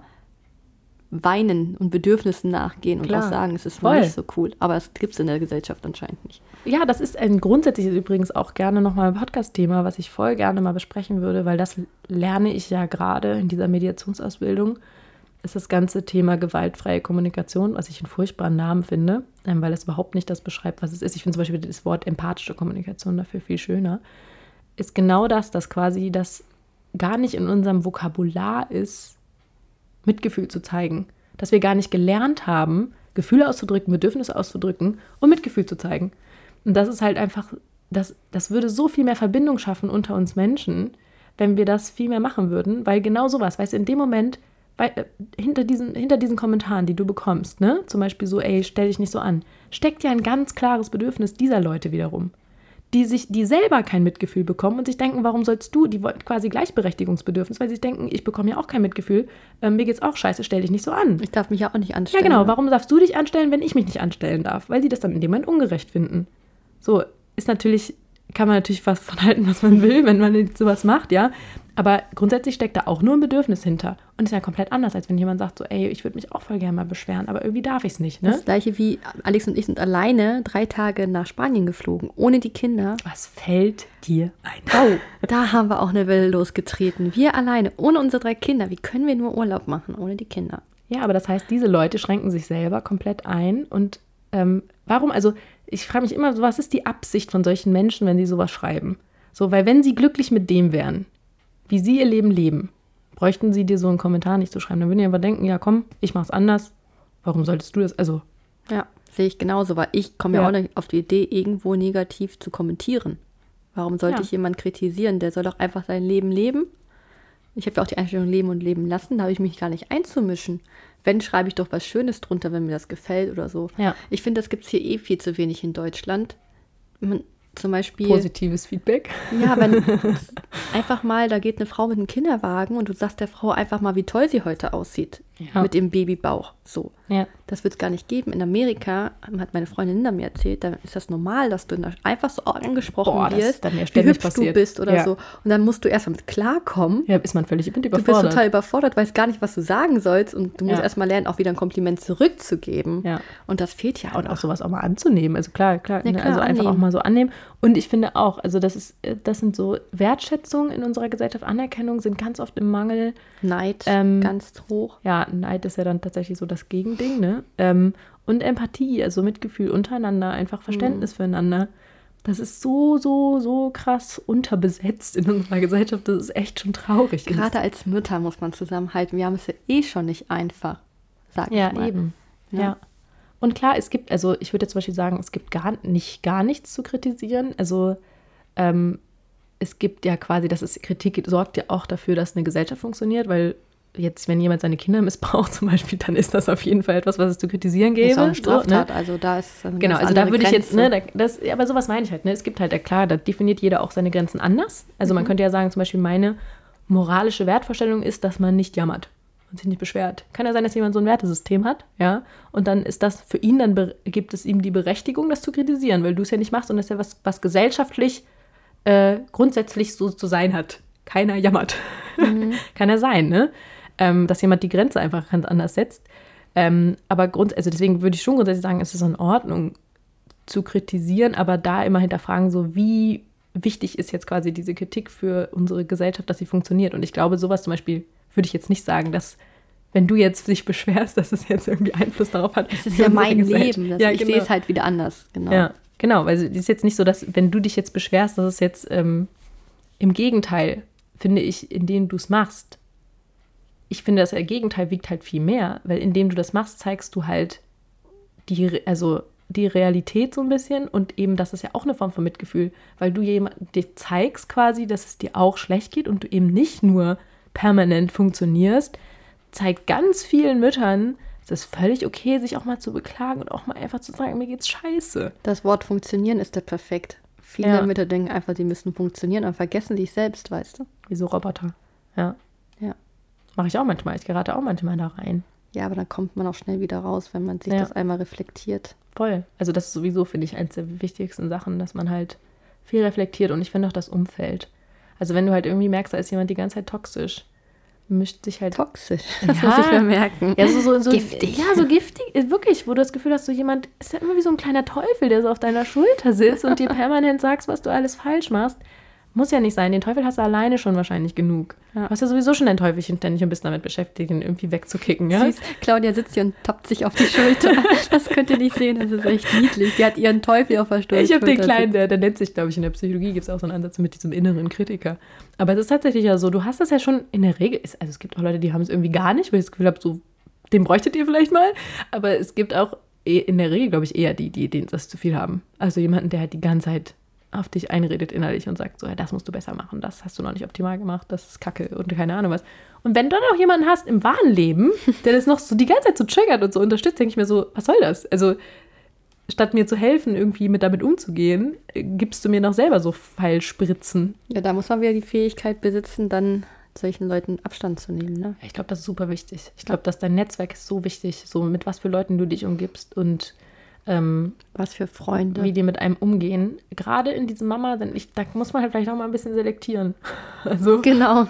weinen und Bedürfnissen nachgehen und Klar. auch sagen, es ist Voll. nicht so cool. Aber es gibt es in der Gesellschaft anscheinend nicht. Ja, das ist ein grundsätzliches übrigens auch gerne nochmal ein Podcast-Thema, was ich voll gerne mal besprechen würde, weil das lerne ich ja gerade in dieser Mediationsausbildung. Ist das ganze Thema gewaltfreie Kommunikation, was ich einen furchtbaren Namen finde, ähm, weil es überhaupt nicht das beschreibt, was es ist. Ich finde zum Beispiel das Wort empathische Kommunikation dafür viel schöner. Ist genau das, dass quasi das gar nicht in unserem Vokabular ist, Mitgefühl zu zeigen. Dass wir gar nicht gelernt haben, Gefühle auszudrücken, Bedürfnisse auszudrücken und Mitgefühl zu zeigen. Und das ist halt einfach, das, das würde so viel mehr Verbindung schaffen unter uns Menschen, wenn wir das viel mehr machen würden, weil genau sowas, weißt du, in dem Moment, weil, äh, hinter, diesen, hinter diesen Kommentaren, die du bekommst, ne, zum Beispiel so, ey, stell dich nicht so an, steckt ja ein ganz klares Bedürfnis dieser Leute wiederum. Die sich, die selber kein Mitgefühl bekommen und sich denken, warum sollst du, die wollen quasi Gleichberechtigungsbedürfnis, weil sie denken, ich bekomme ja auch kein Mitgefühl, ähm, mir geht's auch scheiße, stell dich nicht so an. Ich darf mich ja auch nicht anstellen. Ja, genau, warum darfst du dich anstellen, wenn ich mich nicht anstellen darf? Weil die das dann in dem Moment ungerecht finden. So, ist natürlich, kann man natürlich was von halten, was man will, wenn man sowas macht, ja. Aber grundsätzlich steckt da auch nur ein Bedürfnis hinter. Und ist ja komplett anders, als wenn jemand sagt, so, ey, ich würde mich auch voll gerne mal beschweren, aber irgendwie darf ich es nicht. Ne? Das gleiche wie Alex und ich sind alleine drei Tage nach Spanien geflogen, ohne die Kinder. Was fällt dir ein? Oh, da haben wir auch eine Welle losgetreten. Wir alleine, ohne unsere drei Kinder. Wie können wir nur Urlaub machen, ohne die Kinder? Ja, aber das heißt, diese Leute schränken sich selber komplett ein. Und ähm, warum, also ich frage mich immer, was ist die Absicht von solchen Menschen, wenn sie sowas schreiben? So, weil wenn sie glücklich mit dem wären, wie sie ihr Leben leben, bräuchten sie dir so einen Kommentar nicht zu schreiben. Dann würden die einfach denken, ja komm, ich mach's anders. Warum solltest du das? Also. Ja, sehe ich genauso, weil ich komme ja. ja. auch nicht auf die Idee, irgendwo negativ zu kommentieren. Warum sollte ja. ich jemanden kritisieren? Der soll doch einfach sein Leben leben. Ich habe ja auch die Einstellung Leben und Leben lassen, da habe ich mich gar nicht einzumischen. Wenn, schreibe ich doch was Schönes drunter, wenn mir das gefällt oder so. Ja. Ich finde, das gibt es hier eh viel zu wenig in Deutschland. Man, zum Beispiel. Positives Feedback. Ja, wenn (laughs) einfach mal, da geht eine Frau mit einem Kinderwagen und du sagst der Frau einfach mal, wie toll sie heute aussieht. Ja. Mit dem Babybauch. So. Ja. Das wird es gar nicht geben. In Amerika, hat meine Freundin hinter mir erzählt, da ist das normal, dass du einfach so angesprochen Boah, wirst, wie hübsch passiert. du bist oder ja. so. Und dann musst du erst damit klarkommen. Ja, ist man völlig überfordert. Du bist total überfordert, weißt gar nicht, was du sagen sollst. Und du musst ja. erst mal lernen, auch wieder ein Kompliment zurückzugeben. Ja. Und das fehlt ja. Und auch sowas auch mal anzunehmen. Also klar, klar. Ne, klar also annehmen. einfach auch mal so annehmen. Und ich finde auch, also das ist, das sind so Wertschätzungen in unserer Gesellschaft, Anerkennung sind ganz oft im Mangel. Neid, ähm, ganz hoch. Ja, Neid ist ja dann tatsächlich so das Gegending, ne? Ähm, und Empathie, also Mitgefühl untereinander, einfach Verständnis mhm. füreinander. Das ist so, so, so krass unterbesetzt in unserer Gesellschaft, das ist echt schon traurig. Gerade als Mütter muss man zusammenhalten. Wir haben es ja eh schon nicht einfach, sag ja, ich mal. Eben. Ja, eben. Ja. Und klar, es gibt, also ich würde zum Beispiel sagen, es gibt gar nicht gar nichts zu kritisieren. Also ähm, es gibt ja quasi, das ist Kritik sorgt ja auch dafür, dass eine Gesellschaft funktioniert, weil jetzt, wenn jemand seine Kinder (laughs) missbraucht zum Beispiel, dann ist das auf jeden Fall etwas, was es zu kritisieren gäbe. Ist auch eine Straftat, so, ne? also da ist eine Genau, also da würde ich jetzt, ne, das, aber sowas meine ich halt, ne? Es gibt halt, ja klar, da definiert jeder auch seine Grenzen anders. Also mhm. man könnte ja sagen, zum Beispiel meine moralische Wertvorstellung ist, dass man nicht jammert und sich nicht beschwert. Kann ja sein, dass jemand so ein Wertesystem hat, ja, und dann ist das für ihn, dann gibt es ihm die Berechtigung, das zu kritisieren, weil du es ja nicht machst und das ist ja was, was gesellschaftlich äh, grundsätzlich so zu sein hat. Keiner jammert. Mhm. (laughs) Kann ja sein, ne? ähm, dass jemand die Grenze einfach ganz anders setzt. Ähm, aber Grund, also deswegen würde ich schon grundsätzlich sagen, es ist in Ordnung zu kritisieren, aber da immer hinterfragen, so wie wichtig ist jetzt quasi diese Kritik für unsere Gesellschaft, dass sie funktioniert. Und ich glaube, sowas zum Beispiel würde ich jetzt nicht sagen, dass wenn du jetzt dich beschwerst, dass es jetzt irgendwie Einfluss darauf hat. Das ist ja mein Leben. Das, ja, ich genau. sehe es halt wieder anders. Genau. Ja, genau. Weil es ist jetzt nicht so, dass wenn du dich jetzt beschwerst, dass es jetzt ähm, im Gegenteil, finde ich, indem du es machst, ich finde, das Gegenteil wiegt halt viel mehr, weil indem du das machst, zeigst du halt die, also die Realität so ein bisschen und eben, das ist ja auch eine Form von Mitgefühl, weil du jemand dir zeigst quasi, dass es dir auch schlecht geht und du eben nicht nur permanent funktionierst, zeigt ganz vielen Müttern, es ist völlig okay, sich auch mal zu beklagen und auch mal einfach zu sagen, mir geht's scheiße. Das Wort funktionieren ist ja perfekt. Viele ja. Mütter denken einfach, sie müssen funktionieren und vergessen sich selbst, weißt du? Wie so Roboter. Ja. Ja. Mache ich auch manchmal. Ich gerate auch manchmal da rein. Ja, aber dann kommt man auch schnell wieder raus, wenn man sich ja. das einmal reflektiert. Voll. Also das ist sowieso, finde ich, eines der wichtigsten Sachen, dass man halt viel reflektiert und ich finde auch das Umfeld. Also wenn du halt irgendwie merkst, da ist jemand die ganze Zeit toxisch, mischt sich halt. Toxisch. (laughs) Das ja. muss ich bemerken. Ja, so, so, so, giftig. Ja, so giftig. Wirklich, wo du das Gefühl hast, so jemand ist ja immer wie so ein kleiner Teufel, der so auf deiner Schulter sitzt und dir (laughs) permanent sagst, was du alles falsch machst. Muss ja nicht sein. Den Teufel hast du alleine schon wahrscheinlich genug. Ja. Du hast ja sowieso schon dein Teufelchen ständig ein bisschen damit beschäftigt, ihn irgendwie wegzukicken. Ja? Süß. Claudia sitzt hier und tappt sich auf die Schulter. (laughs) das könnt ihr nicht sehen, das ist echt niedlich. Die hat ihren Teufel auf der Schulter. Ich habe den kleinen, der, der nennt sich, glaube ich, in der Psychologie gibt es auch so einen Ansatz mit diesem inneren Kritiker. Aber es ist tatsächlich ja so, du hast das ja schon in der Regel, also es gibt auch Leute, die haben es irgendwie gar nicht, weil ich das Gefühl habe, so, den bräuchtet ihr vielleicht mal. Aber es gibt auch eh, in der Regel, glaube ich, eher die, die, die das zu viel haben. Also jemanden, der halt die ganze Zeit auf dich einredet innerlich und sagt so, ja, das musst du besser machen, das hast du noch nicht optimal gemacht, das ist kacke und keine Ahnung was. Und wenn du dann auch jemanden hast im wahren Leben, (laughs) der das noch so die ganze Zeit so triggert und so unterstützt, denke ich mir so, was soll das? Also statt mir zu helfen, irgendwie mit damit umzugehen, äh, gibst du mir noch selber so Pfeilspritzen. Ja, da muss man wieder die Fähigkeit besitzen, dann solchen Leuten Abstand zu nehmen. Ne? Ich glaube, das ist super wichtig. Ich glaube, dass dein Netzwerk ist so wichtig, so mit was für Leuten du dich umgibst und ähm, was für Freunde. Wie die mit einem umgehen. Gerade in diesem Mama, denn ich, da muss man halt vielleicht auch mal ein bisschen selektieren. (laughs) Also, genau.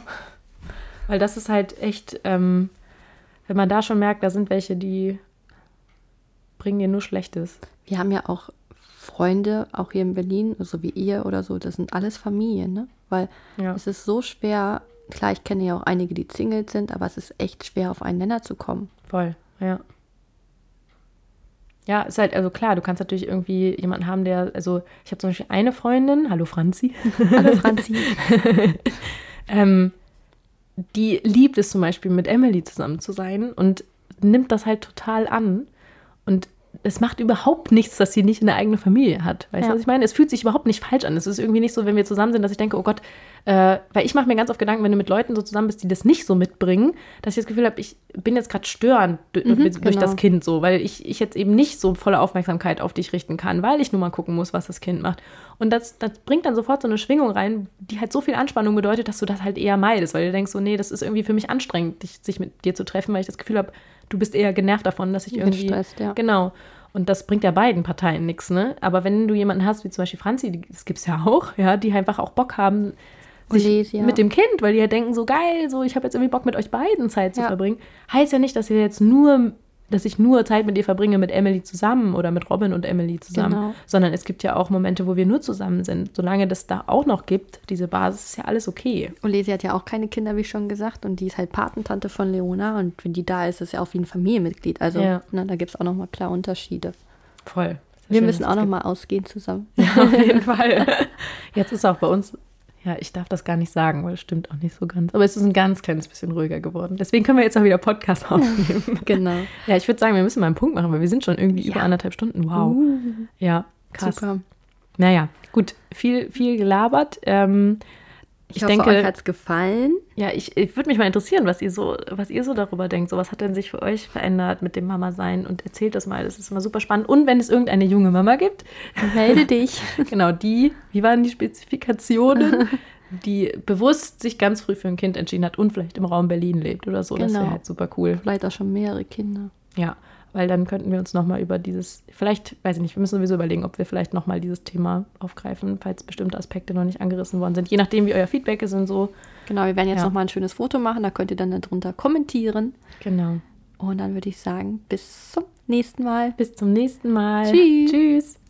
Weil das ist halt echt, ähm, wenn man da schon merkt, da sind welche, die bringen dir nur Schlechtes. Wir haben ja auch Freunde, auch hier in Berlin, so wie ihr oder so, das sind alles Familien, ne? Weil ja. es ist so schwer, klar, ich kenne ja auch einige, die Singles sind, aber es ist echt schwer, auf einen Nenner zu kommen. Voll, ja. Ja, ist halt, also klar, du kannst natürlich irgendwie jemanden haben, der, also ich habe zum Beispiel eine Freundin, hallo Franzi. Hallo Franzi. (laughs) ähm, die liebt es zum Beispiel mit Emily zusammen zu sein und nimmt das halt total an. Und es macht überhaupt nichts, dass sie nicht eine eigene Familie hat. Weißt du, ja. was ich meine? Es fühlt sich überhaupt nicht falsch an. Es ist irgendwie nicht so, wenn wir zusammen sind, dass ich denke, oh Gott, äh, weil ich mache mir ganz oft Gedanken, wenn du mit Leuten so zusammen bist, die das nicht so mitbringen, dass ich das Gefühl habe, ich bin jetzt gerade störend mhm, durch genau. das Kind so, weil ich, ich jetzt eben nicht so volle Aufmerksamkeit auf dich richten kann, weil ich nur mal gucken muss, was das Kind macht. Und das, das bringt dann sofort so eine Schwingung rein, die halt so viel Anspannung bedeutet, dass du das halt eher meidest, weil du denkst so, nee, das ist irgendwie für mich anstrengend, dich, sich mit dir zu treffen, weil ich das Gefühl habe, du bist eher genervt davon, dass ich irgendwie. Gestresst, ja. Genau. Und das bringt ja beiden Parteien nichts, ne? Aber wenn du jemanden hast, wie zum Beispiel Franzi, das gibt es ja auch, ja, die einfach auch Bock haben, sich ja. mit dem Kind, weil die ja denken, so geil, so ich habe jetzt irgendwie Bock mit euch beiden Zeit zu ja. verbringen, heißt ja nicht, dass ihr jetzt nur dass ich nur Zeit mit ihr verbringe mit Emily zusammen oder mit Robin und Emily zusammen, genau. sondern es gibt ja auch Momente, wo wir nur zusammen sind. Solange das da auch noch gibt, diese Basis, ist ja alles okay. Olesi hat ja auch keine Kinder, wie schon gesagt, und die ist halt Patentante von Leona und wenn die da ist, ist ja auch wie ein Familienmitglied. Also ja. ne, da gibt es auch nochmal klar Unterschiede. Voll. Wir müssen auch nochmal ausgehen zusammen. Ja, (laughs) auf jeden Fall. (laughs) Jetzt ist auch bei uns ja, ich darf das gar nicht sagen, weil das stimmt auch nicht so ganz. Aber es ist ein ganz kleines bisschen ruhiger geworden. Deswegen können wir jetzt auch wieder Podcast aufnehmen. (laughs) genau. Ja, ich würde sagen, wir müssen mal einen Punkt machen, weil wir sind schon irgendwie ja. über anderthalb Stunden. Wow. Uh, ja, krass. Super. Naja, gut. Viel, viel gelabert. Ähm, ich, ich hoffe, denke, euch hat es gefallen. Ja, ich, ich würde mich mal interessieren, was ihr so, was ihr so darüber denkt. So, was hat denn sich für euch verändert mit dem Mama sein? Und erzählt das mal. Das ist immer super spannend. Und wenn es irgendeine junge Mama gibt, melde (laughs) dich. genau, die, wie waren die Spezifikationen? (laughs) die bewusst sich ganz früh für ein Kind entschieden hat und vielleicht im Raum Berlin lebt oder so. Genau. Das wäre halt super cool. Vielleicht auch schon mehrere Kinder. Ja, weil dann könnten wir uns nochmal über dieses, vielleicht, weiß ich nicht, wir müssen sowieso überlegen, ob wir vielleicht nochmal dieses Thema aufgreifen, falls bestimmte Aspekte noch nicht angerissen worden sind. Je nachdem, wie euer Feedback ist und so. Genau, wir werden jetzt ja. nochmal ein schönes Foto machen, da könnt ihr dann darunter kommentieren. Genau. Und dann würde ich sagen, bis zum nächsten Mal. Bis zum nächsten Mal. Tschüss. Tschüss.